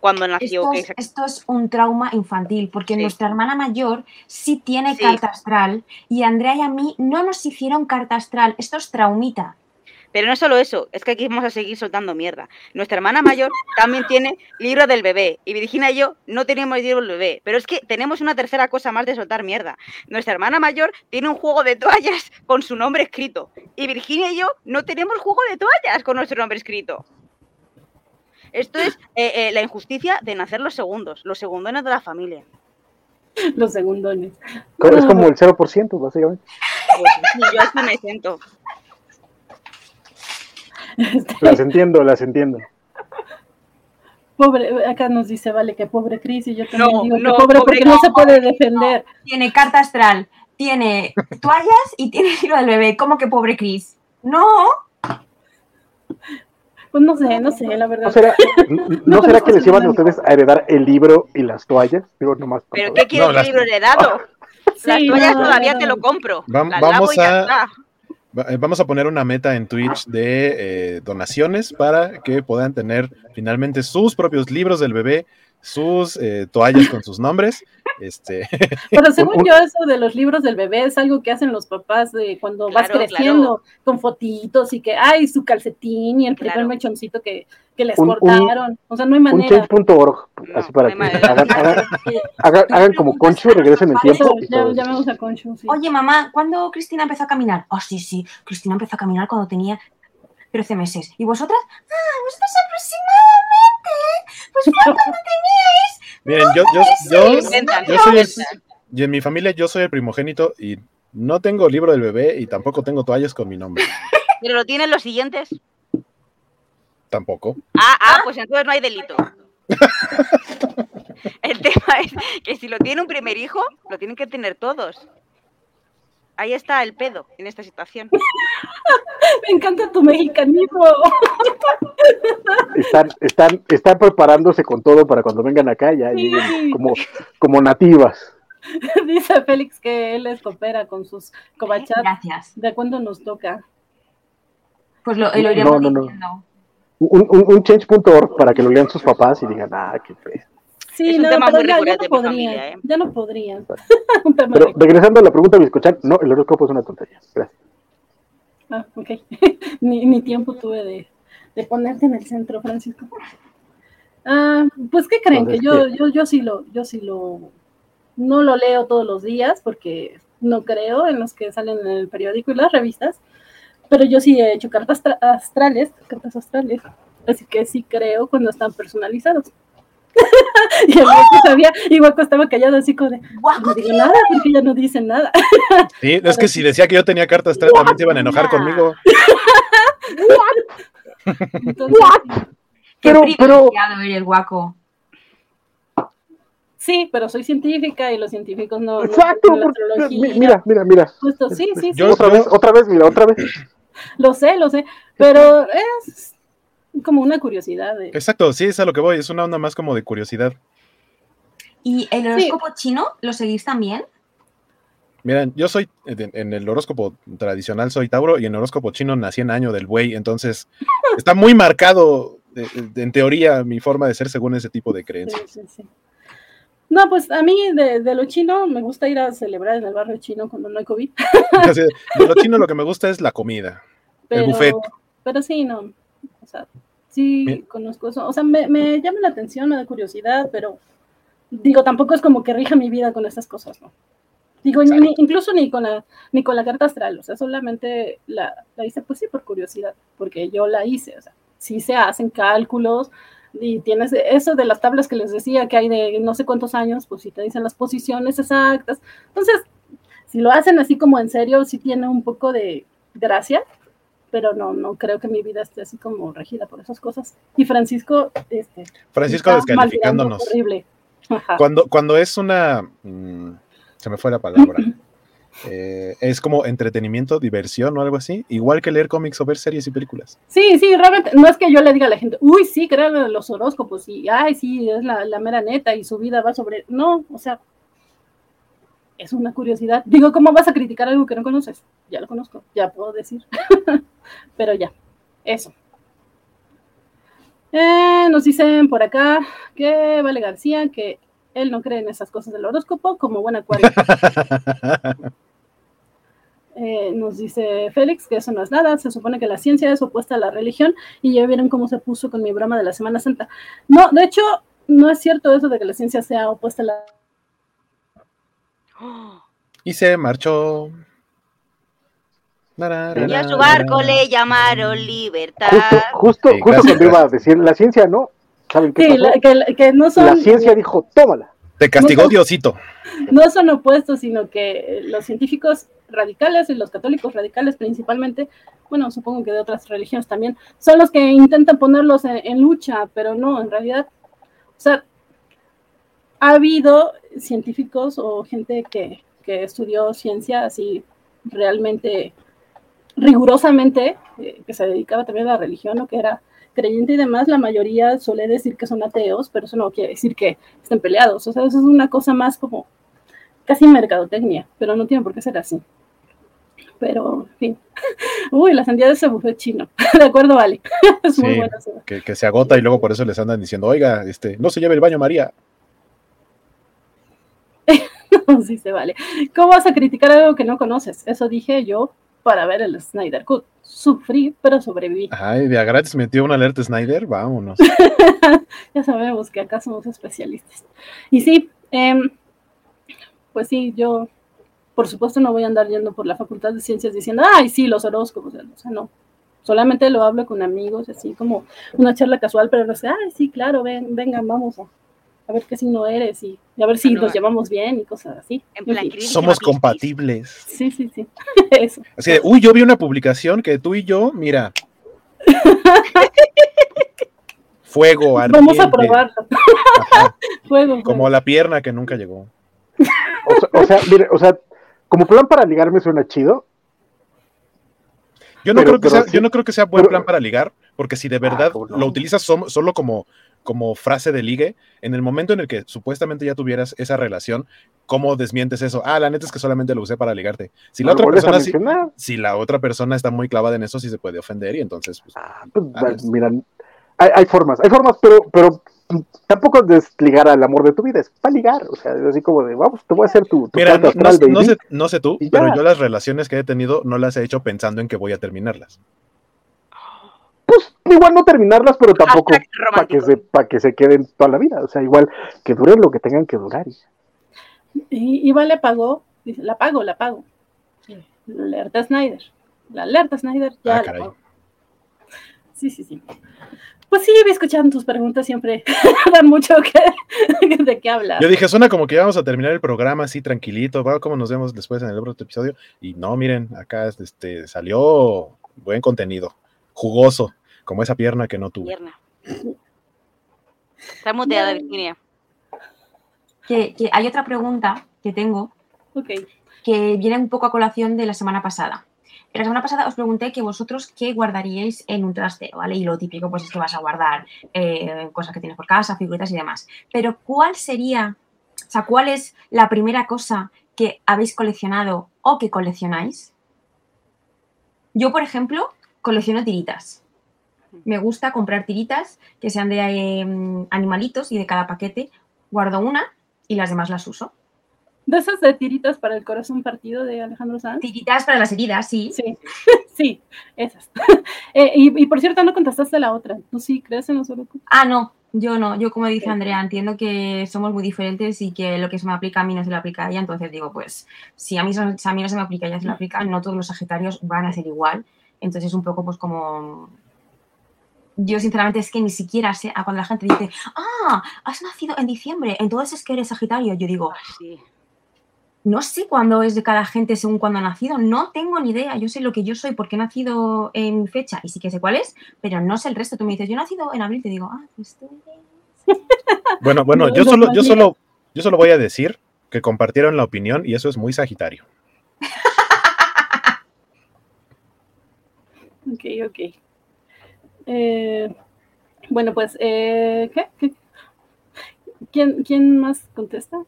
cuándo nació.
Esto, es, esto es un trauma infantil, porque nuestra hermana mayor sí tiene carta astral y Andrea y a mí no nos hicieron carta astral. Esto es traumita.
Pero no solo eso, es que aquí vamos a seguir soltando mierda. Nuestra hermana mayor también tiene libro del bebé y Virginia y yo no tenemos libro del bebé. Pero es que tenemos una tercera cosa más de soltar mierda. Nuestra hermana mayor tiene un juego de toallas con su nombre escrito y Virginia y yo no tenemos juego de toallas con nuestro nombre escrito. Esto es eh, eh, la injusticia de nacer los segundos, los segundones de la familia.
Los segundones.
Es como el 0%, básicamente.
Pues, yo hasta me siento.
Las entiendo, las entiendo.
Pobre, acá nos dice, vale, que pobre Cris, y yo también digo que pobre, porque no, se puede defender.
Tiene carta astral, tiene toallas y tiene libro del bebé. ¿Cómo que pobre Cris? No.
Pues no sé, no sé, la verdad.
¿No será, ¿no será que les iban a ustedes a heredar el libro y las toallas? Digo, nomás
¿Pero qué quiere el libro heredado? las toallas todavía te lo compro.
vamos a... Eh, vamos a poner una meta en Twitch de eh, donaciones para que puedan tener finalmente sus propios libros del bebé, sus eh, toallas con sus nombres. Este.
Pero según yo, eso de los libros del bebé es algo que hacen los papás de cuando vas creciendo, con fotitos y que, ay, su calcetín y el primer mechoncito que, que les cortaron. o sea, no hay manera.
Un change.org, así para que hagan, hagan, como Conchu, regresen el tiempo.
a Conchu,
Oye, mamá, ¿cuándo Cristina empezó a caminar? Oh, sí, sí, Cristina empezó a caminar cuando tenía 13 meses. ¿Y vosotras? Ah, vosotras aproximadamente. Pues cuando teníais.
Miren, yo, yo, yo, soy el, y en mi familia yo soy el primogénito y no tengo libro del bebé y tampoco tengo toallas con mi nombre.
¿Pero lo tienen los siguientes?
Tampoco.
Ah, ah, pues entonces no hay delito. El tema es que si lo tiene un primer hijo, lo tienen que tener todos. Ahí está el pedo en esta situación.
Me encanta tu mexicanismo.
Están, están, están preparándose con todo para cuando vengan acá, ya como, como nativas.
Dice Félix que él les coopera con sus cobachas.
Gracias.
¿De cuándo nos toca?
Pues lo, lo iremos no, no, no
un, un, change.org para que lo lean sus papás y digan, ah, qué fe.
Sí, no, pero ya, ya, no podría, ¿eh? ya no podría.
pero regresando a la pregunta de escuchar, no, el horóscopo es una tontería. Gracias.
Ah, ok. ni, ni tiempo tuve de, de ponerte en el centro, Francisco. Ah, pues qué creen que yo, yo, yo sí lo, yo sí lo, no lo leo todos los días porque no creo en los que salen en el periódico y las revistas, pero yo sí he hecho cartas astrales, cartas astrales, así que sí creo cuando están personalizados. y el Guaco sabía, y Guaco estaba callado así como de, no digo nada, porque ya no dicen nada.
sí, es que si decía que yo tenía cartas también se iban a enojar conmigo.
Entonces, pero, pero... el Guaco.
Sí, pero soy científica y los científicos no.
Exacto, mira, mira, mira.
Justo, sí, sí,
sí. Otra vez, otra vez, mira, otra vez.
lo sé, lo sé, pero es como una curiosidad.
Exacto, sí, es a lo que voy, es una onda más como de curiosidad.
¿Y el horóscopo chino lo seguís también?
Miren, yo soy, en el horóscopo tradicional soy Tauro y en el horóscopo chino nací en año del buey, entonces está muy marcado, en teoría, mi forma de ser según ese tipo de creencias. Sí, sí, sí.
No, pues a mí de, lo chino me gusta ir a celebrar en el barrio chino cuando no hay COVID.
de lo chino lo que me gusta es la comida, el buffet.
Pero sí, no. O sea, sí conozco eso. O sea, me, me, llama la atención, me da curiosidad, pero digo, tampoco es como que rija mi vida con estas cosas, ¿no? Digo, incluso ni con la ni con la carta astral, o sea, solamente la, la hice, pues sí, por curiosidad, porque yo la hice, o sea, sí se hacen cálculos, y tienes eso de las tablas que les decía que hay de no sé cuántos años, pues si te dicen las posiciones exactas. Entonces, si lo hacen así como en serio, sí tiene un poco de gracia, pero no, no creo que mi vida esté así como regida por esas cosas. Y Francisco, este,
Francisco descalificándonos. Horrible. Cuando, cuando es una, mm, se me fue la palabra. Eh, es como entretenimiento, diversión o algo así, igual que leer cómics o ver series y películas.
Sí, sí, realmente no es que yo le diga a la gente, uy, sí, creo en los horóscopos y, ay, sí, es la, la mera neta y su vida va sobre... No, o sea, es una curiosidad. Digo, ¿cómo vas a criticar algo que no conoces? Ya lo conozco, ya puedo decir. Pero ya, eso. Eh, nos dicen por acá que Vale García que él no cree en esas cosas del horóscopo como buen acuario. Eh, nos dice Félix que eso no es nada, se supone que la ciencia es opuesta a la religión y ya vieron cómo se puso con mi broma de la Semana Santa. No, de hecho, no es cierto eso de que la ciencia sea opuesta a la...
Y se marchó.
Y a su barco le llamaron libertad.
Justo, justo, cuando iba a decir la ciencia, ¿no? ¿Saben qué
sí, la, que, no son...
La ciencia dijo, tómala.
Te castigó Diosito.
No son opuestos, sino que los científicos radicales y los católicos radicales principalmente, bueno, supongo que de otras religiones también, son los que intentan ponerlos en, lucha, pero no, en realidad, o sea, ha habido científicos o gente que, que estudió ciencia así realmente rigurosamente, eh, que se dedicaba también a la religión o que era creyente y demás, la mayoría suele decir que son ateos, pero eso no quiere decir que estén peleados. O sea, eso es una cosa más como casi mercadotecnia, pero no tiene por qué ser así. Pero, en fin. Uy, la sandía de ese buffet chino. de acuerdo, vale. es muy buena.
Que, que, se agota y luego por eso les andan diciendo, oiga, este, no se lleve el baño María.
sí se vale. ¿Cómo vas a criticar algo que no conoces? Eso dije yo para ver el Snyder Cut. Sufrí, pero sobreviví.
Ay, de gratis metió una alerta Snyder, vámonos.
ya sabemos que acá somos especialistas. Y sí, eh, pues sí, yo por supuesto no voy a andar yendo por la Facultad de Ciencias diciendo, ay, sí, los horóscopos, o sea, no. Solamente lo hablo con amigos, así como una charla casual, pero no sé, ay, sí, claro, ven, vengan, vamos a, a ver qué signo eres y, a ver si nos llevamos bien y cosas así.
Somos compatibles.
Sí, sí, sí. Eso.
Así de, uy, yo vi una publicación que tú y yo, mira. Fuego ardiente.
Vamos a probarlo.
fuego, Como la pierna que nunca llegó.
O sea, mire, o sea, como plan para ligarme suena chido.
Yo no, creo, que sea, yo no creo que sea buen plan para ligar, porque si de ah, verdad lo utilizas solo como, como frase de ligue, en el momento en el que supuestamente ya tuvieras esa relación, ¿cómo desmientes eso? Ah, la neta es que solamente lo usé para ligarte. Si la, otra persona, si, la otra persona está muy clavada en eso, sí se puede ofender y entonces... Pues,
ah, pues, mira, hay, hay, formas, hay formas, pero, pero tampoco es ligar al amor de tu vida, es para ligar, o sea, así como de, vamos, te voy a hacer tu,
Mira, no, no, sé, no, sé, tú, pero yo las relaciones que he tenido no las he hecho pensando en que voy a terminarlas.
Igual no terminarlas, pero tampoco para que, se, que se queden toda la vida. O sea, igual que duren lo que tengan que durar.
Y, Iva le pagó, dice, la pago, la pago. La alerta Snyder. La alerta Snyder ya ah, la Sí, sí, sí. Pues sí, escuchando tus preguntas, siempre dan mucho que, de qué hablar.
Yo dije, suena como que íbamos a terminar el programa así tranquilito, ¿va? ¿cómo nos vemos después en el otro episodio? Y no, miren, acá este, salió buen contenido, jugoso, como esa pierna que no tuve. Pierna.
Está muteada, Virginia.
Que, hay otra pregunta que tengo, que viene un poco a colación de la semana pasada. La semana pasada os pregunté que vosotros qué guardaríais en un trastero, ¿vale? Y lo típico pues es que vas a guardar eh, cosas que tienes por casa, figuritas y demás. Pero ¿cuál sería, o sea, cuál es la primera cosa que habéis coleccionado o que coleccionáis? Yo, por ejemplo, colecciono tiritas. Me gusta comprar tiritas que sean de em, animalitos y de cada paquete guardo una y las demás las uso.
De esas de tiritas para el corazón partido de Alejandro Sanz.
Tiritas para las heridas, sí.
Sí, sí, esas. Eh, y, por cierto, no contestaste la otra. ¿Tú sí crees en los?
Ah, no, yo no. Yo, como dice Andrea, entiendo que somos muy diferentes y que lo que se me aplica a mí no se le aplica a ella. Entonces digo, pues, si a mí, a mí no se me aplica a ella se le aplica, no todos los sagitarios van a ser igual. Entonces es un poco, pues, como yo sinceramente es que ni siquiera sé a cuando la gente dice, ah, has nacido en diciembre, entonces es que eres Sagitario. Yo digo, ah, sí no sé cuándo es de cada gente según cuándo ha nacido, no tengo ni idea. Yo sé lo que yo soy porque he nacido en fecha y sí que sé cuál es, pero no sé el resto. Tú me dices, yo he nacido en abril, te digo, ah, pues tú
Bueno, bueno, yo solo, yo solo, yo solo voy a decir que compartieron la opinión y eso es muy sagitario.
ok, ok. Eh, bueno, pues, eh, ¿qué? ¿Quién, ¿Quién más contesta?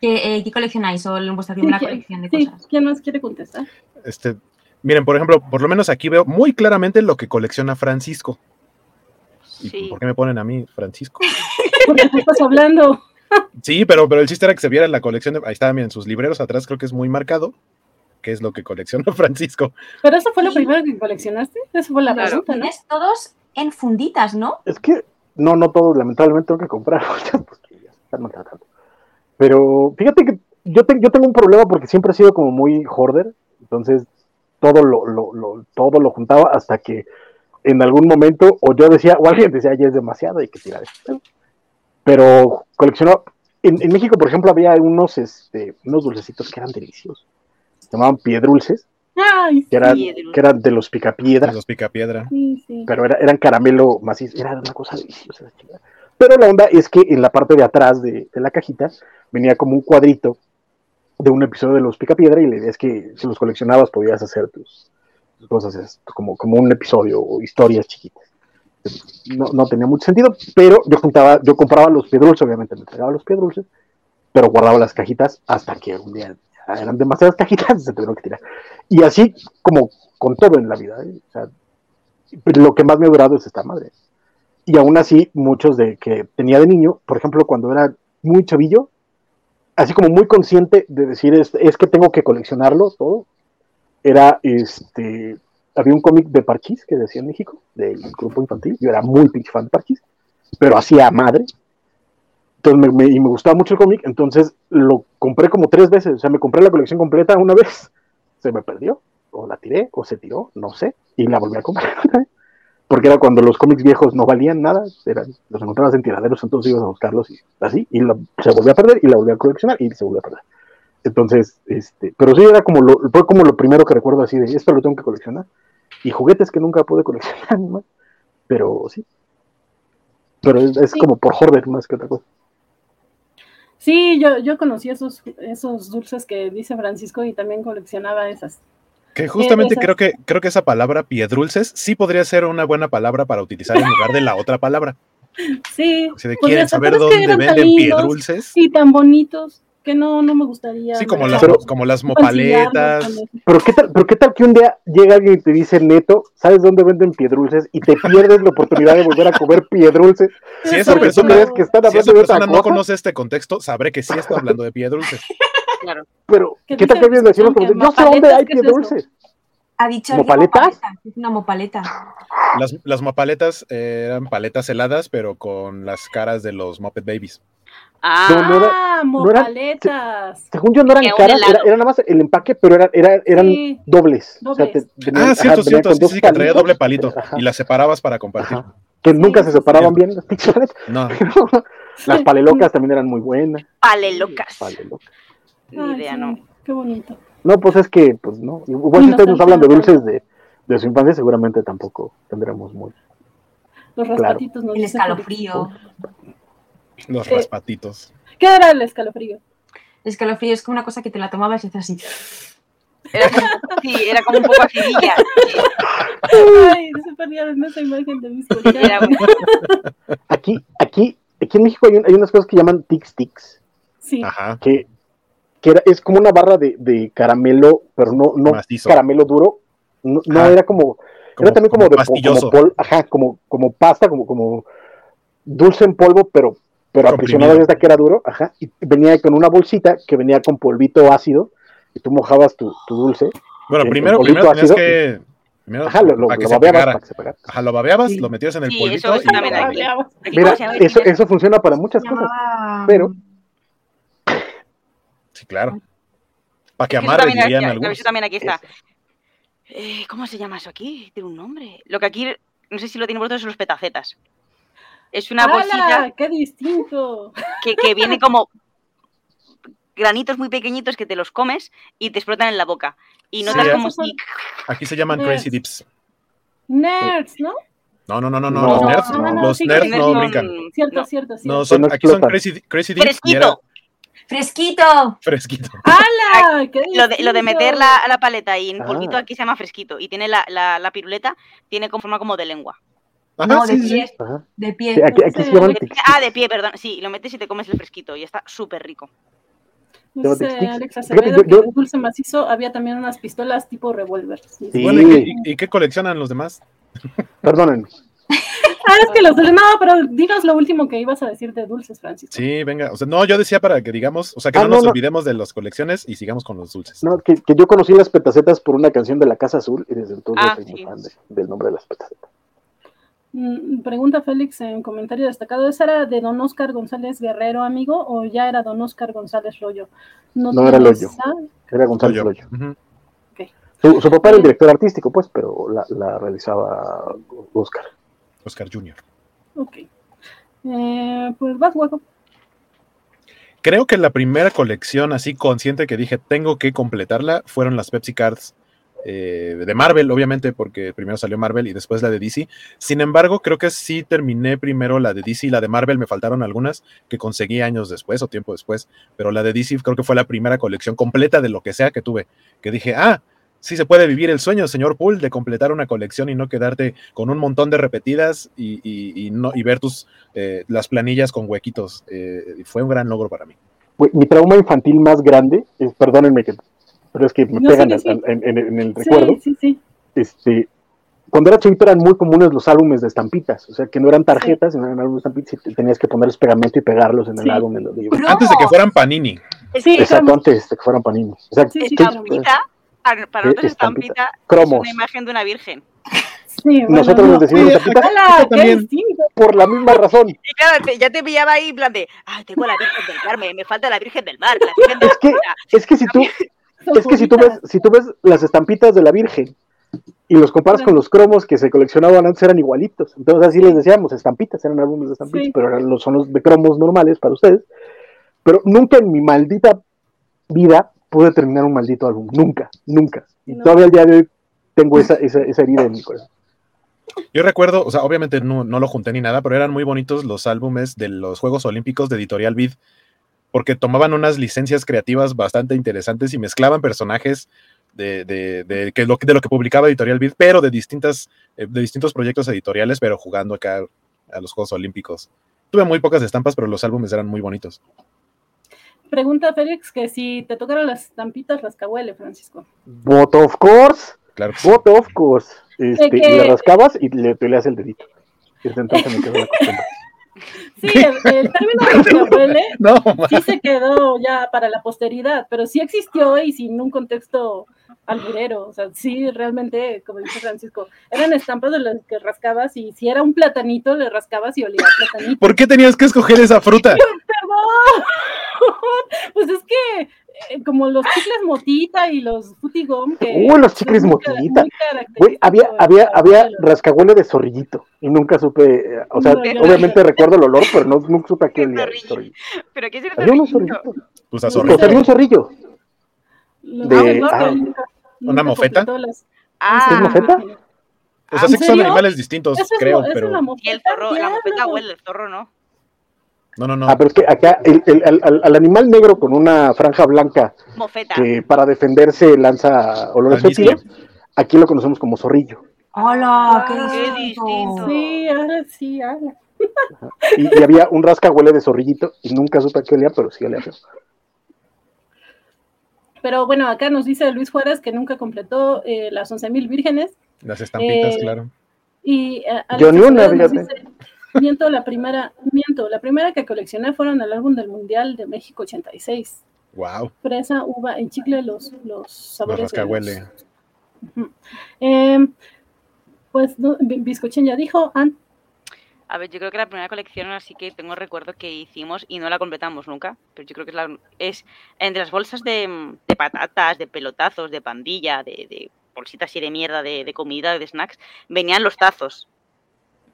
¿Qué, eh, coleccionáis o en vuestra primera colección de cosas?
¿Quién más quiere contestar?
Este, miren, por ejemplo, por lo menos aquí veo muy claramente lo que colecciona Francisco. ¿Y por qué me ponen a mí, Francisco?
Porque te estás hablando.
Sí, pero, pero el chiste era que se viera la colección. De, ahí está, miren, sus libreros atrás creo que es muy marcado. ¿Qué es lo que colecciona Francisco?
Pero eso fue lo primero que coleccionaste. Eso fue la pregunta, ¿no?
Tienes todos en funditas, ¿no?
Es que, no, no todos, lamentablemente tengo que comprar porque ya están maltratando. Pero fíjate que yo, yo tengo un problema porque siempre he sido como muy hoarder, entonces todo lo, lo, todo lo juntaba hasta que en algún momento, o yo decía, o alguien decía, ya es demasiado, hay que tirar esto. Pero coleccionó, en, México, por ejemplo, había unos, este, unos dulcecitos que eran deliciosos, llamaban piedrulces, que, eran, que eran de los picapiedra. De
los picapiedra.
Pero era, eran caramelo macizo, era una cosa deliciosa. Pero la onda es que en la parte de atrás de, la cajita venía como un cuadrito de un episodio de Los Picapiedra y la idea es que si los coleccionabas podías hacer tus, cosas como, como un episodio o historias chiquitas. No, tenía mucho sentido, pero yo juntaba, yo compraba los piedrulces, obviamente me entregaba los piedrulces, pero guardaba las cajitas hasta que un día eran demasiadas cajitas se tuvieron que tirar. Y así como con todo en la vida, ¿eh? lo que más me ha durado es esta madre y aún así muchos de que tenía de niño, por ejemplo, cuando era muy chavillo, así como muy consciente de decir es, es que tengo que coleccionarlo todo, era este, había un cómic de Parchís que decía en México, del grupo infantil, yo era muy pinche fan de Parchís, pero hacía madre, entonces me, y me gustaba mucho el cómic, entonces lo compré como tres veces, o sea, me compré la colección completa una vez, se me perdió, o la tiré, o se tiró, no sé, y la volví a comprar porque era cuando los cómics viejos no valían nada, eran, los encontrabas en tiraderos, entonces ibas a buscarlos y así, y se volvió a perder y la volví a coleccionar y se volvió a perder. Entonces, este, pero sí era como lo, fue como lo primero que recuerdo así de esto lo tengo que coleccionar. Y juguetes que nunca pude coleccionar, más, pero sí. Pero es, como por Horbert más que otra cosa.
Sí, yo, yo conocí esos, esos dulces que dice Francisco y también coleccionaba esas.
Que justamente creo que, creo que esa palabra piedrulces sí podría ser una buena palabra para utilizar en lugar de la otra palabra.
Sí.
Si quieren saber dónde venden piedrulces.
Y tan bonitos que no, no me gustaría.
Sí, como las, como las mopaletas.
Pero qué, tal, pero qué tal que un día llega alguien y te dice, neto, ¿sabes dónde venden piedrulces? Y te pierdes la oportunidad de volver a comer piedrulces.
Si esa persona, que están si esa persona no conoce este contexto, sabré que sí está hablando de piedrulces.
Claro. Pero, ¿qué, tal que alguien como, no sé dónde hay piedulces?
Ha dicho
¿Como
que
paletas?
mopaleta, Es una mopaleta.
Las, las mopaletas eh, eran paletas heladas, pero con las caras de los Muppet Babies.
Ah,
No, no era- no era-
mopaletas.
Según yo no eran caras, era, era nada más el empaque, pero era, era- eran
Sí.
dobles. O sea,
Dobles.
te- venían-
Ah,
ajá,
cierto,
venían
cierto.
con
Sí,
dos
sí, que traía doble palito
ajá,
y las separabas para compartir.
ajá, que nunca
Sí,
se separaban bien las paletas.
No,
Las palelocas también eran muy buenas.
palelocas.
palelocas.
Ni idea, no.
Qué bonito.
No, pues es que, pues no. Igual si ustedes nos hablan de dulces de, de su infancia, seguramente tampoco tendremos muy.
Los
Claro.
raspatitos nos
El escalofrío.
Los
Eh,
raspatitos.
¿Qué era el escalofrío?
El escalofrío es como una cosa que te la tomabas y hacías así.
Era como, sí, era como un poco acidilla.
Ay, se perdía en esa imagen de mis.
Era
Aquí, aquí, aquí en México hay, un- hay unas cosas que llaman tic tics,
Sí.
Ajá.
que, que era- es como una barra de, de caramelo, pero no, no caramelo duro. No, era como, era también como, de como pol- ajá, como, como pasta, como, como dulce en polvo, pero, pero aprisionado desde que era duro, ajá, y venía con una bolsita que venía con polvito ácido, y tú mojabas tu, tu dulce,
Bueno,
el
primero, primero tenías
ácido.
que. primero,
ajá, lo, lo,
para que
lo
se
babeabas
pegara.
para que se pegara.
Ajá, lo babeabas,
Sí.
lo metías en el
Sí,
polvito
eso
y lo babeabas.
Mira, eso, eso funciona para muchas cosas. pero-
Sí, claro. Para que amarre,
también
dirían
aquí-
algunos.
eso también aquí está. Eh, ¿Cómo se llama eso aquí? Tiene un nombre. Lo que aquí, no sé si lo tienen vosotros, son los petacetas. Es una bolsita
¡Hala! ¡Qué distinto!
que, que viene como granitos muy pequeñitos que te los comes y te explotan en la boca. Y notas
Sí,
como
esos son-
si...
Aquí se llaman
Nerds.
Crazy Dips.
Nerds, ¿no?
No, no, no, no, no. Los nerds,
no, no,
los
sí,
nerds no brincan.
Cierto,
no.
cierto,
No,
cierto.
son,
no
aquí son. Crazy, crazy Dips y era
¡Fresquito!
¡Fresquito!
fresquito.
¡Hala! ¡Qué
Lo de, lo de meter la, la paleta y en
Ah.
polvito aquí se llama fresquito. Y tiene la, la, la piruleta, tiene como forma como de lengua.
Ajá,
no, de
sí, sí, sí.
pie. De pie.
Sí, aquí, aquí se
Sí.
llaman
De
tic
pie-
tics.
ah, de pie, perdón. Sí, lo metes y te comes el fresquito y está súper rico.
Tic Tics.
Alex Acevedo
yo-
que en Dulce Macizo había también unas pistolas tipo revólver. Sí.
Sí.
Bueno, ¿y qué, y- y qué coleccionan los demás?
Perdonen.
Ah, es que los dulces. No, pero dinos lo último que ibas a decir de dulces, Francisco.
Sí, venga. O sea, no, yo decía para que digamos, o sea, que
Ah,
no
no,
nos
no.
olvidemos de las colecciones y sigamos con los dulces.
No, que, que yo conocí las petacetas por una canción de la Casa Azul y desde entonces
Ah,
soy muy fan de- del nombre de las petacetas.
Mm, Pregunta Félix en comentario destacado, ¿esa era de don Oscar González Guerrero, amigo, o ya era don Oscar González Rollo?
No era
tienes
Loyo.
esa-
Era González
Yo.
Loyo. Su, su papá era el director artístico, pues, pero la, la realizaba Oscar.
Oscar Jr.
Ok. Eh, pues vas, hueco.
Creo que la primera colección así consciente que dije tengo que completarla fueron las Pepsi Cards eh, de Marvel, obviamente, porque primero salió Marvel y después la de DC. Sin embargo, creo que sí terminé primero la de DC y la de Marvel. Me faltaron algunas que conseguí años después o tiempo después, pero la de DC creo que fue la primera colección completa de lo que sea que tuve. Que dije, ah, sí se puede vivir el sueño, señor Poole, de completar una colección y no quedarte con un montón de repetidas y, no, y ver tus eh, las planillas con huequitos. Eh, fue un gran logro para mí.
Mi trauma infantil más grande, perdónenme que, pero es que me
No,
pegan
sí, sí.
al- En, en- en el recuerdo.
Sí, sí, sí.
Este, cuando era chiquito eran muy comunes los álbumes de estampitas, o sea que no eran tarjetas, sino eran álbumes de estampitas y te- tenías que ponerles pegamento y pegarlos en el
Sí.
álbum. en los libros.
¡Bro!
Antes de que fueran Panini.
Sí,
Exacto, antes de que fueran panini. O sea,
Sí.
Estampita, para para nosotros
estampita.
estampita es
Cromos.
una imagen de una virgen.
Sí, bueno,
nosotros
no.
nos decimos por la misma razón.
Y claro, te- ya te pillaba ahí en plan de, ah, tengo la Virgen del Carmen, me falta la Virgen del Mar, la Virgen de la
Es que,
Luna".
es que si tú, es que si tú ves, si tú ves las estampitas de la Virgen y los comparas con los cromos que se coleccionaban antes eran igualitos. Entonces así les decíamos, estampitas, eran álbumes de estampitas,
Sí.
pero eran los, son los de cromos normales para ustedes. Pero nunca en mi maldita vida pude terminar un maldito álbum. Nunca, nunca. Y
No.
todavía al día de hoy tengo esa, esa, esa herida en mi corazón.
Yo recuerdo, o sea, obviamente no, no lo junté ni nada, pero eran muy bonitos los álbumes de los Juegos Olímpicos de Editorial Vid, porque tomaban unas licencias creativas bastante interesantes y mezclaban personajes de, de, de, que lo, de lo que publicaba Editorial Vid, pero de, distintas, eh, de distintos proyectos editoriales, pero jugando acá a los Juegos Olímpicos. Tuve muy pocas estampas, pero los álbumes eran muy bonitos.
Pregunta Félix que si te tocaron las estampitas rascahuele, Francisco.
But of course,
Claro. sí.
but of course. Este,
que-
y le rascabas y le peleas el dedito. Y desde entonces me quedó la costumbre.
Sí, el, el término huele no, sí se quedó ya para la posteridad, pero sí existió y sin un contexto alburero. O sea, sí, realmente, como dice Francisco, eran estampas de las que rascabas y si era un platanito, le rascabas y olía platanito.
¿Por qué tenías que escoger esa fruta?
Perdón. Pues es que como los chicles motita y los futigom que
uh los chicles motita. había había había rascahuele de zorrillito y nunca supe eh, o sea obviamente recuerdo el olor pero no nunca supe a qué olía
zorrillo. pero qué es el
había
pues a zorrillo
había un zorrillo.
De, ah, una mofeta
ah,
¿Es mofeta?
O sea, sí que son animales distintos, creo, pero...
Y el zorro, la mofeta huele, el zorro no.
No, no, no.
Ah, pero es que acá el, el, el, al animal negro con una franja blanca
Mofeta.
que para defenderse lanza olores fétidos, aquí lo conocemos como zorrillo.
¡Hola! ¡Qué,
Qué distinto!
Sí, ahora sí, ahora.
Y, y había un rascahuele de zorrillito y nunca supe qué olía, pero sí olía feo.
Pero bueno, acá nos dice Luis Juárez que nunca completó eh, las 11.000 vírgenes.
Las estampitas,
Eh,
claro.
Y eh,
Yo ni una, fíjate.
Miento, la primera, miento, la primera que coleccioné fueron el álbum del Mundial de México 86.
Wow.
Fresa, uva y chicle, los, los sabores. los-. Ujú. Eh, pues no, ya dijo, An-
A ver, yo creo que la primera colección así que tengo recuerdo que hicimos y no la completamos nunca, pero yo creo que es, la, es entre las bolsas de, de patatas, de pelotazos, de pandilla, de, de bolsitas así de mierda, de, de comida, de snacks, venían los tazos.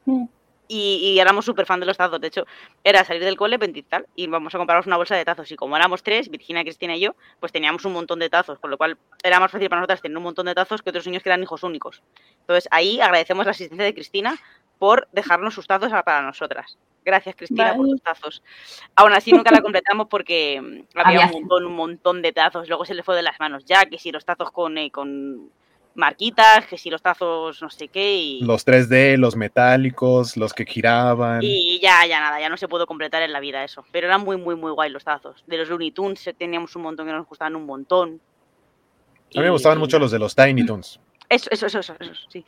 Mm.
Y, y éramos súper fan de los tazos. De hecho, era salir del cole, ventir tal, y vamos a comprarnos una bolsa de tazos. Y como éramos tres, Virginia, Cristina y yo, pues teníamos un montón de tazos, con lo cual era más fácil para nosotras tener un montón de tazos que otros niños que eran hijos únicos. Entonces ahí agradecemos la asistencia de Cristina por dejarnos sus tazos para nosotras. Gracias, Cristina, por tus tazos. Aún así nunca la completamos porque mm, había
Había-
un montón, un montón de tazos. Luego se le fue de las manos ya, que si los tazos con, eh, con marquitas, que si los tazos no sé qué. Y,
Los 3D, los metálicos, los que giraban.
y ya, ya nada, ya no se pudo completar en la vida eso. Pero eran muy, muy, muy guay los tazos. De los Looney Tunes eh, teníamos un montón que nos gustaban un montón.
A mí me gustaban
y
mucho los de los Tiny Toons.
Eso, eso, eso, eso, eso, sí.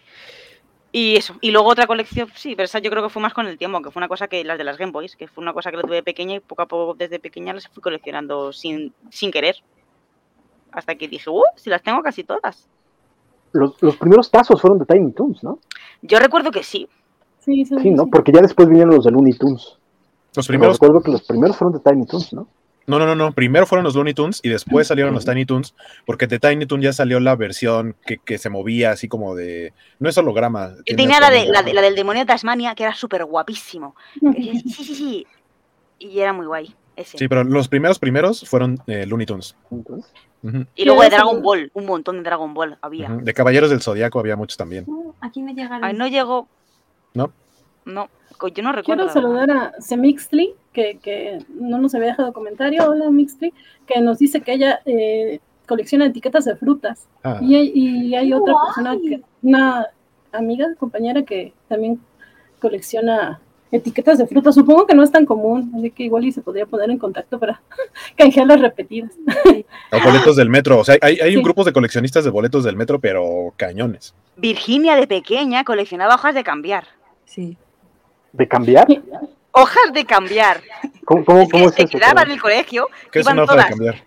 Y eso. Y luego otra colección, sí, pero esa yo creo que fue más con el tiempo, que fue una cosa que las de las Game Boys, que fue una cosa que la tuve pequeña y poco a poco desde pequeña las fui coleccionando sin, sin querer. Hasta que dije, uh, si las tengo casi todas.
Los, los primeros tazos fueron de Tiny Toons, ¿no?
Yo recuerdo que sí.
Sí, sí,
Sí, ¿no?
sí.
Porque ya después vinieron los de Looney Tunes.
Los
Pero
primeros.
recuerdo que los primeros fueron de Tiny Toons, ¿no?
No, no, no, no. Primero fueron los Looney Tunes y después salieron los Tiny Toons, porque de Tiny Toons ya salió la versión que, que se movía así como de. No es holograma.
Yo tenía la, de, la, de- la del demonio de Tasmania, que era súper guapísimo. Sí, sí, sí. Y era muy guay. Ese.
Sí, pero los primeros primeros fueron eh, Looney Tunes.
Y luego de Dragon Ball, un montón de Dragon Ball había.
De Caballeros del Zodiaco había muchos también.
Uh, aquí me llegaron.
Ay, no llegó.
¿No?
No, yo no recuerdo.
Quiero saludar a Semixtli, que, que no nos había dejado comentario. Hola, Mixtli, que nos dice que ella eh, colecciona etiquetas de frutas.
Ah,
Y hay, y hay otra
Guay.
persona, que, una amiga, compañera que también colecciona etiquetas de frutas. Supongo que no es tan común, así que igual y se podría poner en contacto para canjearlas repetidas.
o boletos del metro. O sea, hay, hay
Sí.
grupos de coleccionistas de boletos del metro, pero cañones.
Virginia de pequeña coleccionaba hojas de cambiar.
Sí.
¿De cambiar?
Hojas de cambiar.
¿Cómo, cómo,
Es
cómo
que
es
se
eso?
quedaba en el colegio.
¿Qué es una hoja de cambiar?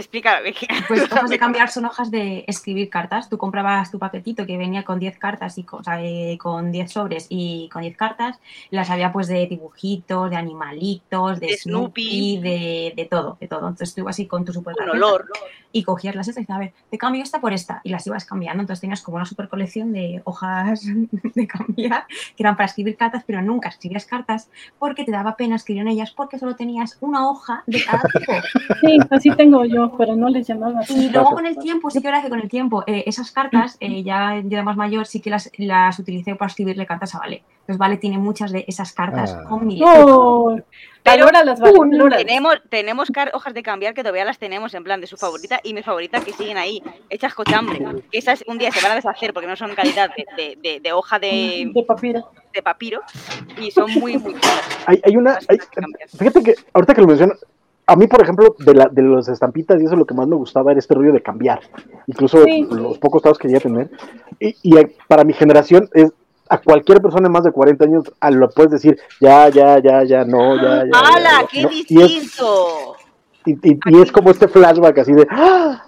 Explica, Virginia.
Pues hojas de cambiar son hojas de escribir cartas. Tú comprabas tu paquetito que venía con 10 cartas y con, o sea, eh, con 10 sobres y con 10 cartas. Las había pues de dibujitos, de animalitos, de,
De Snoopy.
Snoopy, de, de todo, de todo. Entonces tú ibas así con tu super
olor.
y cogías las estas y dices, a ver, te cambio esta por esta. Y las ibas cambiando. Entonces tenías como una super colección de hojas de cambiar que eran para escribir cartas, pero nunca escribías cartas porque te daba pena escribir en ellas porque solo tenías una hoja de cada tipo.
Sí, así tengo yo, pero no les llamaba así.
Y luego con el tiempo, sí que ahora que con el tiempo, eh, esas cartas, eh, ya yo de más mayor, sí que las, las utilicé para escribirle cartas a Vale. Entonces Vale tiene muchas de esas cartas
Ah.
con mi letra.
Oh,
Pero
valóralas, vale, valóralas.
Tenemos, tenemos hojas de cambiar que todavía las tenemos en plan de su favorita y mi favorita que siguen ahí, hechas cochambre. Que esas un día se van a deshacer porque no son calidad de, de- de- de hoja de,
de papiro.
de papiro y son muy, muy chulas.
Hay, hay una.
Las
hay- fíjate que ahorita que lo mencionas, a mí, por ejemplo, de, la, de las estampitas y eso lo que más me gustaba era este rollo de cambiar. Incluso
Sí.
los pocos tazos que llegué a tener. Y, y, eh, para mi generación es a cualquier persona de más de 40 años a lo puedes decir, ya, ya, ya, ya, no, ya, ya.
¡Hala, qué distinto!
Y es, y, es, como este flashback así de, ¡ah!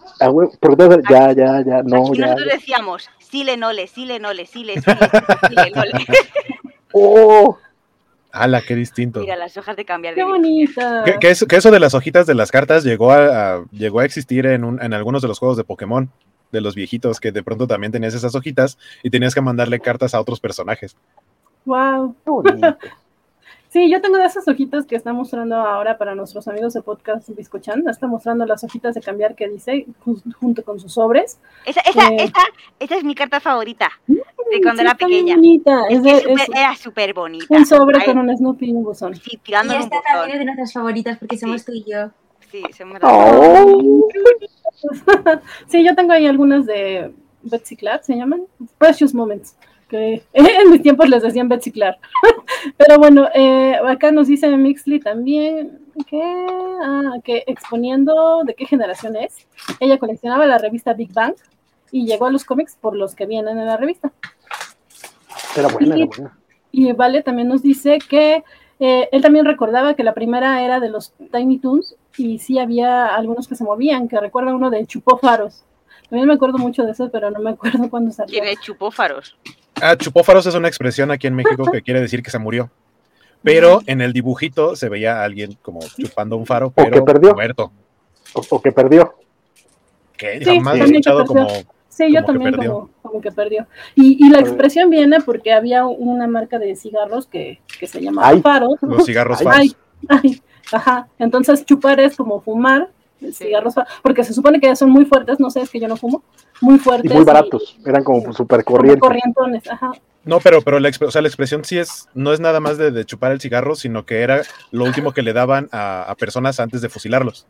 Porque ya, ya, ya, no,
Aquí
ya.
Nosotros decíamos, sí le nole, sí le nole, sí le, sí le, nole.
¡Oh!
¡Hala, qué distinto!
Mira, las hojas de cambiar.
¡Qué bonita!
Que, que, eso, que, eso, de las hojitas de las cartas llegó a, a llegó a existir en, un, en algunos de los juegos de Pokémon de los viejitos que de pronto también tenías esas hojitas y tenías que mandarle cartas a otros personajes.
Wow. Sí, yo tengo de esas hojitas que está mostrando ahora para nuestros amigos de podcast Biscochan. Está mostrando las hojitas de cambiar que dice junto con sus sobres.
Esa, esa, eh, esa, esa es mi carta favorita de cuando
sí,
era pequeña.
Bonita.
Es
es de,
super,
es
era súper bonita.
Un sobre con un Snoopy y un buzón.
Sí, tirando
y esta también es de nuestras favoritas porque somos tú y yo.
Sí, somos
Oh.
sí, yo tengo ahí algunas de Betsy Clark, se llaman Precious Moments, que en mis tiempos les decían Betsy Clark. Pero bueno, eh, acá nos dice Mixley también que, ah, que exponiendo de qué generación es. Ella coleccionaba la revista Big Bang y llegó a los cómics por los que vienen en la revista.
Era buena, era buena.
Y Vale también nos dice que eh, él también recordaba que la primera era de los Tiny Toons y sí había algunos que se movían, que recuerda uno de Chupó Faros. También me acuerdo mucho de eso, pero no me acuerdo cuándo salió.
¿Quién es Chupófaros?
Ah, chupófaros es una expresión aquí en México que quiere decir que se murió. Pero en el dibujito se veía a alguien como chupando un faro, pero
que perdió.
muerto.
O, o, que perdió.
Que
Sí,
jamás he
también que
escuchado como.
Sí, yo
como
también como, como que perdió. Y, y la expresión viene porque había una marca de cigarros que, que se llamaba
Ay.
Faros.
Los cigarros
Ay.
faros.
Ay, ay, ajá. Entonces chupar es como fumar cigarros, porque se supone que son muy fuertes, no sé, es que yo no fumo, muy
Y
fuertes.
muy baratos. Eran como super
como
corrientes.
corrientones, ajá.
No, pero, pero la, o sea, la expresión sí es, no es nada más de, de chupar el cigarro, sino que era lo último que le daban a, a personas antes de fusilarlos.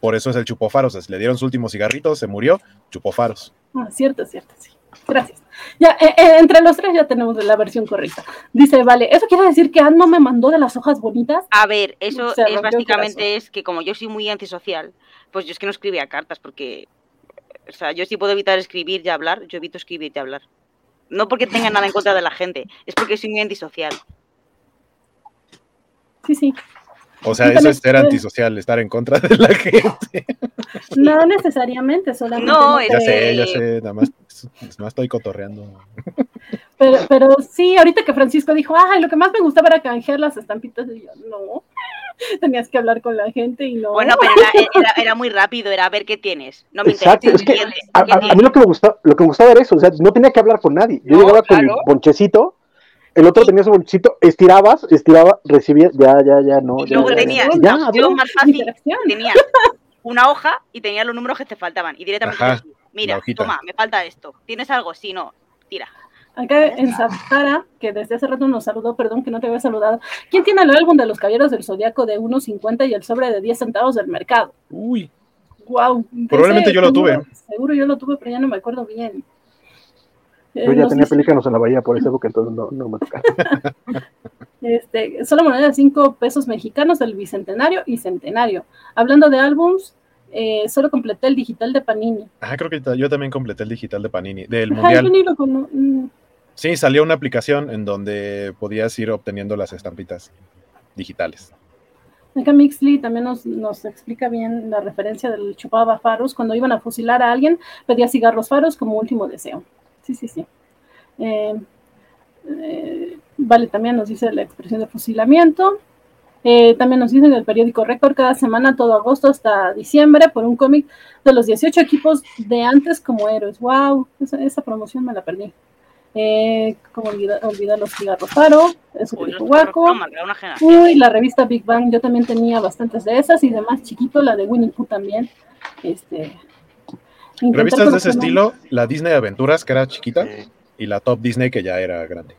Por eso es el chupófaros. o sea, le dieron su último cigarrito, se murió, chupófaros.
Ah, cierto, cierto, sí. Gracias. Ya, eh, eh, entre los tres ya tenemos la versión correcta. Dice, vale, ¿eso quiere decir que Anno me mandó de las hojas bonitas?
A ver, eso es básicamente es que como yo soy muy antisocial, pues yo es que no escribía cartas porque, o sea, yo sí puedo evitar escribir y hablar, yo evito escribir y hablar. No porque tenga nada en contra de la gente, es porque soy muy antisocial.
Sí, sí.
O sea, eso es ser antisocial, estar en contra de la gente.
No necesariamente, solamente.
No,
no
es-
Ya sé, ya sé, nada más, no estoy cotorreando.
Pero, pero sí, ahorita que Francisco dijo, ay, lo que más me gustaba era canjear las estampitas, y yo, no, tenías que hablar con la gente y no.
Bueno, pero era, era- era muy rápido, era a ver qué tienes. No me interesa.
Exacto, es que a, mí lo que me gustaba, lo que me gustaba era eso, o sea, no tenía que hablar con nadie. Yo
No,
llegaba con mi bonchecito, el otro tenía su bonchecito, estirabas, estiraba, recibía, ya, ya, ya, no,
Y
ya,
luego
ya,
tenía,
ya,
yo más fácil,
Interacción.
tenía una hoja y tenía los números que te faltaban. Y directamente,
Ajá,
mira, toma, me falta esto. ¿Tienes algo? Sí, no, tira.
Acá en Sahara, que desde hace rato nos saludó, perdón que no te había saludado. ¿Quién tiene el álbum de los caballeros del zodiaco de 1.50 y el sobre de 10 centavos del mercado?
Uy,
Wow.
Probablemente yo lo tuve.
Seguro yo lo tuve, pero ya no me acuerdo bien. Eh,
Yo ya tenía
dice-
pelícanos en la bahía por esa época, entonces no, no me tocaba.
Este, solo moneda de 5 pesos mexicanos del bicentenario y centenario. Hablando de álbums, eh, solo completé el digital de Panini.
ah, creo que yo también completé el digital de Panini, del
Ajá, yo
Mundial.
ni lo cono- mm,
Sí, salió una aplicación en donde podías ir obteniendo las estampitas digitales.
Acá Mixley también nos, nos explica bien la referencia del chupaba faros. Cuando iban a fusilar a alguien, pedía cigarros faros como último deseo. Sí, sí, sí. Eh, eh, vale, también nos dice la expresión de fusilamiento. Eh, también nos dicen el periódico Récord cada semana, todo agosto hasta diciembre, por un cómic de los 18 equipos de antes como héroes. ¡Wow! Esa promoción me la perdí. Eh, como olvidar, olvidar los cigarros faro,
Uy,
dijo
los
Guaco. Uy, la revista Big Bang, yo también tenía bastantes de esas y de más chiquito, la de Winnie Pooh también. Este,
Revistas de ese estilo, la Disney Aventuras, que era chiquita, y la Top Disney, que ya era grande.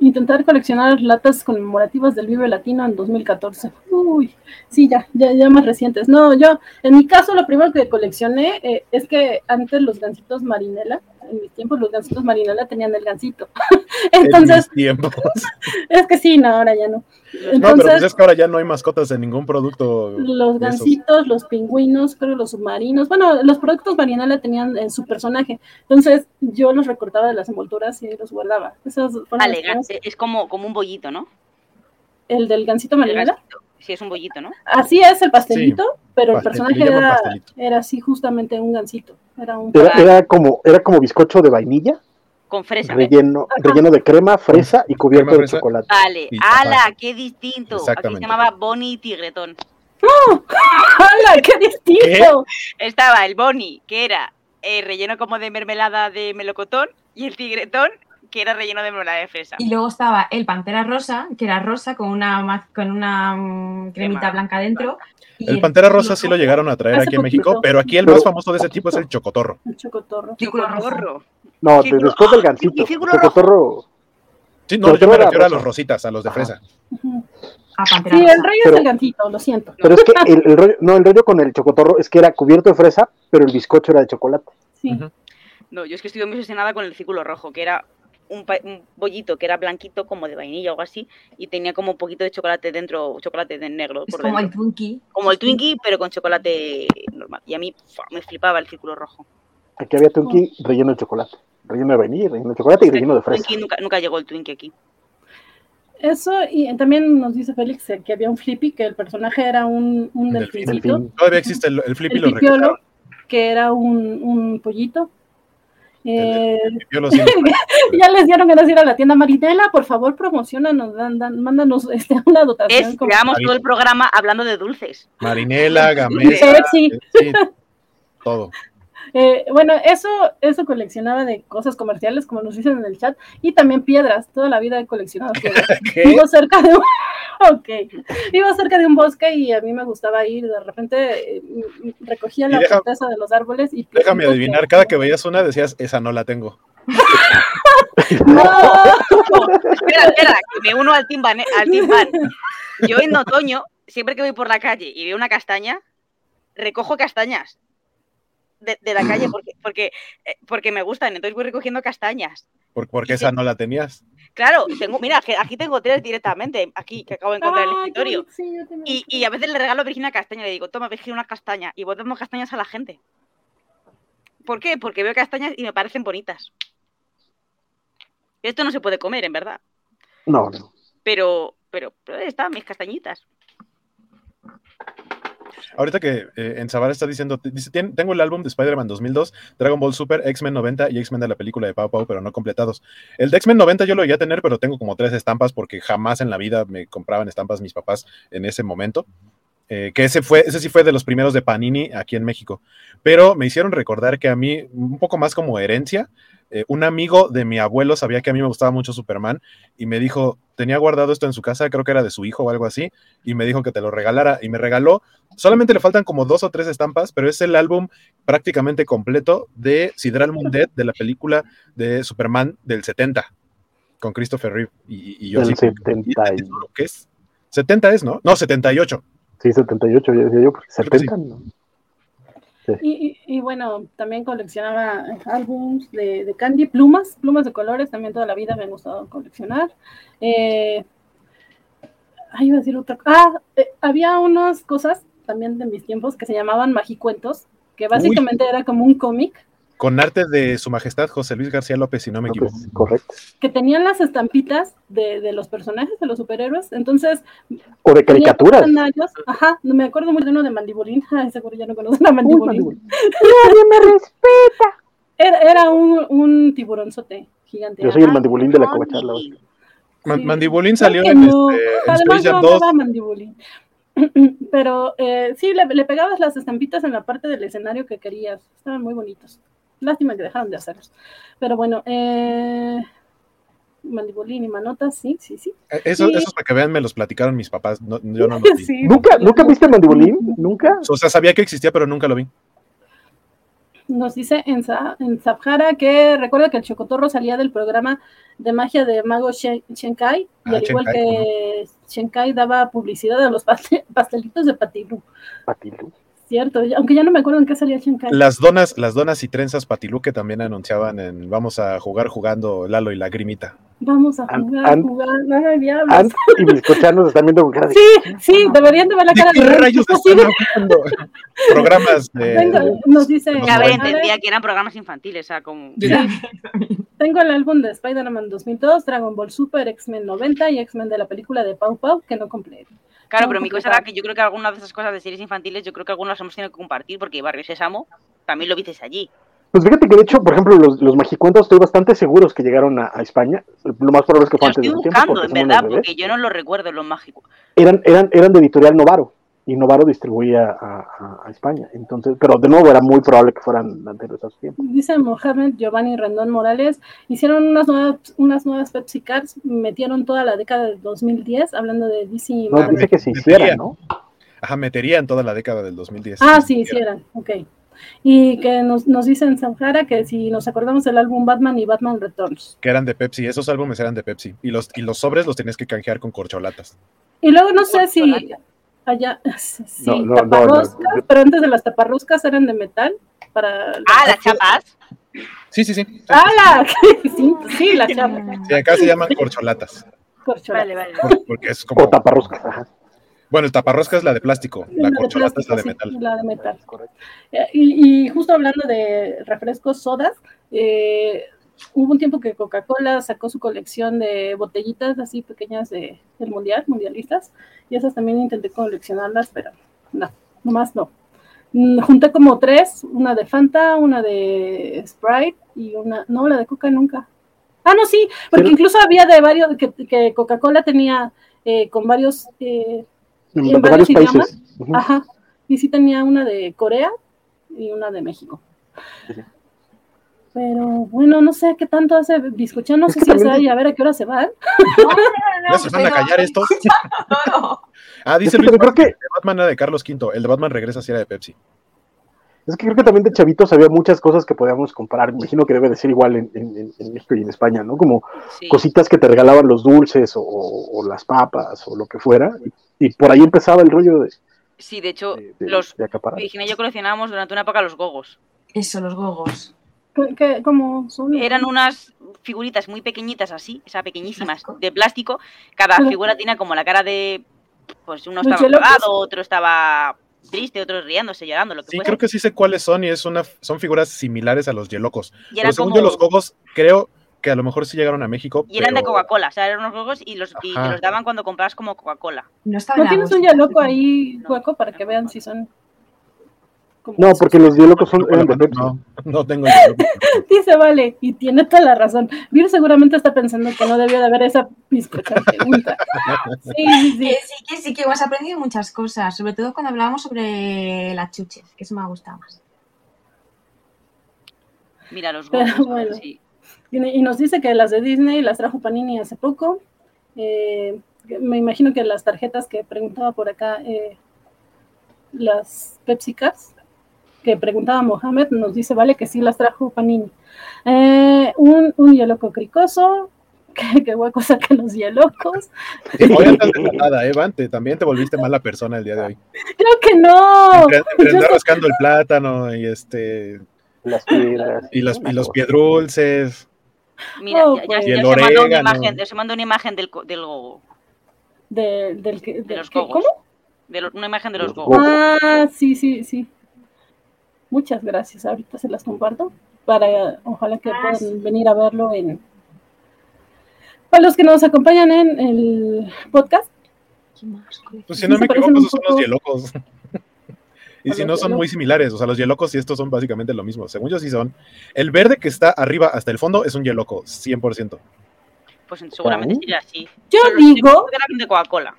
Intentar coleccionar latas conmemorativas del Vive Latino en 2014. Uy, sí, ya, ya, ya más recientes. No, yo, en mi caso, lo primero que coleccioné eh, es que antes los gansitos Marinela, en mis tiempos los gansitos Marinela tenían el gansito.
En
Entonces,
mis tiempos.
Es que sí, no, ahora ya no.
no, pero pues es que ahora ya no hay mascotas de ningún producto.
Los gansitos, los pingüinos, creo los submarinos. Bueno, los productos Marianela tenían en su personaje. Entonces yo los recortaba de las envolturas y los guardaba.
vale, es como, como un bollito, ¿no?
El del gansito Marianela.
Sí, es un bollito, ¿no?
Así es el pastelito, pero el personaje era, era así justamente un gansito. Era, un...
era, como, era como bizcocho de vainilla
con fresa.
Relleno, relleno de crema, fresa y cubierto de chocolate.
Vale, ala, qué distinto. Aquí se llamaba Bonnie Tigretón.
¡Oh! ¡Hala, qué distinto!
Estaba el Bonnie, que era eh, relleno como de mermelada de melocotón, y el Tigretón, que era relleno de mermelada de fresa.
Y luego estaba el Pantera Rosa, que era rosa con una, con una mm, cremita blanca dentro.
El Pantera Rosa sí lo llegaron a traer aquí en México, pero aquí el más famoso de ese tipo es el Chocotorro.
El Chocotorro.
Chocotorro.
No, después del gancito. El Chocotorro.
Sí, no, yo me refiero a los rositas, a los de fresa.
Ah, sí, el rollo es el gancito, lo siento.
Pero es que el, rollo, no, el rollo con el chocotorro es que era cubierto de fresa, pero el bizcocho era de chocolate.
Sí.
No, yo es que estoy muy obsesionada con el círculo rojo, que era un, bollito que era blanquito, como de vainilla o algo así, y tenía como un poquito de chocolate dentro, chocolate de negro.
Es como el Twinkie.
Como el Twinkie, pero con chocolate normal. Y a mí me flipaba el círculo rojo.
Aquí había Twinkie relleno de chocolate, relleno de vainilla, relleno de chocolate y relleno de fresa.
Nunca, nunca llegó el Twinkie aquí.
Eso, y también nos dice Félix que había un Flippy, que el personaje era un, un delfincito.
Todavía existe el, Flippy,
el lo que era un, un pollito. Eh, ya les dieron ganas de ir a la tienda Marinela, por favor, promocionanos, dan, dan, mándanos este, una dotación.
Es, todo el programa hablando de dulces.
Marinela, Gamesa, sí. todo.
Eh, bueno, eso, eso coleccionaba de cosas comerciales, como nos dicen en el chat, y también piedras. Toda la vida he coleccionado piedras. Vivo cerca de un, Vivo cerca de un bosque y a mí me gustaba ir. De repente eh, recogía la corteza de los árboles y.
Déjame adivinar, cada que veías una decías, esa no la tengo.
no. espera, espera, que me uno al team, al team Yo en otoño, siempre que voy por la calle y veo una castaña, recojo castañas de, la calle porque, porque, eh, porque me gustan, entonces voy recogiendo castañas.
¿Por, porque esa no la tenías?
Claro, tengo, mira, aquí tengo tres directamente, aquí que acabo de encontrar el escritorio. y, y, a veces le regalo a Virginia castaña, le digo, toma Virginia una castaña, y voy dando castañas a la gente. ¿Por qué? Porque veo castañas y me parecen bonitas. Esto no se puede comer, en verdad.
No, no.
Pero, pero, pero ahí están mis castañitas.
Ahorita que eh, en Zavala está diciendo, tengo el álbum de Spider-Man 2002, Dragon Ball Super, X-Men 90 y X-Men de la película de Pau Pau, pero no completados. El de X-Men 90 yo lo voy a tener, pero tengo como tres estampas porque jamás en la vida me compraban estampas mis papás en ese momento. Eh, que ese fue, ese sí fue de los primeros de Panini aquí en México. Pero me hicieron recordar que a mí, un poco más como herencia, eh, un amigo de mi abuelo sabía que a mí me gustaba mucho Superman y me dijo, tenía guardado esto en su casa, creo que era de su hijo o algo así, y me dijo que te lo regalara y me regaló, solamente le faltan como dos o tres estampas, pero es el álbum prácticamente completo de Sidral Mundet, de la película de Superman del 70, con Christopher Reeve y, yo.
70
¿Qué es? 70 es, ¿no? No, 78.
Sí, 78, yo decía yo, 70, ¿no?
Y, bueno, también coleccionaba álbums de, candy, plumas, plumas de colores, también toda la vida me ha gustado coleccionar. Eh, iba a decir otra Ah, eh, había unas cosas también de mis tiempos que se llamaban magicuentos, que básicamente era como un cómic
con arte de Su Majestad José Luis García López, si no me equivoco.
correcto.
Que tenían las estampitas de, los personajes, de los superhéroes. Entonces.
O de caricaturas.
Ajá, me acuerdo muy de uno de Mandibulín. Ay, seguro ya no conocen a Mandibulín.
Nadie me respeta.
Era, un, un tiburonzote gigante.
Yo soy el Mandibulín de la covacharla.
Mandibulín salió en, este, Space Jam 2. Mandibulín.
Pero eh, sí, le, le, pegabas las estampitas en la parte del escenario que querías. Estaban muy bonitos. Lástima que dejaron de hacerlos. Pero bueno, eh, Mandibulín y Manotas, sí, sí, sí.
Eh, eso, Esos para que vean me los platicaron mis papás. yo no
¿Nunca, ¿Nunca viste Mandibulín? ¿Nunca?
O sea, sabía que existía, pero nunca lo vi.
Nos dice en, en que recuerda que el Chocotorro salía del programa de magia de Mago Shenkai, y ah, al igual que Shenkai daba publicidad a los pastelitos de Patilú.
Patilú.
Cierto, aunque ya no me acuerdo en qué salía Shinkai.
Las donas, las donas y trenzas Patiluque también anunciaban en Vamos a jugar jugando Lalo y la Grimita.
Vamos a jugar, jugar, no diablos.
y mis cochanos están viendo con cara de...
Sí, sí, deberían de ver la cara
de... ¿Qué rayos están Programas
de... nos dice...
Ya ver, entendía que eran programas infantiles, o sea, como...
Tengo el álbum de Spider-Man 2002, Dragon Ball Super, X-Men 90 y X-Men de la película de Pau Pau, que no completo.
Claro, pero mi cosa era que yo creo que algunas de esas cosas de series infantiles, yo creo que algunas hemos tenido que compartir, porque Barrio Sésamo también lo viste allí.
Pues fíjate que de hecho, por ejemplo, los, los magicuentos estoy bastante seguros que llegaron a, España. Lo más probable es que fue antes
de tiempo. en verdad, porque yo no lo recuerdo los mágicos.
Eran, eran, eran de editorial Novaro y Novaro distribuía a, a, España. Entonces, pero de nuevo era muy probable que fueran anteriores a su tiempo.
Dice Mohamed Giovanni Rendón Morales, hicieron unas nuevas, unas nuevas Pepsi Cards, metieron toda la década del 2010, hablando de DC.
No, dice que se hicieran, ¿no?
Ajá, meterían toda la década del 2010.
Ah, sí, hicieran, ok. Y que nos, nos dicen Sanjara que si nos acordamos del álbum Batman y Batman Returns.
Que eran de Pepsi, esos álbumes eran de Pepsi. Y los, y los sobres los tenías que canjear con corcholatas.
Y luego no sé si allá, sí, taparroscas, pero antes de las taparroscas eran de metal. Para
ah, las chapas.
Sí, sí, sí.
¡Ah, sí, sí, las chapas.
Sí, acá se llaman corcholatas.
Corcholatas. Vale,
vale. Porque es como... O taparroscas, ajá.
Bueno, el taparrosca es la de plástico, la, corcholata es la de metal.
La de metal. Eh, y, y, justo hablando de refrescos, sodas, eh, hubo un tiempo que Coca-Cola sacó su colección de botellitas así pequeñas de, del mundial, mundialistas, y esas también intenté coleccionarlas, pero no, nomás no. Mm, junté como tres, una de Fanta, una de Sprite y una, no, la de Coca nunca. Ah, no, sí, porque incluso había de varios, que, que Coca-Cola tenía eh, con varios eh,
en, varios, países.
Ajá. Y sí tenía una de Corea y una de México. Pero bueno, no sé qué tanto hace bizcochar, no sé si es ahí, a ver a qué hora se van.
¿Ya se van a callar estos? ah, dice Luis, creo que el de Batman era de Carlos V, el de Batman regresa si era de Pepsi.
Es que creo que también de chavitos había muchas cosas que podíamos comparar. Me imagino que debe de ser igual en, en, México y en España, ¿no? Como cositas que te regalaban los dulces o, las papas o lo que fuera. Y, por ahí empezaba el rollo de.
Sí, de hecho, los Virginia y yo coleccionábamos durante una época los gogos.
Eso, los gogos.
¿Qué, cómo son?
Eran unas figuritas muy pequeñitas así, o sea, pequeñísimas, de plástico. Cada figura tenía como la cara de. Pues uno estaba colgado, otro estaba triste, otros riéndose, llorando, lo que
Sí, creo que sí sé cuáles son y es una, son figuras similares a los Yelocos. Pero según yo, los gogos, creo que a lo mejor sí llegaron a México.
Y eran de Coca-Cola, o sea, eran unos gogos y los, y los daban cuando comprabas como Coca-Cola.
¿No, tienes un Yeloco ahí, hueco, para que vean si son
no, porque los diálogos son de
Pepsi. No, no tengo
Dice, vale, y tiene toda la razón. Vir seguramente está pensando que no debió de haber esa bizcocha pregunta.
Sí, sí, sí. sí, que sí, que hemos aprendido muchas cosas, sobre todo cuando hablábamos sobre las chuches, que eso me ha gustado más.
Mira los gogos, bueno, sí.
Y nos dice que las de Disney las trajo Panini hace poco. Eh, me imagino que las tarjetas que preguntaba por acá, eh, las Pepsi Cards, que preguntaba Mohamed, nos dice, vale, que sí las trajo Panini. Eh, un, un loco cricoso, que, que hueco saca los hielocos.
Hoy andas nada, ¿eh, también te volviste mala persona el día de hoy.
Creo que no.
Entre, rascando el plátano y este...
Las piedras.
Y los, y los piedrulces.
Mira, ya, ya, ya se, mandó una imagen, se mandó una imagen del, del gogo.
De, del, de,
de los gogos.
¿Cómo?
De lo, una imagen de los gogos.
Ah, sí, sí, sí. Muchas gracias. Ahorita se las comparto para ojalá que puedan venir a verlo en para los que nos acompañan en el podcast.
Pues si no me equivoco, esos son los hielocos. Y si no, son muy similares. O sea, los hielocos y estos son básicamente lo mismo. Según yo, sí son. El verde que está arriba hasta el fondo es un hieloco, 100%.
Pues seguramente sería así.
Yo digo.
De Coca-Cola.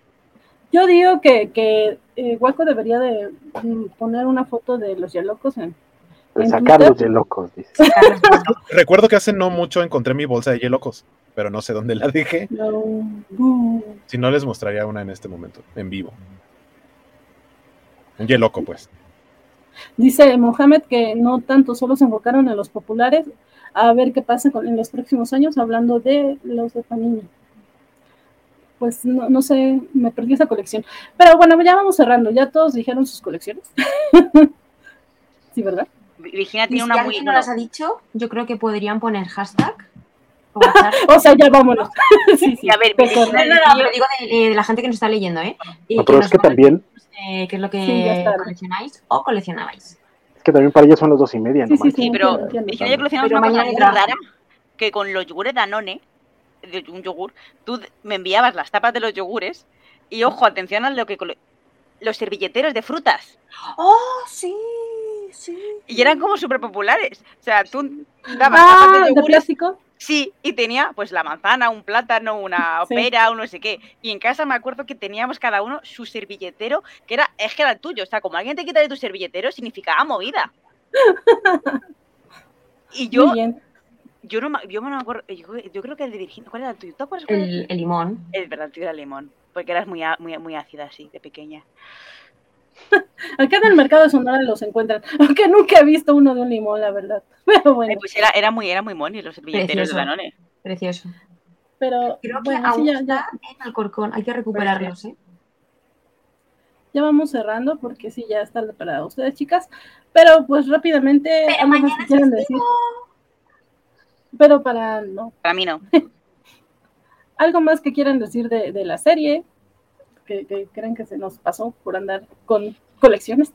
Yo digo que, que eh, Waco debería de mm, poner una foto de los Yelocos en,
sacar los Yelocos, dice.
Recuerdo que hace no mucho encontré mi bolsa de Yelocos, pero no sé dónde la dejé. Si no, les mostraría una en este momento, en vivo. Un Yeloco, pues.
Dice Mohamed que no tanto, solo se enfocaron en los populares, a ver qué pasa con, en los próximos años, hablando de los de Panini pues no, no, sé, me perdí esa colección. Pero bueno, ya vamos cerrando, ya todos dijeron sus colecciones. sí, ¿verdad?
Virginia tiene una
si alguien no las ha dicho, yo creo que podrían poner hashtag
o sea, ya vámonos. sí, sí.
A ver, no, no, no, digo de, la gente que nos está leyendo, ¿eh?
Y pero es que también...
Eh, ¿Qué es lo que coleccionáis o coleccionabais?
Es que también para ellos son los dos y media,
¿no? Sí, sí, pero es que yo coleccionamos una cosa muy rara, que con los yogures Danone, de un yogur, tú me enviabas las tapas de los yogures y, ojo, atención a lo que... Los servilleteros de frutas.
¡Oh, sí! Sí.
Y eran como súper populares. O sea, tú
dabas ah, de, plástico.
Sí, y tenía pues la manzana, un plátano, una pera, un no sé qué. Y en casa me acuerdo que teníamos cada uno su servilletero, que era, es que era el tuyo. O sea, como alguien te quita de tu servilletero, significaba movida. y yo, yo no yo me acuerdo, yo, creo que el de Virginia, ¿cuál era el tuyo? ¿Tú
el, el, limón.
Es verdad, el tuyo era el limón, porque eras muy, muy, muy ácida así, de pequeña.
Acá en el mercado de Sonora los encuentran, aunque nunca he visto uno de un limón, la verdad. Pero bueno.
pues era, era muy, era muy moni los billeteros de Danone.
Precioso.
Pero
creo que aún ya, está en Alcorcón, hay que recuperarlos, ¿eh?
Ya vamos cerrando porque sí, ya está para ustedes, chicas. Pero pues rápidamente,
Pero mañana quieren decir.
Pero para no.
Para mí no.
Algo más que quieran decir de, de la serie, que, creen que se nos pasó por andar con colecciones?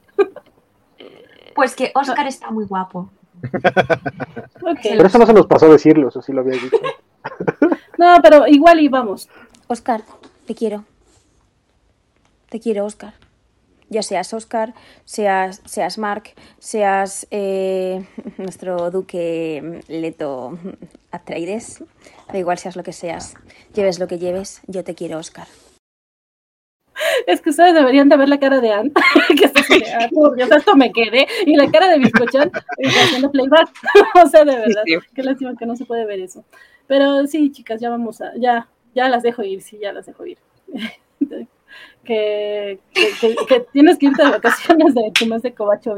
Pues que Oscar está muy guapo.
Pero eso no se nos pasó decirlo, eso sí lo había dicho.
no, pero igual y vamos.
Oscar, te quiero. Te quiero, Oscar. Ya seas Oscar, seas, seas Mark, seas eh, nuestro duque Leto Atreides. Da igual seas lo que seas. Lleves lo que lleves, yo te quiero, Oscar.
Es que ustedes deberían de ver la cara de Anne, que se Dios, esto me quedé, y la cara de Biscochan haciendo playback. o sea, de verdad, qué lástima que no se puede ver eso. Pero sí, chicas, ya vamos a, ya, ya las dejo ir, sí, ya las dejo ir. que, que, tienes que irte de vacaciones de tu mes de Cobacho.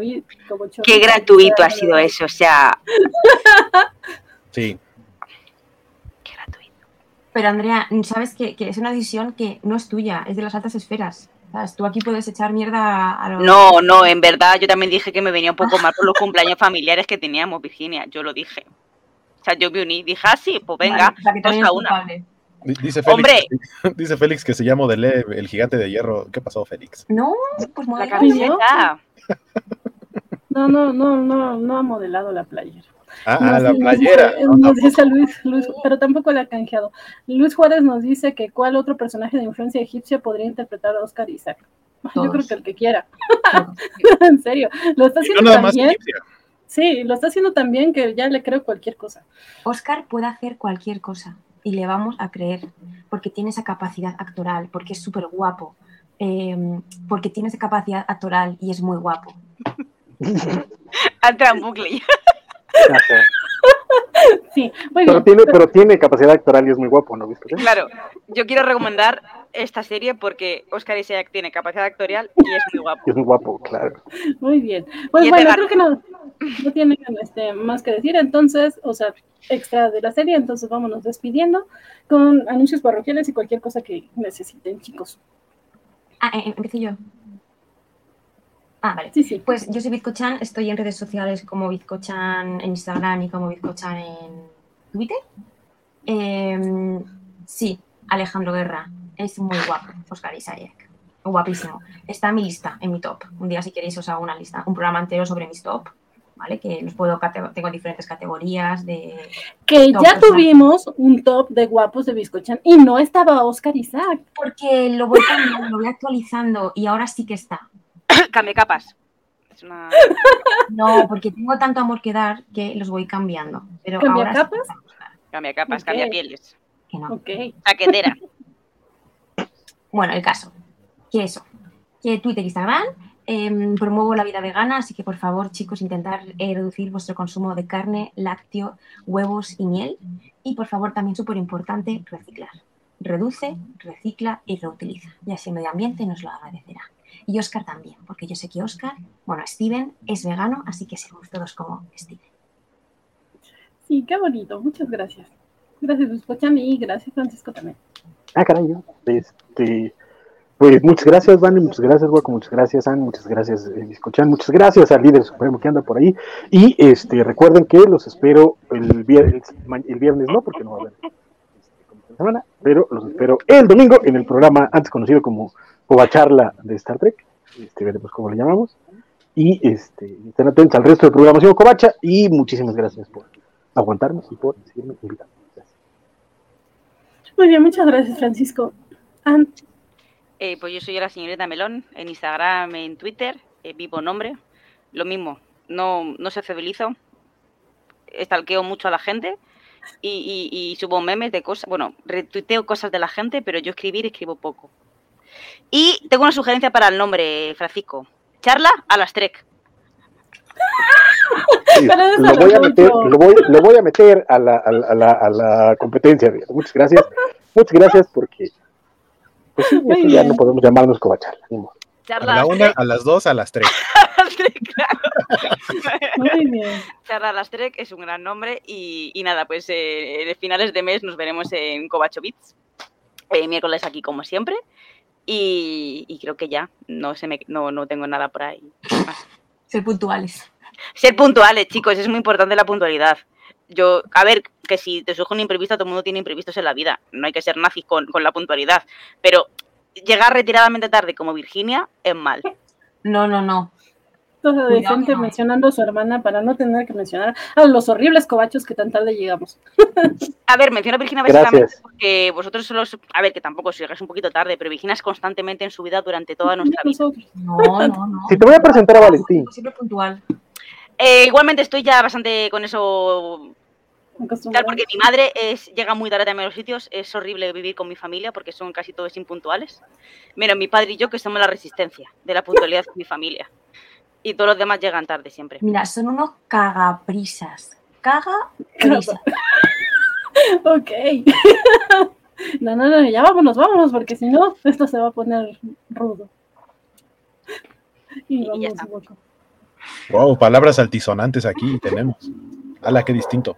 Qué gratuito ha sido eso, o sea.
Sí.
Pero Andrea, sabes que, es una decisión que no es tuya, es de las altas esferas. Tú aquí puedes echar mierda a los...
No, no, en verdad yo también dije que me venía un poco mal por los cumpleaños familiares que teníamos, Virginia, yo lo dije. O sea, yo me uní, dije, ah, sí, pues venga, vale, a una.
Dice Félix, Hombre. dice Félix que se llama Modelé el gigante de hierro. ¿Qué pasó, Félix?
No, pues
la camiseta.
No, no, no, no, no ha modelado la playera.
Ah, la playera.
Nos dice, Luis, Luis, pero tampoco la ha canjeado. Luis Juárez nos dice que cuál otro personaje de influencia egipcia podría interpretar a Oscar Isaac. Yo creo que el que quiera. en serio, lo está haciendo también. Sí, lo está haciendo también que ya le creo cualquier cosa.
Oscar puede hacer cualquier cosa y le vamos a creer porque tiene esa capacidad actoral, porque es súper guapo, em, porque tiene esa capacidad actoral y es muy guapo.
Entra en bucle.
Sí,
pero, tiene, pero tiene capacidad actoral y es muy guapo, ¿no?
Claro, yo quiero recomendar esta serie porque Oscar Isaac tiene capacidad actorial y es muy guapo.
Es muy guapo, claro.
Muy bien. Pues bueno, creo que no, no tienen este, más que decir, entonces, o sea, extra de la serie, entonces vámonos despidiendo con anuncios parroquiales y cualquier cosa que necesiten, chicos.
Ah, eh, empecé yo. Ah, vale. Sí, sí. Pues yo soy Bizcochan, estoy en redes sociales como Bizcochan en Instagram y como Bizcochan en Twitter. Em, sí, Alejandro Guerra, es muy guapo, Oscar Isaac. Guapísimo. Está en mi lista, en mi top. Un día si queréis os hago una lista, un programa entero sobre mis top. ¿Vale? Que los puedo tengo diferentes categorías de.
Que ya tuvimos un top de guapos de Bizcochan y no estaba Oscar Isaac.
Porque lo voy, lo voy actualizando y ahora sí que está.
Cambie capas.
No, porque tengo tanto amor que dar que los voy cambiando. Pero
¿Cambia
ahora
capas?
Cambia capas, cambia pieles.
Que no.
Taquetera.
Bueno, el caso. Que eso. Que Twitter e Instagram em, promuevo la vida vegana, así que por favor, chicos, intentar eh, reducir vuestro consumo de carne, lácteo, huevos y miel. Y por favor, también súper importante, reciclar. Reduce, recicla y reutiliza. Y así el medio ambiente nos lo agradecerá. Y Oscar también, porque yo sé que Oscar, bueno, Steven es vegano, así que seremos todos como Steven.
Sí, qué bonito, muchas gracias. Gracias, Escúchame y gracias, Francisco, también.
Ah, caray, este, Pues muchas gracias, Vani, muchas gracias, Guaco, muchas gracias, Anne, muchas gracias, eh, escuchan, muchas gracias al líder supremo que anda por ahí. Y este recuerden que los espero el viernes, el viernes no, porque no va a haber este, semana, pero los espero el domingo en el programa antes conocido como Covacharla de Star Trek, este, veremos cómo le llamamos. Y este, estén atentos al resto de programación Covacha y muchísimas gracias por aguantarnos y por seguirme invitando.
Muy bien, muchas gracias, Francisco.
Eh, pues yo soy la señorita Melón, en Instagram, en Twitter, eh, vivo nombre, lo mismo, no, no se fidelizo, estalqueo mucho a la gente y, subo memes de cosas, bueno, retuiteo cosas de la gente, pero yo escribir escribo poco. Y tengo una sugerencia para el nombre, Francisco. Charla a las Trek.
lo, voy a meter, lo, voy, a meter a la, a la, a la competencia. Muchas gracias. Muchas gracias porque pues ya no podemos llamarnos Covacharla.
a la una, a las dos, a las tres.
Muy bien. Charla a las tres es un gran nombre y, y nada, pues eh, en finales de mes nos veremos en Covacho Beats. Eh, miércoles aquí como siempre. Y, y, creo que ya, no, se me, no, no tengo nada por ahí.
Ser puntuales.
Ser puntuales, chicos, es muy importante la puntualidad yo, a ver, que si te surge un imprevisto, todo el mundo tiene imprevistos en la vida. No hay que ser nazis con, la puntualidad. Pero llegar retiradamente tarde como Virginia es mal.
No, no, no.
Todo decente mencionando a su hermana para no tener que mencionar a los horribles cobachos que tan tarde llegamos.
a ver, menciono a Virginia básicamente porque vosotros solo, a ver, que tampoco si llegáis un poquito tarde, pero Virginia es constantemente en su vida durante toda nuestra vida.
No, no, no.
Si te voy a presentar a Valentín.
Siempre puntual.
Eh, igualmente estoy ya bastante con eso. porque mi madre es, llega muy tarde a los sitios. Es horrible vivir con mi familia porque son casi todos impuntuales. Menos mi padre y yo, que somos la resistencia de la puntualidad de mi familia. Y todos los demás llegan tarde siempre.
Mira, son unos cagaprisas. Cagaprisas.
ok. no, no, no, ya vámonos, vámonos, porque si no, esto se va a poner rudo.
Y, y ya está.
Wow, palabras altisonantes aquí tenemos. ¡Hala, qué distinto!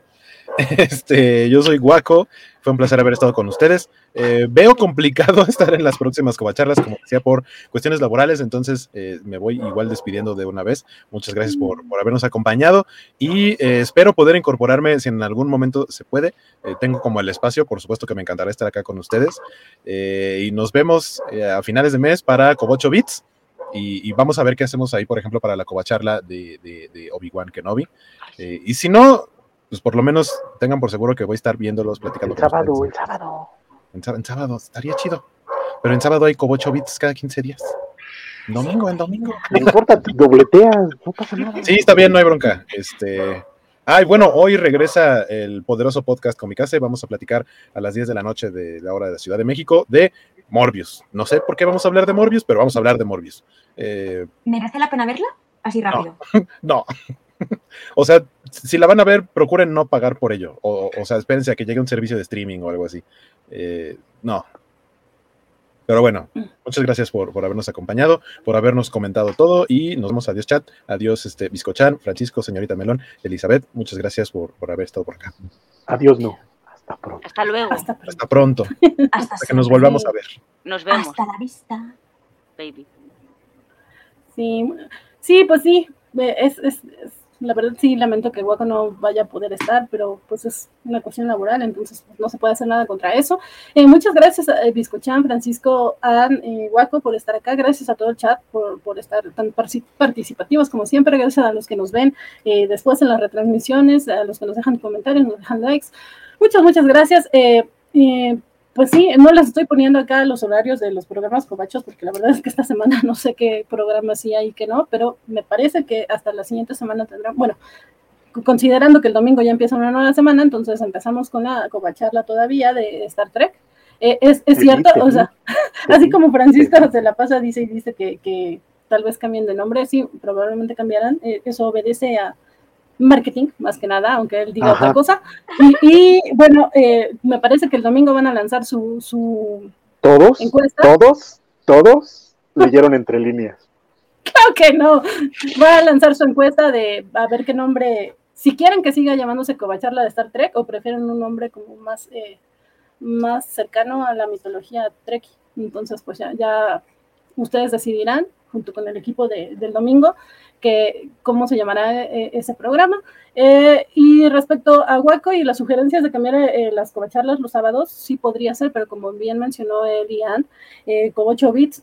Este, yo soy Guaco, fue un placer haber estado con ustedes. Eh, veo complicado estar en las próximas covacharlas, como decía, por cuestiones laborales, entonces eh, me voy igual despidiendo de una vez. Muchas gracias por, habernos acompañado y eh, espero poder incorporarme si en algún momento se puede. tengo como el espacio, por supuesto que me encantará estar acá con ustedes. y nos vemos a finales de mes para Cobocho Beats. Y, vamos a ver qué hacemos ahí, por ejemplo, para la covacharla de, de, Obi-Wan Kenobi. Eh, y si no, pues por lo menos tengan por seguro que voy a estar viéndolos, platicando
el sábado, el sábado.
En, sábado, estaría chido. Pero en sábado hay Cobocho Bits cada 15 días. Domingo, en domingo.
No importa, dobleteas, no pasa nada.
Sí, está bien, no hay bronca. Este. Ay, bueno, hoy regresa el poderoso podcast con mi casa y vamos a platicar a las 10 de la noche de la hora de la Ciudad de México de Morbius. No sé por qué vamos a hablar de Morbius, pero vamos a hablar de Morbius.
Eh, ¿Merece la pena verla? Así rápido.
No. o sea, si la van a ver, procuren no pagar por ello. O, o sea, espérense a que llegue un servicio de streaming o algo así. Eh, no. Pero bueno, muchas gracias por, habernos acompañado, por habernos comentado todo y nos vemos. Adiós, chat. Adiós, este, Biscochan, Francisco, señorita Melón, Elizabeth. Muchas gracias por, por haber estado por acá.
Adiós, no.
Hasta luego.
Hasta pronto. Hasta, que nos volvamos a ver.
Nos vemos.
Hasta la vista.
Baby.
Sí, sí pues sí. Es, es, la verdad sí lamento que Guaco no vaya a poder estar, pero pues es una cuestión laboral, entonces pues, no se puede hacer nada contra eso. Eh, muchas gracias a Biscochan, Francisco, a eh, Guaco por estar acá, gracias a todo el chat por, por estar tan participativos como siempre, gracias a los que nos ven eh, después en las retransmisiones, a los que nos dejan comentarios, nos dejan likes. Muchas, muchas gracias. Eh, eh, pues sí, no les estoy poniendo acá los horarios de los programas cobachos, porque la verdad es que esta semana no sé qué programas sí hay y qué no, pero me parece que hasta la siguiente semana tendrán, bueno, considerando que el domingo ya empieza una nueva semana, entonces empezamos con la cobacharla todavía de Star Trek. Eh, es, cierto, o sea, así como Francisco se la pasa, dice y dice que, que tal vez cambien de nombre, sí, probablemente cambiarán, eso obedece a marketing, más que nada, aunque él diga otra cosa. Y, bueno, eh, me parece que el domingo van a lanzar su, su
¿Todos? ¿Todos? ¿Todos? Leyeron entre líneas.
Claro que no. Va a lanzar su encuesta de a ver qué nombre, si quieren que siga llamándose Covacharla de Star Trek o prefieren un nombre como más, eh, más cercano a la mitología Trek. Entonces, pues ya, ya ustedes decidirán, junto con el equipo del domingo, que, cómo se llamará eh, ese programa. Eh, y respecto a Waco y las sugerencias de cambiar eh, las covacharlas los sábados, sí podría ser, pero como bien mencionó Elian, con 8 bits,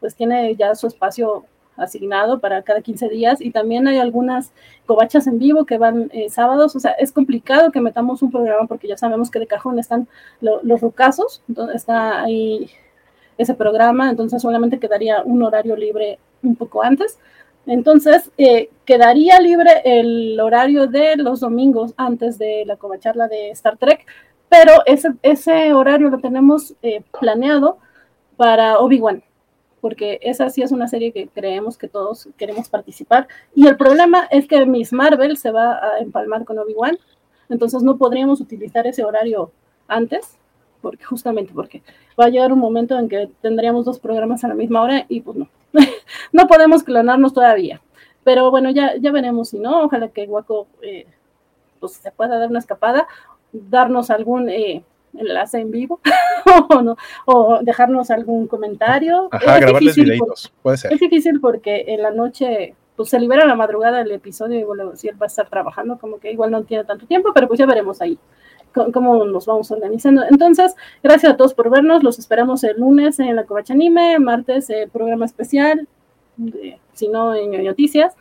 pues tiene ya su espacio asignado para cada 15 días y también hay algunas covachas en vivo que van sábados, o sea, es complicado que metamos un programa porque ya sabemos que de cajón están los rucasos, está ahí ese programa, entonces solamente quedaría un horario libre un poco antes. Entonces, eh, quedaría libre el horario de los domingos antes de la covacharla de Star Trek, pero ese, horario lo tenemos eh, planeado para Obi-Wan, porque esa sí es una serie que creemos que todos queremos participar. Y el problema es que Miss Marvel se va a empalmar con Obi-Wan, entonces no podríamos utilizar ese horario antes porque justamente porque va a llegar un momento en que tendríamos dos programas a la misma hora y pues no, no podemos clonarnos todavía. Pero bueno, ya, ya veremos si no, ojalá que Guaco eh, pues se pueda dar una escapada, darnos algún eh, enlace en vivo o, no, o dejarnos algún comentario.
Ajá, es difícil puede ser.
Es difícil porque en la noche pues se libera la madrugada el episodio y bueno, si él va a estar trabajando, como que igual no tiene tanto tiempo, pero pues ya veremos ahí cómo nos vamos organizando. Entonces, gracias a todos por vernos. Los esperamos el lunes en la Covacha Anime, martes programa especial, si no en Noticias.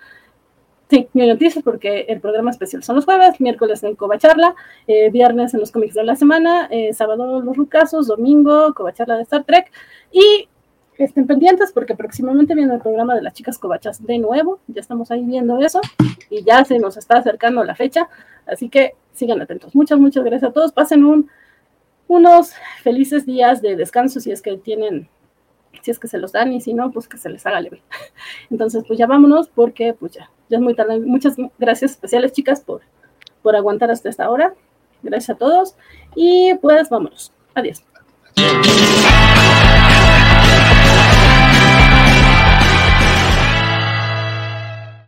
Sí, Noticias porque el programa especial son los jueves, miércoles en Covacharla, eh, viernes en los cómics de la semana, eh, sábado los rucasos, domingo Covacharla de Star Trek y estén pendientes porque próximamente viene el programa de las chicas covachas de nuevo. Ya estamos ahí viendo eso y ya se nos está acercando la fecha. Así que sigan atentos. Muchas, muchas gracias a todos. Pasen un, unos felices días de descanso si es que tienen, si es que se los dan y si no, pues que se les haga leve. Entonces, pues ya vámonos porque pues ya, ya es muy tarde. Muchas gracias especiales, chicas, por, por aguantar hasta esta hora. Gracias a todos y pues vámonos. Adiós.